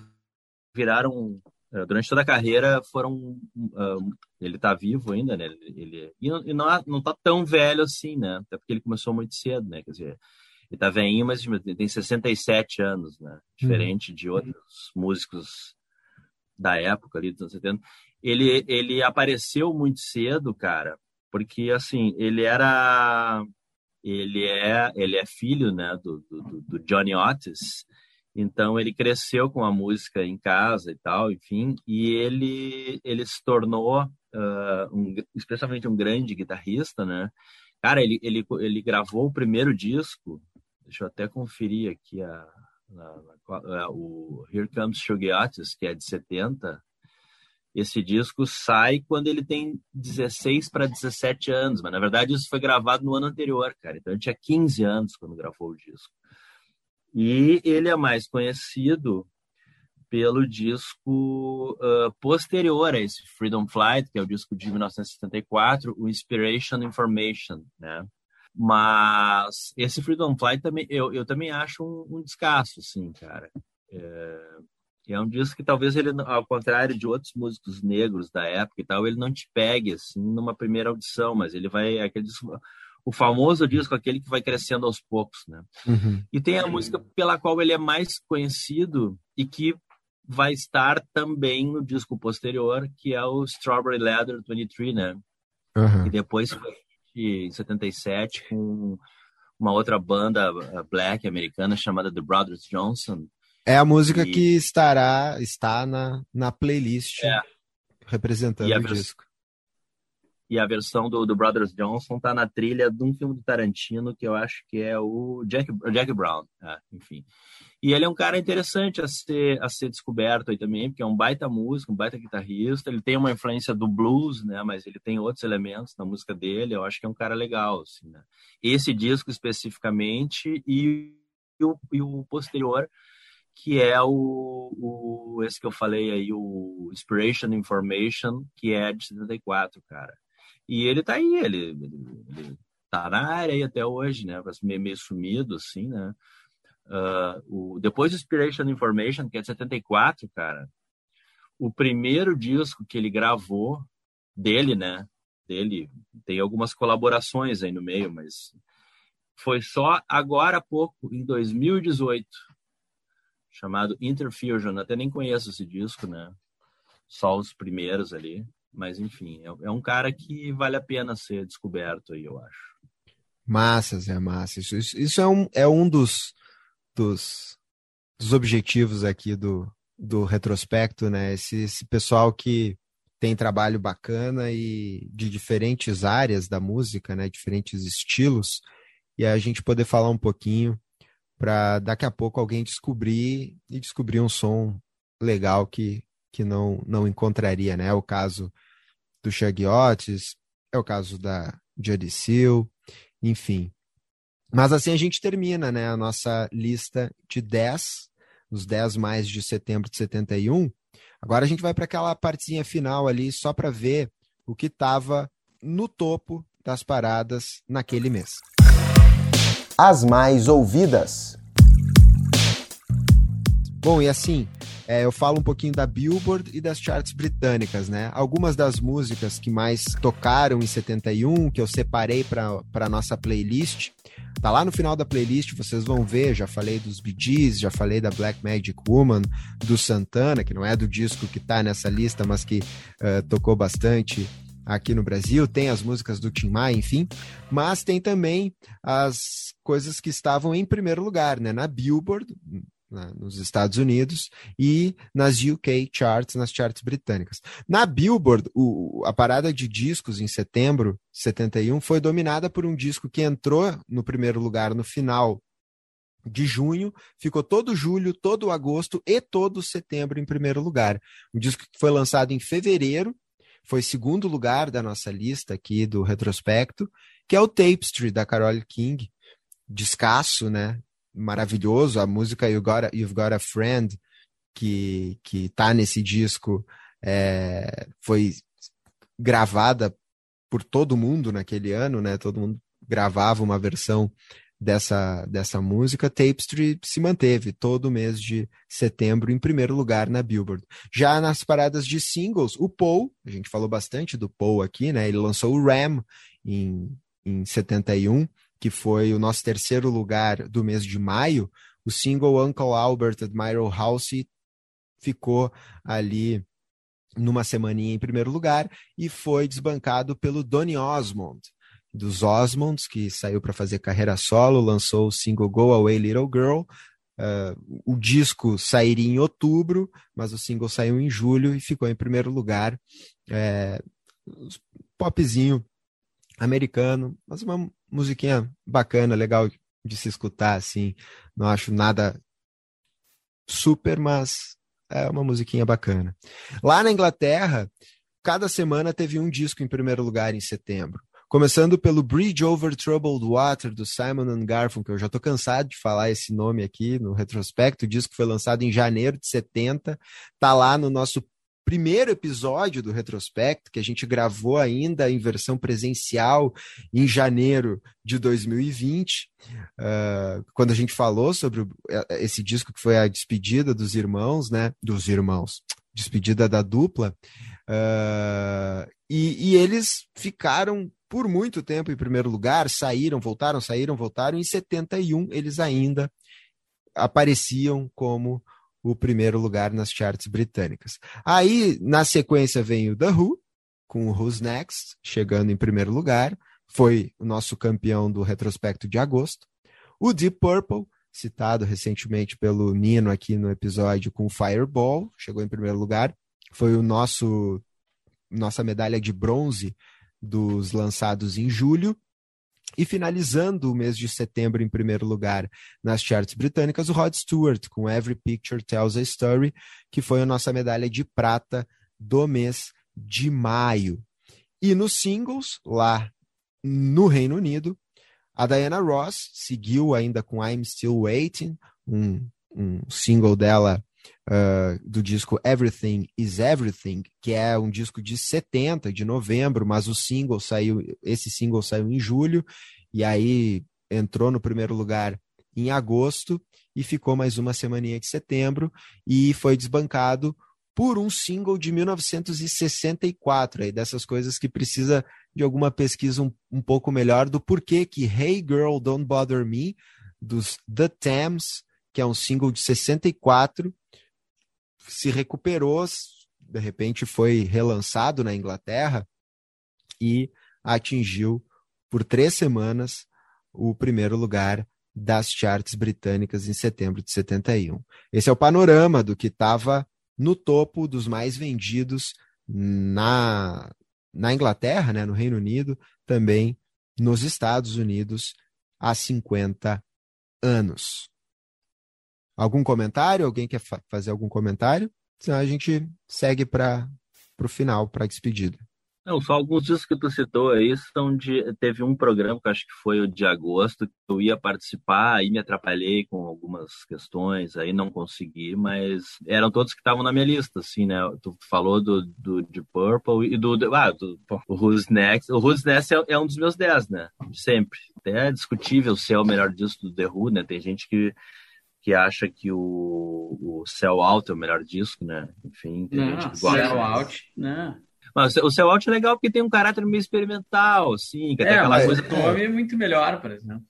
viraram eh, durante toda a carreira foram uh, ele está vivo ainda né? Ele e não, e não não tá tão velho assim né? Até porque ele começou muito cedo né? Quer dizer ele tá velhinho mas tem 67 anos né? Diferente hum. de outros músicos da época ali dos anos 70 ele, ele apareceu muito cedo, cara, porque assim, ele era ele é ele é filho, né, do, do, do Johnny Otis. Então ele cresceu com a música em casa e tal, enfim, e ele ele se tornou uh, um, especialmente um grande guitarrista, né? Cara, ele, ele, ele gravou o primeiro disco, deixa eu até conferir aqui a, a, a, a o Here Comes Sugar Otis, que é de 70, esse disco sai quando ele tem 16 para 17 anos, mas na verdade isso foi gravado no ano anterior, cara. Então ele tinha 15 anos quando gravou o disco. E ele é mais conhecido pelo disco uh, posterior a esse Freedom Flight, que é o disco de 1974, o Inspiration Information, né? Mas esse Freedom Flight também eu, eu também acho um, um descasso, sim, cara. É, é um disco que talvez ele, ao contrário de outros músicos negros da época e tal, ele não te pegue assim numa primeira audição, mas ele vai aquele disco, o famoso disco aquele que vai crescendo aos poucos, né? Uhum. E tem a música pela qual ele é mais conhecido e que vai estar também no disco posterior, que é o Strawberry Leather 23, né? Uhum. E depois foi em 77 com uma outra banda black americana chamada The Brothers Johnson É a música e... que estará está na, na playlist é. representando o vers... disco. E a versão do, do Brothers Johnson tá na trilha de um filme do Tarantino que eu acho que é o Jack, Jack Brown, é, enfim. E ele é um cara interessante a ser, a ser descoberto aí também, porque é um baita músico, um baita guitarrista. Ele tem uma influência do blues, né? Mas ele tem outros elementos na música dele. Eu acho que é um cara legal, assim, né? Esse disco especificamente e, e, o, e o posterior, que é o, o, esse que eu falei aí, o Inspiration Information, que é de 74, cara. E ele tá aí, ele, ele, tá na área aí até hoje, né? Meio sumido, assim, né? Uh, o, depois do Inspiration Information, que é de 74, cara, o primeiro disco que ele gravou dele, né? Dele, tem algumas colaborações aí no meio, mas foi só agora há pouco, em 2018, chamado Interfusion. Até nem conheço esse disco, né? Só os primeiros ali. Mas, enfim, é, é um cara que vale a pena ser descoberto aí, eu acho. Massas, é massa. Isso, isso, isso é, um, é um dos, dos, dos objetivos aqui do, do retrospecto, né? Esse, esse pessoal que tem trabalho bacana e de diferentes áreas da música, né? Diferentes estilos, e a gente poder falar um pouquinho para daqui a pouco alguém descobrir e descobrir um som legal que, que não, não encontraria, né? É o caso do Shaggy Otis, é o caso da Seal, enfim. Mas assim a gente termina, né, a nossa lista de 10, os 10 mais de setembro de 71. Agora a gente vai para aquela partezinha final ali só para ver o que estava no topo das paradas naquele mês as mais ouvidas. Bom, e assim, é, eu falo um pouquinho da Billboard e das charts britânicas, né? Algumas das músicas que mais tocaram em 71, que eu separei para nossa playlist, tá lá no final da playlist, vocês vão ver, já falei dos Bee Gees, já falei da Black Magic Woman, do Santana, que não é do disco que tá nessa lista, mas que uh, tocou bastante aqui no Brasil, tem as músicas do Tim Maia, enfim, mas tem também as coisas que estavam em primeiro lugar, né, na Billboard, né, nos Estados Unidos e nas UK charts, nas charts britânicas. Na Billboard, o, a parada de discos em setembro de 71 foi dominada por um disco que entrou no primeiro lugar no final de junho, ficou todo julho, todo agosto e todo setembro em primeiro lugar. Um disco que foi lançado em fevereiro foi segundo lugar da nossa lista aqui do retrospecto, que é o Tapestry da Carole King, descasso, né? Maravilhoso, a música You Got a, You've Got a Friend que que tá nesse disco é, foi gravada por todo mundo naquele ano, né? Todo mundo gravava uma versão dessa, dessa música, Tapestry se manteve todo mês de setembro em primeiro lugar na Billboard. Já nas paradas de singles, o Paul, a gente falou bastante do Paul aqui, né? Ele lançou o Ram em, em 71, que foi o nosso terceiro lugar do mês de maio. O single Uncle Albert Admiral House ficou ali numa semaninha em primeiro lugar e foi desbancado pelo Donny Osmond dos Osmonds, que saiu para fazer carreira solo, lançou o single Go Away Little Girl. Uh, o disco sairia em outubro, mas o single saiu em julho e ficou em primeiro lugar. É, popzinho americano, mas uma musiquinha bacana, legal de se escutar, assim. Não acho nada super, mas é uma musiquinha bacana. Lá na Inglaterra, cada semana teve um disco em primeiro lugar em setembro. Começando pelo Bridge Over Troubled Water, do Simon Garfunkel. Eu já estou cansado de falar esse nome aqui no retrospecto. O disco foi lançado em janeiro de 70. Tá lá no nosso primeiro episódio do retrospecto, que a gente gravou ainda em versão presencial em janeiro de 2020, uh, ah, quando a gente falou sobre é, esse disco que foi a despedida dos irmãos, né? Dos irmãos, despedida da dupla. Uh, e, e eles ficaram por muito tempo em primeiro lugar, saíram, voltaram, saíram, voltaram. Em 71, eles ainda apareciam como o primeiro lugar nas charts britânicas. Aí, na sequência, vem o The Who, com o Who's Next, chegando em primeiro lugar. Foi o nosso campeão do retrospecto de agosto. O Deep Purple, citado recentemente pelo Nino aqui no episódio com Fireball, chegou em primeiro lugar. Foi o nosso nossa medalha de bronze dos lançados em julho. E finalizando o mês de setembro em primeiro lugar nas charts britânicas, o Rod Stewart com Every Picture Tells a Story, que foi a nossa medalha de prata do mês de maio. E nos singles, lá no Reino Unido, a Diana Ross seguiu ainda com I'm Still Waiting, um, um single dela uh, do disco Everything is Everything, que é um disco de 70, de novembro, mas o single saiu, esse single saiu em julho, e aí entrou no primeiro lugar em agosto e ficou mais uma semaninha de setembro e foi desbancado por um single de 1964, aí dessas coisas que precisa de alguma pesquisa um, um pouco melhor do porquê que Hey Girl Don't Bother Me, dos The Thames, que é um single de 64, se recuperou, de repente foi relançado na Inglaterra e atingiu por três semanas o primeiro lugar das charts britânicas em setembro de 71. Esse é o panorama do que estava no topo dos mais vendidos na, na Inglaterra, né, no Reino Unido, também nos Estados Unidos há 50 anos. Algum comentário? Alguém quer fa fazer algum comentário? Senão a gente segue para o final, para a despedida. Não, só alguns dias que tu citou aí são de. Teve um programa que acho que foi o de agosto, que eu ia participar, aí me atrapalhei com algumas questões, aí não consegui, mas eram todos que estavam na minha lista, assim, né? Tu falou do, do de Purple e do. Ah, do o Who's Next. O Who's Next é, é um dos meus 10, né? Sempre. Até é discutível se é o melhor disco do The Who, né? Tem gente que que acha que o, o Cell Out é o melhor disco, né? Enfim, tem não, gente que gosta. Cell Out, não. Mas o Cell Out é legal porque tem um caráter meio experimental, assim, que é, aquela coisa. O nome é muito melhor, por exemplo.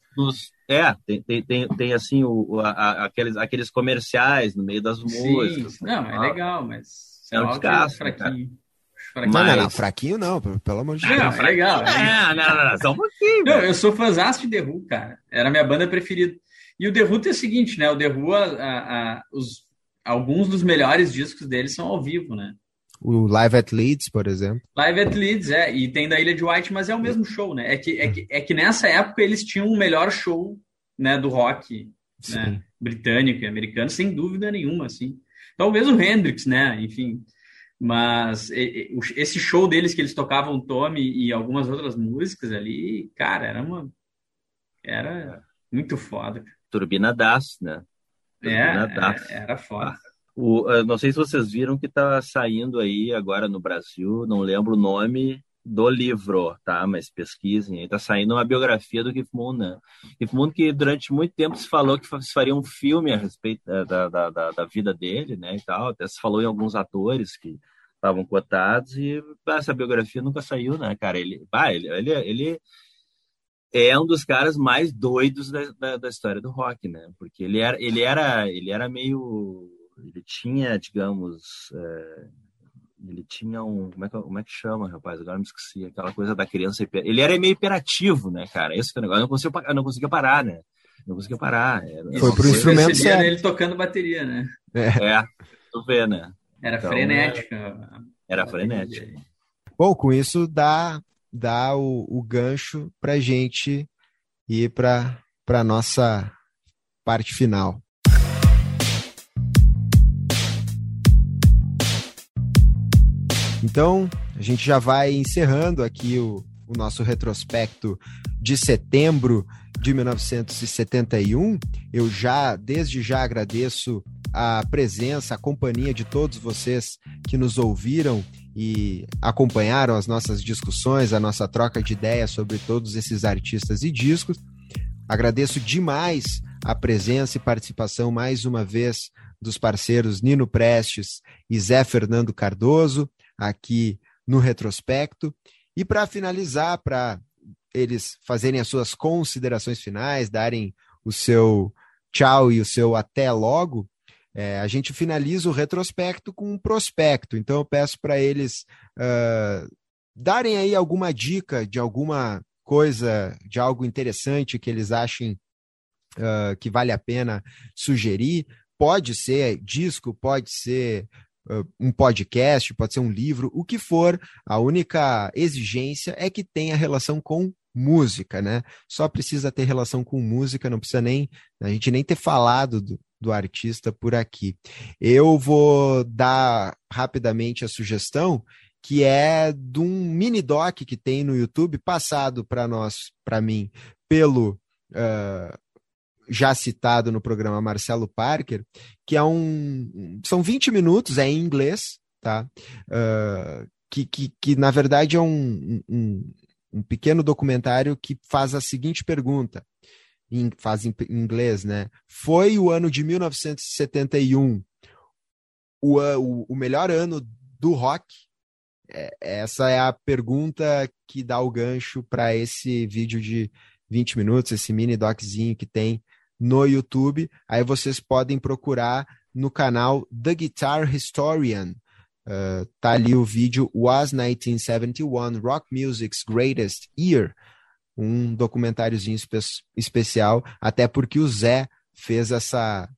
é, tem, tem, tem, tem assim, o, a, aqueles, aqueles comerciais no meio das Sim, músicas. Não, é legal, mas. É um é desgaste. É fraquinho. Fraquinho. Mas... Não, não, fraquinho não, pelo amor de Deus. Não, é legal. É, não, não, não, só um pouquinho. Não, eu sou fãzão de The Who, cara. Era a minha banda preferida. E o The Who é o seguinte, né? O The Who, a, a, os, alguns dos melhores discos deles são ao vivo, né? O Live at Leeds, por exemplo. Live at Leeds, é. E tem da Ilha de White, mas é o mesmo show, né? É que, é que, é que nessa época eles tinham o melhor show né, do rock né, britânico e americano, sem dúvida nenhuma, assim. Talvez o Hendrix, né? Enfim. Mas esse show deles que eles tocavam Tommy e algumas outras músicas ali, cara, era uma. Era muito foda. Turbina Das, né? Turbina é, Das. É, era foda. Ah, o, não sei se vocês viram que está saindo aí agora no Brasil, não lembro o nome do livro, tá? Mas pesquisem, está saindo uma biografia do Keith Moon, né? Keith Moon que durante muito tempo se falou que se faria um filme a respeito da, da, da, da vida dele, né, e tal, até se falou em alguns atores que estavam cotados e essa biografia nunca saiu, né, cara? Ele, bah, ele, ele, ele é um dos caras mais doidos da, da, da, história do rock, né? Porque ele era, ele era, ele era meio, ele tinha, digamos, é, ele tinha um, como é, que, como é que chama, rapaz? Agora me esqueci, aquela coisa da criança, ele era meio hiperativo, né, cara? Esse que é o negócio, eu não conseguia, eu não conseguia parar, né? Não conseguia parar. Era, Foi pro instrumento certo. ele tocando bateria, né? É, é tu vê, né? Era então, frenética. Era, era frenética. Bom, com isso dá dá o, o gancho para gente ir para a nossa parte final. Então, a gente já vai encerrando aqui o, o nosso retrospecto de setembro de 1971. Eu já, desde já, agradeço a presença, a companhia de todos vocês que nos ouviram e acompanharam as nossas discussões, a nossa troca de ideias sobre todos esses artistas e discos. Agradeço demais a presença e participação mais uma vez dos parceiros Nino Prestes e Zé Fernando Cardoso aqui no retrospecto. E para finalizar, para eles fazerem as suas considerações finais, darem o seu tchau e o seu até logo, é, a gente finaliza o retrospecto com um prospecto. Então eu peço para eles uh, darem aí alguma dica de alguma coisa, de algo interessante que eles achem uh, que vale a pena sugerir. Pode ser disco, pode ser uh, um podcast, pode ser um livro, o que for. A única exigência é que tenha relação com música, né? Só precisa ter relação com música, não precisa nem a gente nem ter falado do, do artista por aqui. Eu vou dar rapidamente a sugestão que é de um mini doc que tem no YouTube passado para nós, para mim, pelo uh, já citado no programa Marcelo Parker, que é um são 20 minutos, é em inglês, tá? Uh, que, que, que na verdade é um, um, um pequeno documentário que faz a seguinte pergunta: em, faz em inglês, né? Foi o ano de 1971 o, o, o melhor ano do rock? É, essa é a pergunta que dá o gancho para esse vídeo de 20 minutos, esse mini doczinho que tem no YouTube. Aí vocês podem procurar no canal The Guitar Historian. Uh, tá ali o vídeo Was 1971 Rock Music's Greatest Year um documentáriozinho espe especial, até porque o Zé fez essa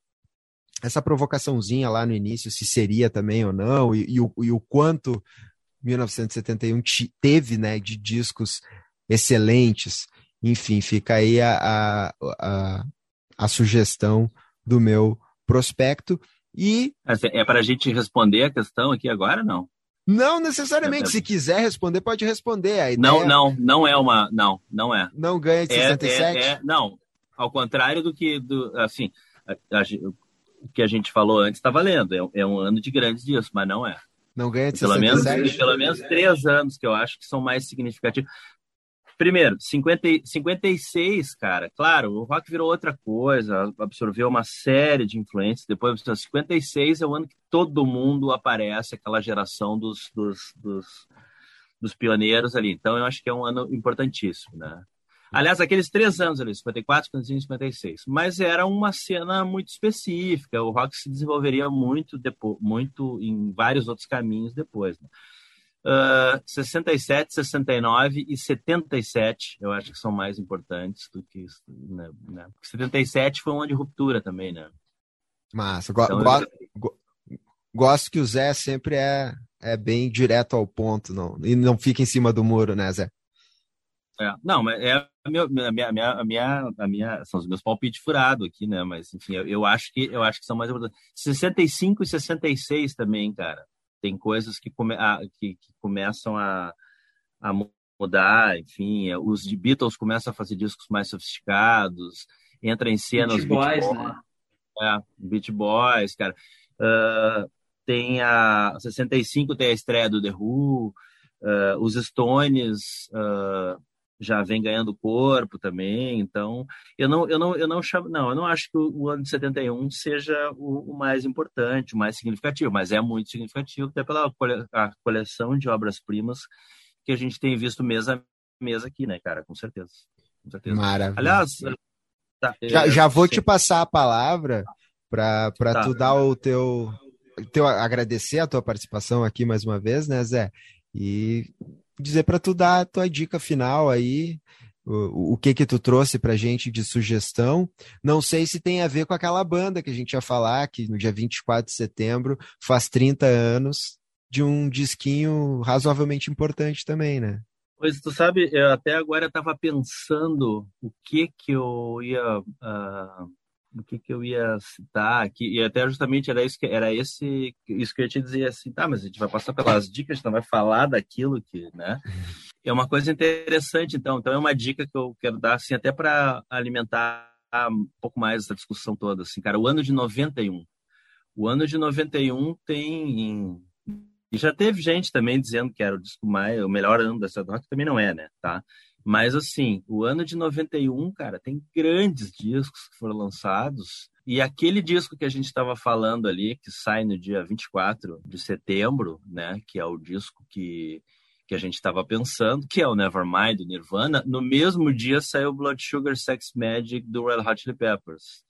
essa provocaçãozinha lá no início, se seria também ou não, e, e, o, e o quanto 1971 teve né, de discos excelentes. Enfim, fica aí a, a, a, a sugestão do meu prospecto. E. É para a gente responder a questão aqui agora, não? Não necessariamente. Se quiser responder, pode responder. A ideia... Não, não, não é uma. Não, não é. Não ganha de 67? É, é, é, não, ao contrário do que. Do, assim, a, a, o que a gente falou antes está valendo. É, é, um ano de grandes dias, mas não é. Não ganha de pelo 67? Menos, pelo menos três anos que eu acho que são mais significativos. Primeiro, 50, 56, cara, claro, o rock virou outra coisa, absorveu uma série de influências. Depois, 56 é o ano que todo mundo aparece, aquela geração dos, dos, dos, dos pioneiros ali. Então, eu acho que é um ano importantíssimo, né? Aliás, aqueles três anos ali, 54, 55 56. Mas era uma cena muito específica. O rock se desenvolveria muito, depois, muito em vários outros caminhos depois. Né? Uh, 67, 69 e 77, eu acho que são mais importantes do que isso. Né, né? 77 foi um ano de ruptura também, né? Massa. Go então, go eu... Gosto que o Zé sempre é, é bem direto ao ponto não, e não fica em cima do muro, né, Zé? É, não, mas é a minha, a minha, a minha, a minha, são os meus palpites furados aqui, né? Mas enfim, eu, eu, acho que eu acho que são mais importantes. 65 e 66 também, cara tem coisas que, come, a, que, que, começam a, a mudar, enfim, os de Beatles começam a fazer discos mais sofisticados, entra em cena Beach os Beach Boys, Boys, né? É, Beach Boys, cara. Uh, tem a 65 tem a estreia do The Who, uh, os Stones uh, já vem ganhando corpo também, então eu não eu não eu não chamo, não, eu não acho que o, o ano de 71 seja o, o, mais importante, o mais significativo, mas é muito significativo até pela cole, coleção de obras-primas que a gente tem visto mês a mês aqui, né, cara, com certeza. Com certeza. Maravilha. Aliás, tá, já, já vou te passar a palavra para tá. tu dar o teu teu agradecer a tua participação aqui mais uma vez, né, Zé? E dizer para tu dar a tua dica final aí, o, o que que tu trouxe pra gente de sugestão. Não sei se tem a ver com aquela banda que a gente ia falar, que no dia 24 de setembro faz 30 anos de um disquinho razoavelmente importante também, né? Pois tu sabe, eu até agora estava pensando o que que eu ia uh, o que, que eu ia citar aqui, e até justamente era isso que era esse isso que eu ia te dizer assim, tá, mas a gente vai passar pelas dicas, não vai falar daquilo que, né? [laughs] É uma coisa interessante, então, então é uma dica que eu quero dar assim até para alimentar um pouco mais essa discussão toda, assim, cara, o ano de 91. O ano de 91 tem e já teve gente também dizendo que era o disco mais o melhor ano dessa rock, também não é, né, tá? Mas, assim, o ano de 91, cara, tem grandes discos que foram lançados. E aquele disco que a gente estava falando ali, que sai no dia 24 de setembro, né? Que é o disco que, que a gente estava pensando, que é o Nevermind, do Nirvana. No mesmo dia saiu o Blood Sugar Sex Magic, do Red Hot Chili Peppers.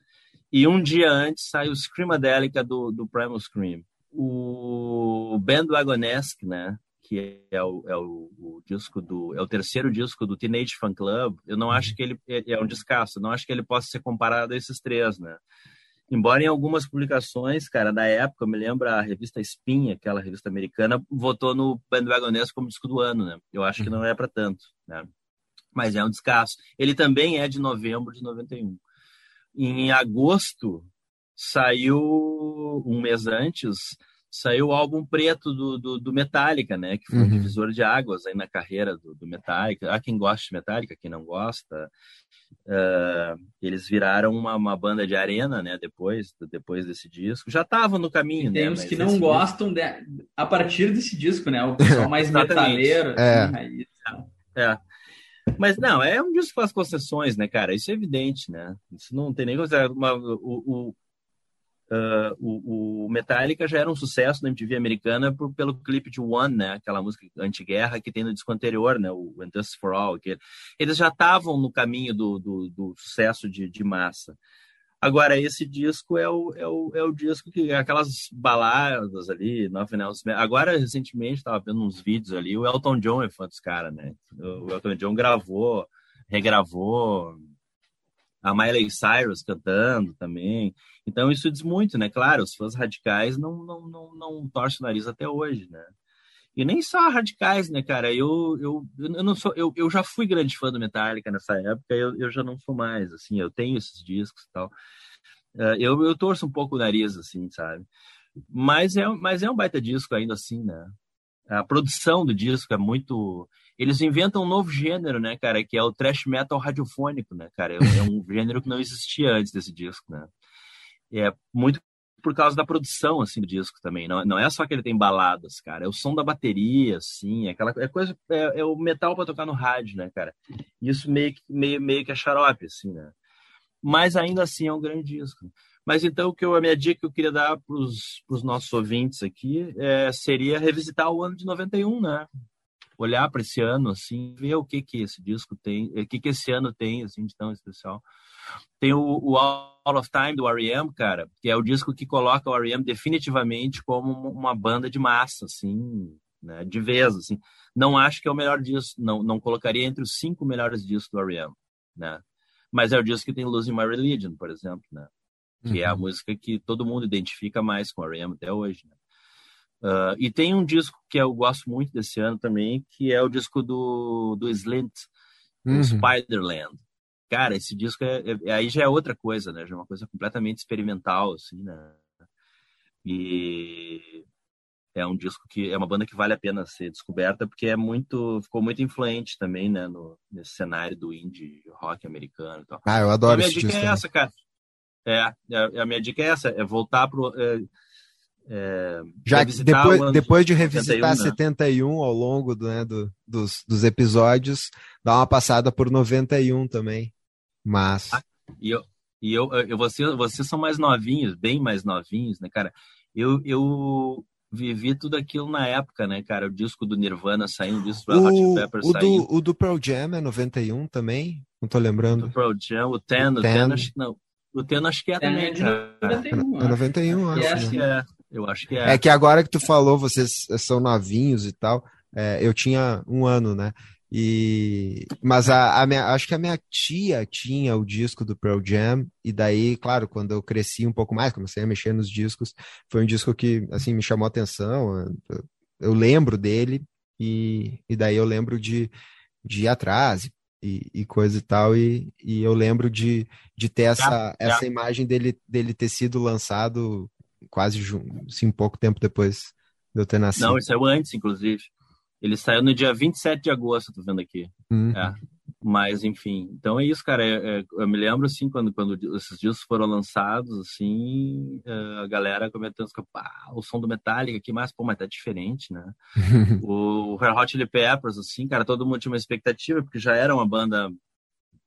E um dia antes saiu o Screamadelica, do, do Primal Scream. O Bandwagonesque, né? Que é o, é o, o, disco do é o terceiro disco do Teenage Fan Club, eu não acho uhum. que ele é, é um descasso, não acho que ele possa ser comparado a esses três, né? Embora em algumas publicações, cara, da época, eu me lembro a revista Spin, aquela revista americana, votou no Bandwagoness como disco do ano, né? Eu acho que não uhum. é para tanto, né? Mas é um descasso. Ele também é de novembro de 91. Em agosto, saiu, um mês antes, saiu o álbum preto do, do, do Metallica, né? Que foi uhum. um divisor de águas aí na carreira do, do Metallica. Há quem gosta de Metallica, quem não gosta. Uh, eles viraram uma, uma, banda de arena, né? Depois, depois desse disco. Já estavam no caminho, e tem né? Tem uns que não gostam de, a partir desse disco, né? O pessoal mais [laughs] metaleiro. É. Assim, é. Mas não, é um disco com as concessões, né, cara? Isso é evidente, né? Isso não tem nem coisa. Uma, o, o, Uh, o, o, Metallica já era um sucesso na MTV americana por, pelo clipe de One, né? Aquela música anti-guerra que tem no disco anterior, né? O And Dust for All. Que eles já estavam no caminho do, do, do sucesso de, de, massa. Agora, esse disco é o, é o, é o disco que aquelas baladas ali, Nothing Else. Agora, recentemente, estava vendo uns vídeos ali, o Elton John é fã dos caras, né? O Elton John gravou, regravou a Miley Cyrus cantando também. Então isso diz muito, né? Claro, os fãs radicais não, não, não, não torcem o nariz até hoje, né? E nem só radicais, né, cara? Eu, eu, eu não sou, eu, eu já fui grande fã do Metallica nessa época, eu, eu já não sou mais, assim, eu tenho esses discos e tal. Uh, eu, eu torço um pouco o nariz, assim, sabe? Mas é, mas é um baita disco ainda assim, né? A produção do disco é muito eles inventam um novo gênero, né, cara, que é o thrash metal radiofônico, né, cara? É, é um [laughs] gênero que não existia antes desse disco, né? É muito por causa da produção, assim, do disco também. Não, não é só que ele tem baladas, cara. É o som da bateria, assim, é aquela é coisa... É, é o metal para tocar no rádio, né, cara? Isso meio, meio, meio que é xarope, assim, né? Mas ainda assim é um grande disco. Mas então, o que eu, a minha dica que eu queria dar para os nossos ouvintes aqui é, seria revisitar o ano de 91, né? Olhar para esse ano assim, ver o que que esse disco tem, o que que esse ano tem assim de tão especial. Tem o, o All of Time do R.E.M., cara, que é o disco que coloca o R.E.M. definitivamente como uma banda de massa, assim, né, de vez, assim. Não acho que é o melhor disco, não, não colocaria entre os cinco melhores discos do R.E.M., né? Mas é o disco que tem Losing My Religion, por exemplo, né? Que uhum. é a uhum. música que todo mundo identifica mais com o R.E.M. até hoje, né? Uh, e tem um disco que eu gosto muito desse ano também, que é o disco do, do Slint, uhum. Spiderland. Cara, esse disco é, é, aí já é outra coisa, né? Já é uma coisa completamente experimental, assim, né? E é um disco que é uma banda que vale a pena ser descoberta porque é muito ficou muito influente também, né, no nesse cenário do indie rock americano e tal. Ah, eu adoro então, a minha dica é essa, cara. É, é, a minha dica é essa, é voltar pro é, é, Já depois, depois de revisitar 71, né? 71 ao longo do, né, do, dos, dos episódios, dá uma passada por 91 também. Mas. Ah, e eu, e eu, eu vocês, vocês são mais novinhos, bem mais novinhos, né, cara? Eu, eu vivi tudo aquilo na época, né, cara? O disco do Nirvana saindo, o disco do Hot Pepper o saindo. Do, o do Pearl Jam é 91 também? Não tô lembrando. O do Pearl Jam, o Ten, o Ten, Ten acho que não. O Ten acho que é, é também, cara. 91, é 91, acho. acho que é. Eu acho que é. É que agora que tu falou, vocês são novinhos e tal, é, eu tinha um ano, né? E, mas a, a minha, acho que a minha tia tinha o disco do Pearl Jam, e daí, claro, quando eu cresci um pouco mais, comecei a mexer nos discos, foi um disco que, assim, me chamou a atenção, eu, eu lembro dele, e, e daí eu lembro de, de ir atrás e, e coisa e tal, e, e eu lembro de, de ter essa, essa imagem dele, dele ter sido lançado quase assim, pouco tempo depois de eu ter nascido. Não, ele saiu antes, inclusive. Ele saiu no dia 27 de agosto, tô vendo aqui. Uhum. É. Mas, enfim, então é isso, cara. É, é, eu me lembro, assim, quando, quando esses discos foram lançados, assim, é, a galera comentando, pá, o som do Metallica aqui, mas, pô, mas tá diferente, né? [laughs] o Red Hot Chili Peppers, assim, cara, todo mundo tinha uma expectativa, porque já era uma banda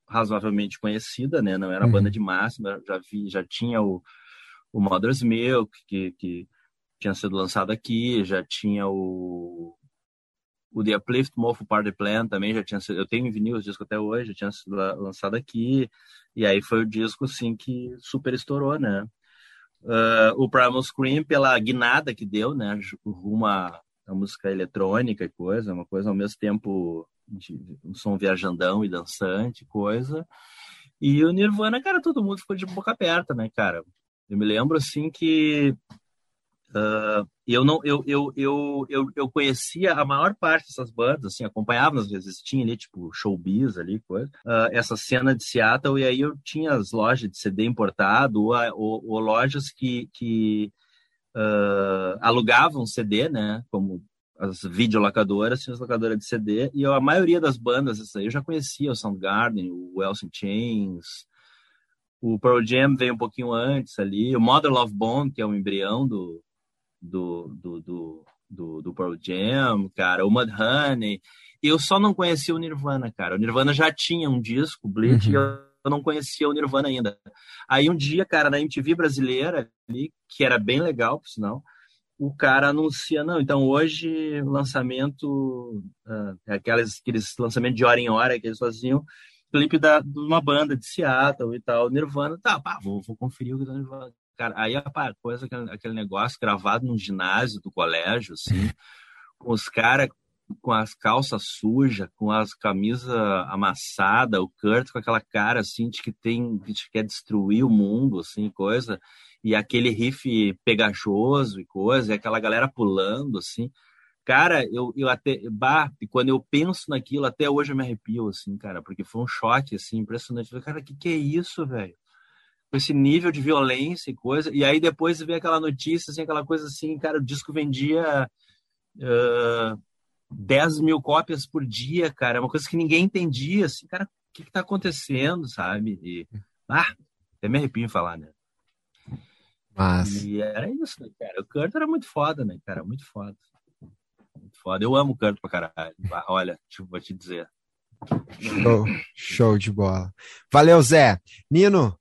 razoavelmente conhecida, né? Não era uhum. banda de máxima, já vi, já tinha o, o Mother's Milk, que, que tinha sido lançado aqui, já tinha o, o The Uplift Mofo Party Plan também, já tinha sido, eu tenho em vinil os discos até hoje, já tinha sido lançado aqui, e aí foi o disco, assim, que super estourou, né? Uh, o Primal Scream, pela guinada que deu, né, rumo a música eletrônica e coisa, uma coisa ao mesmo tempo de um som viajandão e dançante, coisa. E o Nirvana, cara, todo mundo ficou de boca aberta, né, cara? Eu me lembro assim que Uh, eu não eu, eu, eu, eu, eu conhecia a maior parte dessas bandas assim acompanhava às vezes tinha ali tipo showbiz ali coisa uh, essa cena de Seattle e aí eu tinha as lojas de CD importado ou, ou, ou lojas que, que uh, alugavam CD né como as videolocadoras tinha as locadoras de CD e eu, a maioria das bandas essa aí eu já conhecia o Soundgarden o in Chains o Pearl Jam veio um pouquinho antes ali o Mother Love Bone que é o embrião do do, do, do, do, do Pearl Jam, cara, o Mudhoney. Eu só não conhecia o Nirvana, cara. O Nirvana já tinha um disco, Bleach, uhum. e eu não conhecia o Nirvana ainda. Aí um dia, cara, na MTV brasileira, ali, que era bem legal, por sinal, o cara anuncia, não, então hoje lançamento, uh, aquelas, aqueles lançamentos de hora em hora que eles faziam, clipe da, de uma banda de Seattle e tal, Nirvana, tá, pá, vou, vou conferir o que tá Nirvana. Cara, aí a coisa, aquele, aquele negócio gravado num ginásio do colégio, assim, com os caras com as calças sujas, com as camisas amassadas, o Kurt com aquela cara assim de que tem de que quer destruir o mundo, assim, coisa, e aquele riff pegajoso e coisa, e aquela galera pulando, assim. Cara, eu, eu até, bah, quando eu penso naquilo, até hoje eu me arrepio, assim, cara, porque foi um choque, assim, impressionante. Cara, o que, que é isso, velho? com esse nível de violência e coisa. E aí depois vê aquela notícia, assim, aquela coisa assim, cara, o disco vendia uh, 10 mil cópias por dia, cara. É uma coisa que ninguém entendia, assim, cara, o que, que tá acontecendo, sabe? E, ah, até me arrepio em falar, né? Mas... E era isso, né, cara? O Kurt era muito foda, né, cara? Muito foda. Muito foda. Eu amo o Kurt pra caralho. Olha, vou te dizer. Show, show de bola. Valeu, Zé. Nino,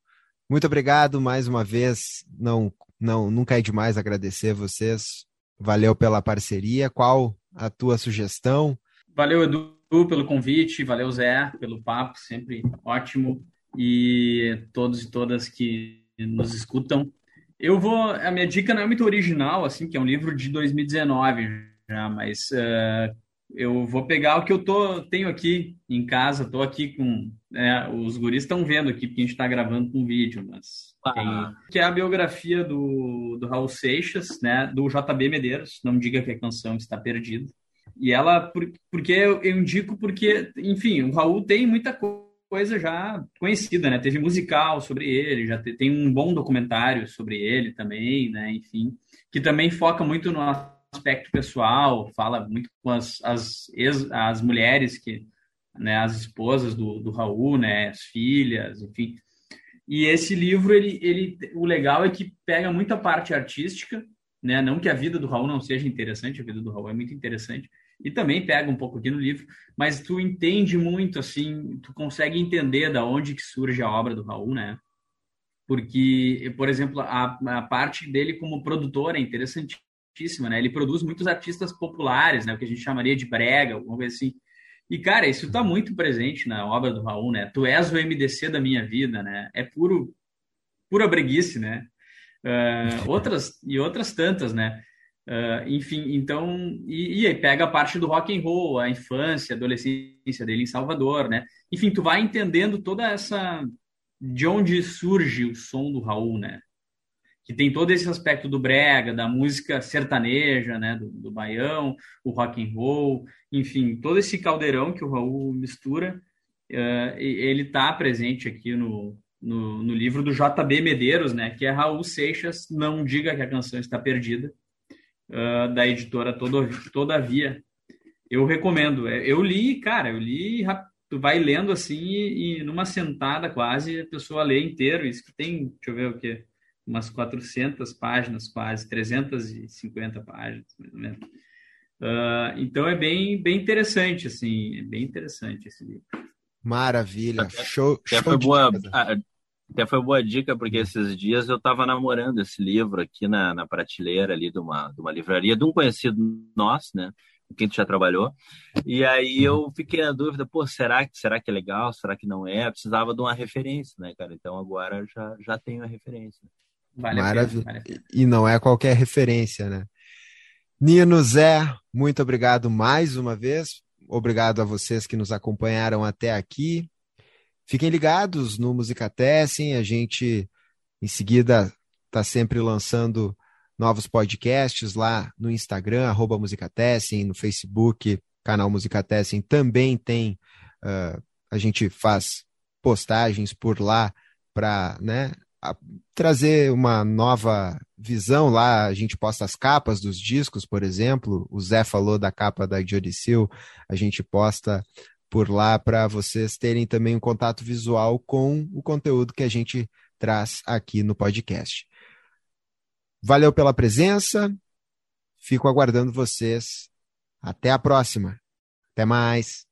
muito obrigado mais uma vez. Não, não, nunca é demais agradecer vocês. Valeu pela parceria. Qual a tua sugestão? Valeu, Edu, pelo convite. Valeu, Zé, pelo papo. Sempre ótimo. E todos e todas que nos escutam. Eu vou. A minha dica não é muito original, assim, que é um livro de 2019 já, mas uh, eu vou pegar o que eu tô, tenho aqui em casa, estou aqui com. É, os guris estão vendo aqui, porque a gente está gravando com vídeo, mas. Ah. Tem, que é a biografia do, do Raul Seixas, né, do JB Medeiros, Não Diga Que a Canção Está Perdida. E ela, por, porque eu, eu indico, porque, enfim, o Raul tem muita coisa já conhecida, né? Teve musical sobre ele, já tem um bom documentário sobre ele também, né? Enfim, que também foca muito no aspecto pessoal, fala muito com as, as, ex, as mulheres que, né, as esposas do, do Raul, né, as filhas, enfim. E esse livro, ele, ele, o legal é que pega muita parte artística, né, não que a vida do Raul não seja interessante, a vida do Raul é muito interessante, e também pega um pouco aqui no livro, mas tu entende muito, assim, tu consegue entender da onde que surge a obra do Raul, né? Porque, por exemplo, a, a parte dele como produtor é interessante né? Ele produz muitos artistas populares, né? O que a gente chamaria de brega, alguma coisa assim. E, cara, isso está muito presente na obra do Raul, né? Tu és o MDC da minha vida, né? É puro, pura breguice, né? Uh, [laughs] outras e outras tantas, né? Uh, enfim, então e, e, aí pega a parte do rock and roll, a infância, a adolescência dele em Salvador, né? Enfim, tu vai entendendo toda essa de onde surge o som do Raul, né? Que tem todo esse aspecto do brega, da música sertaneja, né, do, do baião, o rock and roll, enfim, todo esse caldeirão que o Raul mistura, uh, ele está presente aqui no, no, no, livro do JB Medeiros, né, que é Raul Seixas, Não Diga que a Canção Está Perdida, uh, da editora Todo, Todavia. Eu recomendo. É, eu li, cara, eu li, tu vai lendo assim e, e numa sentada quase a pessoa lê inteiro, isso que tem, deixa eu ver o que umas 400 páginas, quase 350 páginas, mais ou menos. Uh, então é bem, bem interessante, assim, é bem interessante esse livro. Maravilha, até, show, até show foi boa, Até foi boa dica, porque esses dias eu estava namorando esse livro aqui na, na prateleira ali de uma, de uma livraria de um conhecido nosso, né? Com quem tu já trabalhou. E aí eu fiquei na dúvida, pô, será que, será que é legal? Será que não é? Eu precisava de uma referência, né, cara? Então agora já, já tenho a referência. Vale Maravilha. Vale e não é qualquer referência, né? Nino, Zé, muito obrigado mais uma vez. Obrigado a vocês que nos acompanharam até aqui. Fiquem ligados no Musicatessem, a gente em seguida está sempre lançando novos podcasts lá no Instagram, arroba Musicatessem, no Facebook, canal Musicatessem também tem, uh, a gente faz postagens por lá para né, trazer uma nova visão lá. A gente posta as capas dos discos, por exemplo. O Zé falou da capa da Jodicil, a gente posta por lá para vocês terem também um contato visual com o conteúdo que a gente traz aqui no podcast. Valeu pela presença. Fico aguardando vocês. Até a próxima. Até mais.